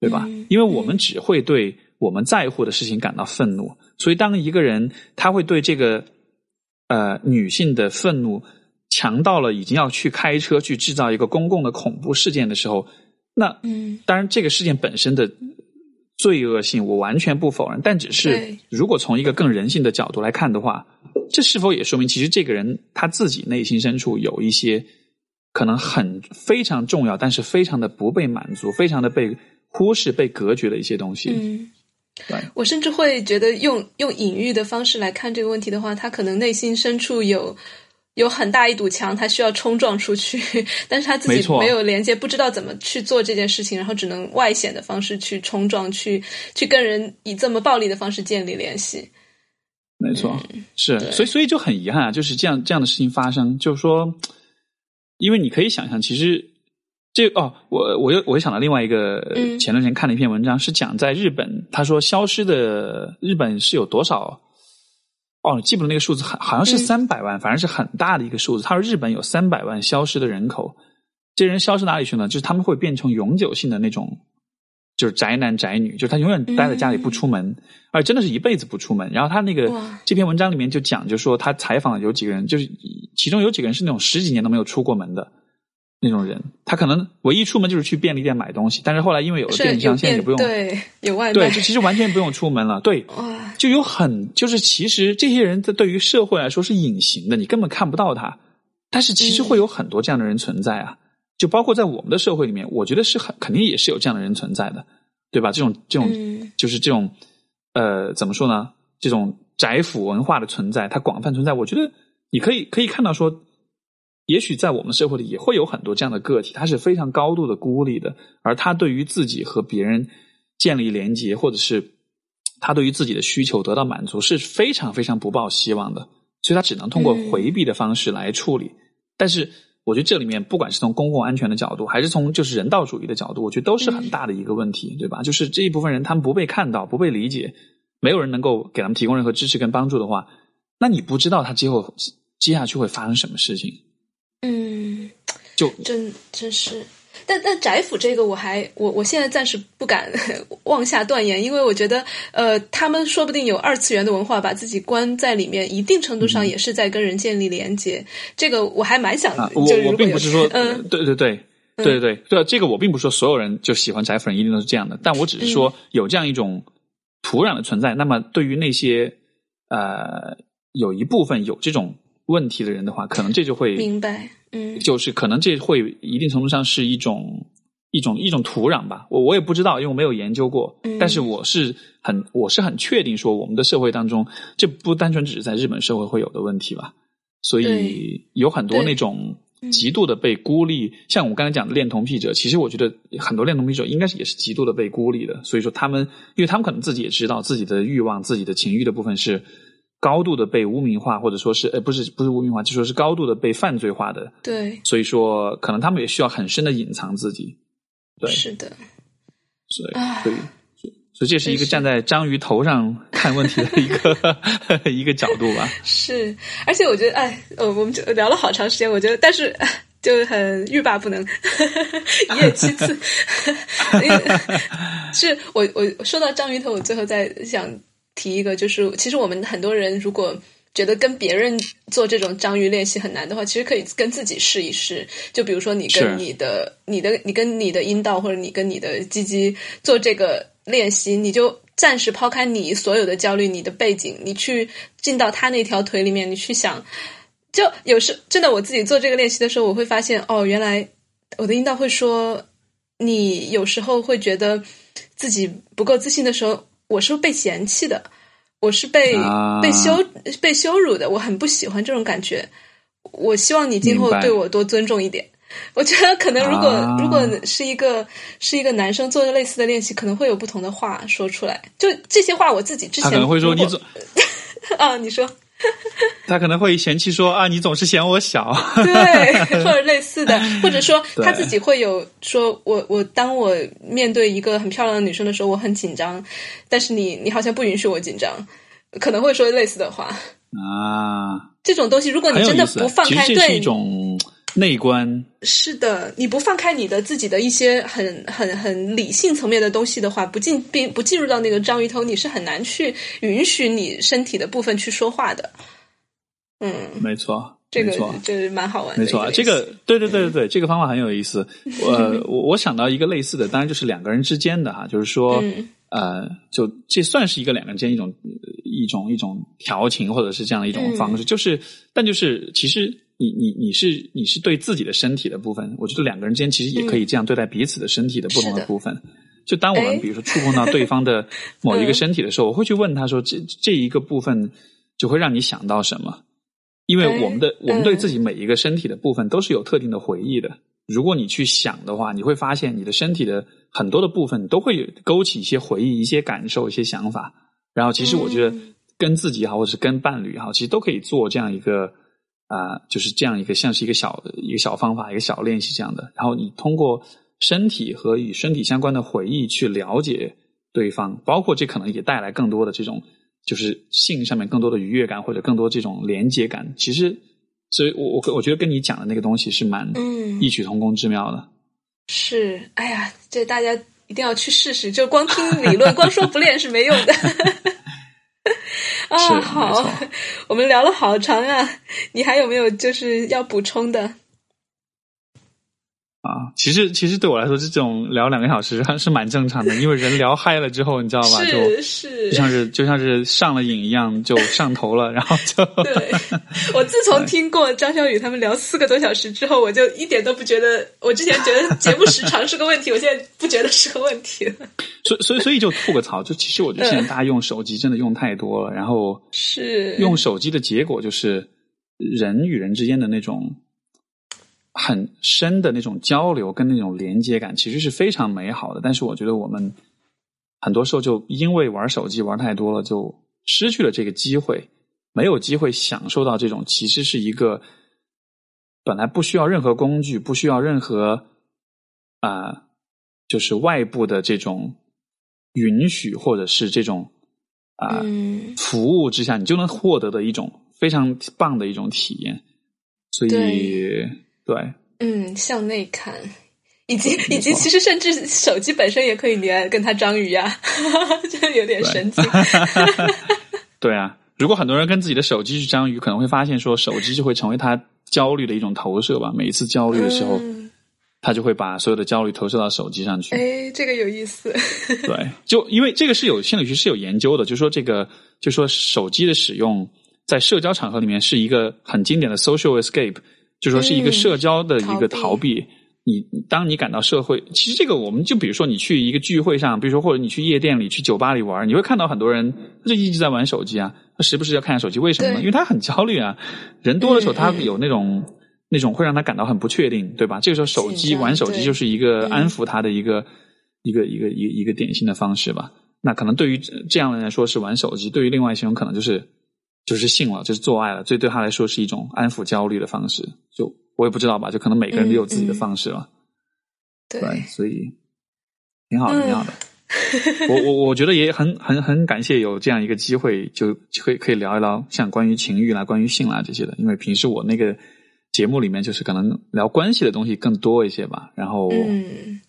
对吧？因为我们只会对我们在乎的事情感到愤怒，所以当一个人他会对这个呃女性的愤怒强到了已经要去开车去制造一个公共的恐怖事件的时候，那嗯，当然这个事件本身的罪恶性我完全不否认，但只是如果从一个更人性的角度来看的话。这是否也说明，其实这个人他自己内心深处有一些可能很非常重要，但是非常的不被满足、非常的被忽视、被隔绝的一些东西？嗯，对。我甚至会觉得，用用隐喻的方式来看这个问题的话，他可能内心深处有有很大一堵墙，他需要冲撞出去，但是他自己没有连接，不知道怎么去做这件事情，然后只能外显的方式去冲撞，去去跟人以这么暴力的方式建立联系。没错，是，所以所以就很遗憾啊，就是这样这样的事情发生，就是说，因为你可以想象，其实这哦，我我又我又想到另外一个，前段时间看了一篇文章，是讲在日本，他说消失的日本是有多少，哦，记不得那个数字，好好像是三百万，反正是很大的一个数字。他说日本有三百万消失的人口，这人消失哪里去呢？就是他们会变成永久性的那种。就是宅男宅女，就是他永远待在家里不出门，而真的是一辈子不出门。然后他那个这篇文章里面就讲，就说他采访有几个人，就是其中有几个人是那种十几年都没有出过门的那种人。他可能唯一出门就是去便利店买东西，但是后来因为有了电商，现在也不用对有外卖，对，就其实完全不用出门了。对，就有很就是其实这些人在对于社会来说是隐形的，你根本看不到他。但是其实会有很多这样的人存在啊。就包括在我们的社会里面，我觉得是很肯定也是有这样的人存在的，对吧？这种这种就是这种呃，怎么说呢？这种宅腐文化的存在，它广泛存在。我觉得你可以可以看到说，也许在我们社会里也会有很多这样的个体，他是非常高度的孤立的，而他对于自己和别人建立连接，或者是他对于自己的需求得到满足，是非常非常不抱希望的，所以他只能通过回避的方式来处理，但是。我觉得这里面不管是从公共安全的角度，还是从就是人道主义的角度，我觉得都是很大的一个问题，对吧？就是这一部分人他们不被看到、不被理解，没有人能够给他们提供任何支持跟帮助的话，那你不知道他今后接下去会发生什么事情。嗯，就真真是。但但宅府这个我还我我现在暂时不敢 妄下断言，因为我觉得呃，他们说不定有二次元的文化，把自己关在里面，一定程度上也是在跟人建立连接。这个我还蛮想，我我并不是说，嗯，对对对对对对对，这个我并不是说所有人就喜欢宅府人一定都是这样的，但我只是说有这样一种土壤的存在。那么对于那些呃有一部分有这种问题的人的话，可能这就会明白。嗯，就是可能这会一定程度上是一种一种一种土壤吧，我我也不知道，因为我没有研究过。但是我是很我是很确定说，我们的社会当中，这不单纯只是在日本社会会有的问题吧。所以有很多那种极度的被孤立，像我刚才讲的恋童癖者，其实我觉得很多恋童癖者应该是也是极度的被孤立的。所以说他们，因为他们可能自己也知道自己的欲望、自己的情欲的部分是。高度的被污名化，或者说是，呃，不是不是污名化，就说是高度的被犯罪化的。对，所以说可能他们也需要很深的隐藏自己。对，是的，所以，所以，所以这是一个站在章鱼头上看问题的一个 一个角度吧。是，而且我觉得，哎，呃，我们就聊了好长时间，我觉得，但是就很欲罢不能，一夜七次。是我我说到章鱼头，我最后在想。提一个，就是其实我们很多人如果觉得跟别人做这种章鱼练习很难的话，其实可以跟自己试一试。就比如说，你跟你的、你的、你跟你的阴道，或者你跟你的鸡鸡做这个练习，你就暂时抛开你所有的焦虑、你的背景，你去进到他那条腿里面，你去想。就有时真的，我自己做这个练习的时候，我会发现，哦，原来我的阴道会说，你有时候会觉得自己不够自信的时候，我是被嫌弃的。我是被被羞被羞辱的，我很不喜欢这种感觉。我希望你今后对我多尊重一点。我觉得可能如果如果是一个是一个男生做的类似的练习，可能会有不同的话说出来。就这些话，我自己之前可能会说你怎 啊，你说 他可能会嫌弃说啊，你总是嫌我小，对，或者类似的，或者说他自己会有说我我当我面对一个很漂亮的女生的时候，我很紧张，但是你你好像不允许我紧张，可能会说类似的话。啊。这种东西，如果你真的不放开，对，是一种内观。是的，你不放开你的自己的一些很很很理性层面的东西的话，不进并不进入到那个章鱼头，你是很难去允许你身体的部分去说话的。嗯，没错，这个就是蛮好玩的。没错啊，这个对对对对对，这个方法很有意思。我 我我想到一个类似的，当然就是两个人之间的哈，就是说。呃，就这算是一个两个人间一种一种一种调情，或者是这样的一种方式。就是，但就是其实你你你是你是对自己的身体的部分，我觉得两个人之间其实也可以这样对待彼此的身体的不同的部分。就当我们比如说触碰到对方的 某一个身体的时候，我会去问他说：“这这一个部分就会让你想到什么？”因为我们的我们对自己每一个身体的部分都是有特定的回忆的。如果你去想的话，你会发现你的身体的很多的部分都会勾起一些回忆、一些感受、一些想法。然后，其实我觉得跟自己也好，或者是跟伴侣也好，其实都可以做这样一个啊，就是这样一个像是一个小一个小方法、一个小练习这样的。然后，你通过身体和与身体相关的回忆去了解对方，包括这可能也带来更多的这种就是性上面更多的愉悦感，或者更多这种连接感。其实。所以，我我我觉得跟你讲的那个东西是蛮异曲同工之妙的。是，哎呀，这大家一定要去试试。就光听理论，光说不练是没用的。啊，好，我们聊了好长啊，你还有没有就是要补充的？啊，其实其实对我来说，这种聊两个小时还是蛮正常的，因为人聊嗨了之后，你知道吧？就是就像是就像是上了瘾一样，就上头了，然后就。对，我自从听过张小雨他们聊四个多小时之后，我就一点都不觉得，我之前觉得节目时长是个问题，我现在不觉得是个问题了。所以所以所以就吐个槽，就其实我觉得现在大家用手机真的用太多了，然后是用手机的结果就是人与人之间的那种。很深的那种交流跟那种连接感，其实是非常美好的。但是我觉得我们很多时候就因为玩手机玩太多了，就失去了这个机会，没有机会享受到这种其实是一个本来不需要任何工具、不需要任何啊，就是外部的这种允许或者是这种啊服务之下，你就能获得的一种非常棒的一种体验。所以。对，嗯，向内看，以及以及，其实甚至手机本身也可以连跟他章鱼呀，就有点神奇。对啊，如果很多人跟自己的手机去章鱼，可能会发现说，手机就会成为他焦虑的一种投射吧。每一次焦虑的时候，他就会把所有的焦虑投射到手机上去。哎，这个有意思。对，就因为这个是有心理学是有研究的，就说这个，就说手机的使用在社交场合里面是一个很经典的 social escape。就说是一个社交的一个逃避。你当你感到社会，其实这个我们就比如说你去一个聚会上，比如说或者你去夜店里、去酒吧里玩，你会看到很多人他就一直在玩手机啊，他时不时要看下手机，为什么呢？因为他很焦虑啊。人多的时候，他有那种那种会让他感到很不确定，对吧？这个时候手机玩手机就是一个安抚他的一个一个一个一一个典型的方式吧。那可能对于这样的人来说是玩手机，对于另外一些人可能就是。就是性了，就是做爱了，所以对他来说是一种安抚焦虑的方式。就我也不知道吧，就可能每个人都有自己的方式了。对，所以挺好的，挺好的。我我我觉得也很很很感谢有这样一个机会，就可以可以聊一聊像关于情欲啦、关于性啦这些的。因为平时我那个节目里面就是可能聊关系的东西更多一些吧。然后，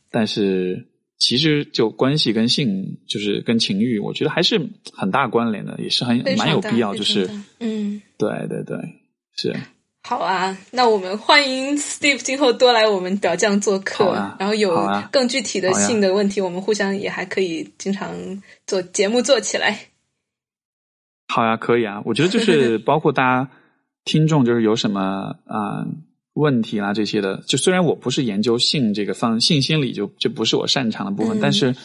但是其实就关系跟性，就是跟情欲，我觉得还是很大关联的，也是很蛮有必要，就是嗯，对对对，是。好啊，那我们欢迎 Steve 今后多来我们表匠做客，然后有更具体的性的问题，我们互相也还可以经常做节目做起来。好呀，可以啊，我觉得就是 包括大家听众，就是有什么啊问题啦这些的，就虽然我不是研究性这个方性心理，就这不是我擅长的部分，但是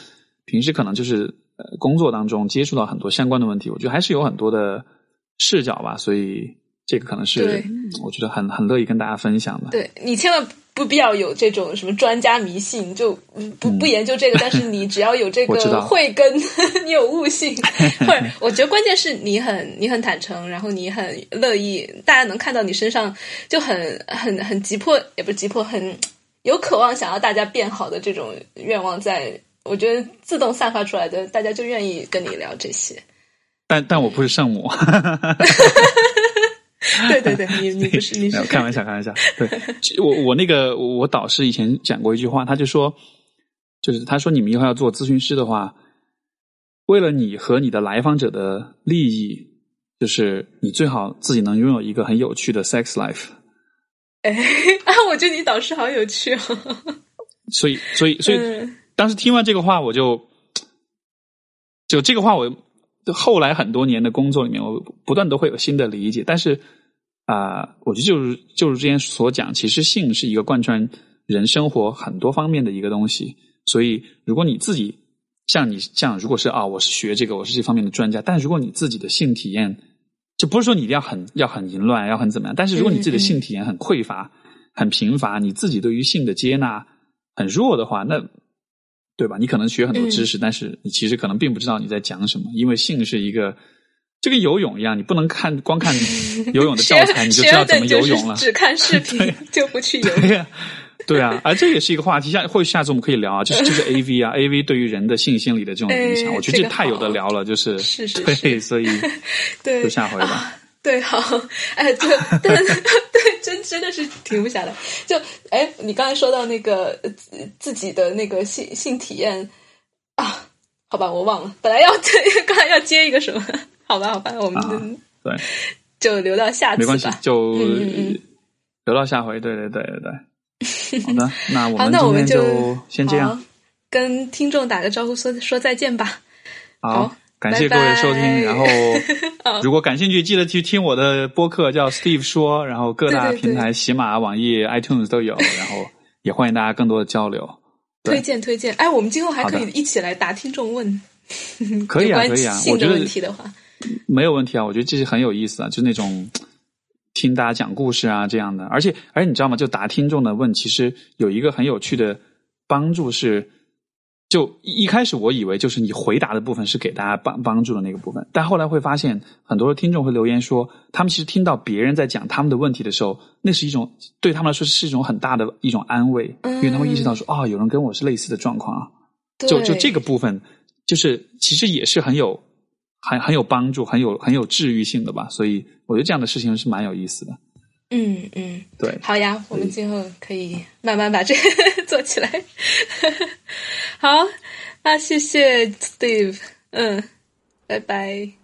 平时可能就是呃工作当中接触到很多相关的问题，我觉得还是有很多的视角吧，所以。这个可能是我觉得很很乐意跟大家分享的。对你千万不必要有这种什么专家迷信，就不不研究这个。但是你 只要有这个慧根，你有悟性，或者我觉得关键是你很你很坦诚，然后你很乐意，大家能看到你身上就很很很急迫，也不是急迫，很有渴望想要大家变好的这种愿望，在我觉得自动散发出来的，大家就愿意跟你聊这些。但但我不是圣母。对对对，你你不是你是开玩笑 开玩笑。对，我我那个我导师以前讲过一句话，他就说，就是他说你们以后要做咨询师的话，为了你和你的来访者的利益，就是你最好自己能拥有一个很有趣的 sex life。哎啊，我觉得你导师好有趣哦。所以所以所以，当时听完这个话，我就就这个话我。后来很多年的工作里面，我不断都会有新的理解。但是啊，我觉得就是就是之前所讲，其实性是一个贯穿人生活很多方面的一个东西。所以，如果你自己像你像，如果是啊，我是学这个，我是这方面的专家。但如果你自己的性体验，就不是说你一定要很要很淫乱，要很怎么样。但是如果你自己的性体验很匮乏、很贫乏，你自己对于性的接纳很弱的话，那。对吧？你可能学很多知识，但是你其实可能并不知道你在讲什么，因为性是一个，就跟游泳一样，你不能看光看 游泳的教材你就知道怎么游泳了。只看视 频就不去游。对啊，而这也是一个话题，下或许下次我们可以聊啊，就是就是 A V 啊，A V 对于人的性心理的这种影响，我觉得这太有的聊了，就是是是对，所以 对，就下回吧。对，好，哎，对，对，对，真真的是停不下来。就，哎，你刚才说到那个自己的那个性性体验啊，好吧，我忘了，本来要 刚才要接一个什么，好吧，好吧，我们对，就留到下次，没关系，就留到下回。对，对，对，对，对。好的，那我们今天就先这样，跟听众打个招呼，说说再见吧。好。感谢各位收听，然后 如果感兴趣，记得去听我的播客，叫 Steve 说，然后各大平台，喜马、网易、iTunes 都有，然后 也欢迎大家更多的交流。推荐推荐，哎，我们今后还可以一起来答听众问，可以啊，可以啊，我觉得问题的话。没有问题啊，我觉得这是很有意思啊，就那种听大家讲故事啊这样的，而且而且你知道吗？就答听众的问，其实有一个很有趣的帮助是。就一开始我以为就是你回答的部分是给大家帮帮助的那个部分，但后来会发现很多听众会留言说，他们其实听到别人在讲他们的问题的时候，那是一种对他们来说是一种很大的一种安慰，因为他们意识到说啊，有人跟我是类似的状况啊，就就这个部分，就是其实也是很有很很有帮助、很有很有治愈性的吧，所以我觉得这样的事情是蛮有意思的。嗯嗯，对，好呀，我们今后可以慢慢把这个做起来。好，那谢谢 Steve，嗯，拜拜。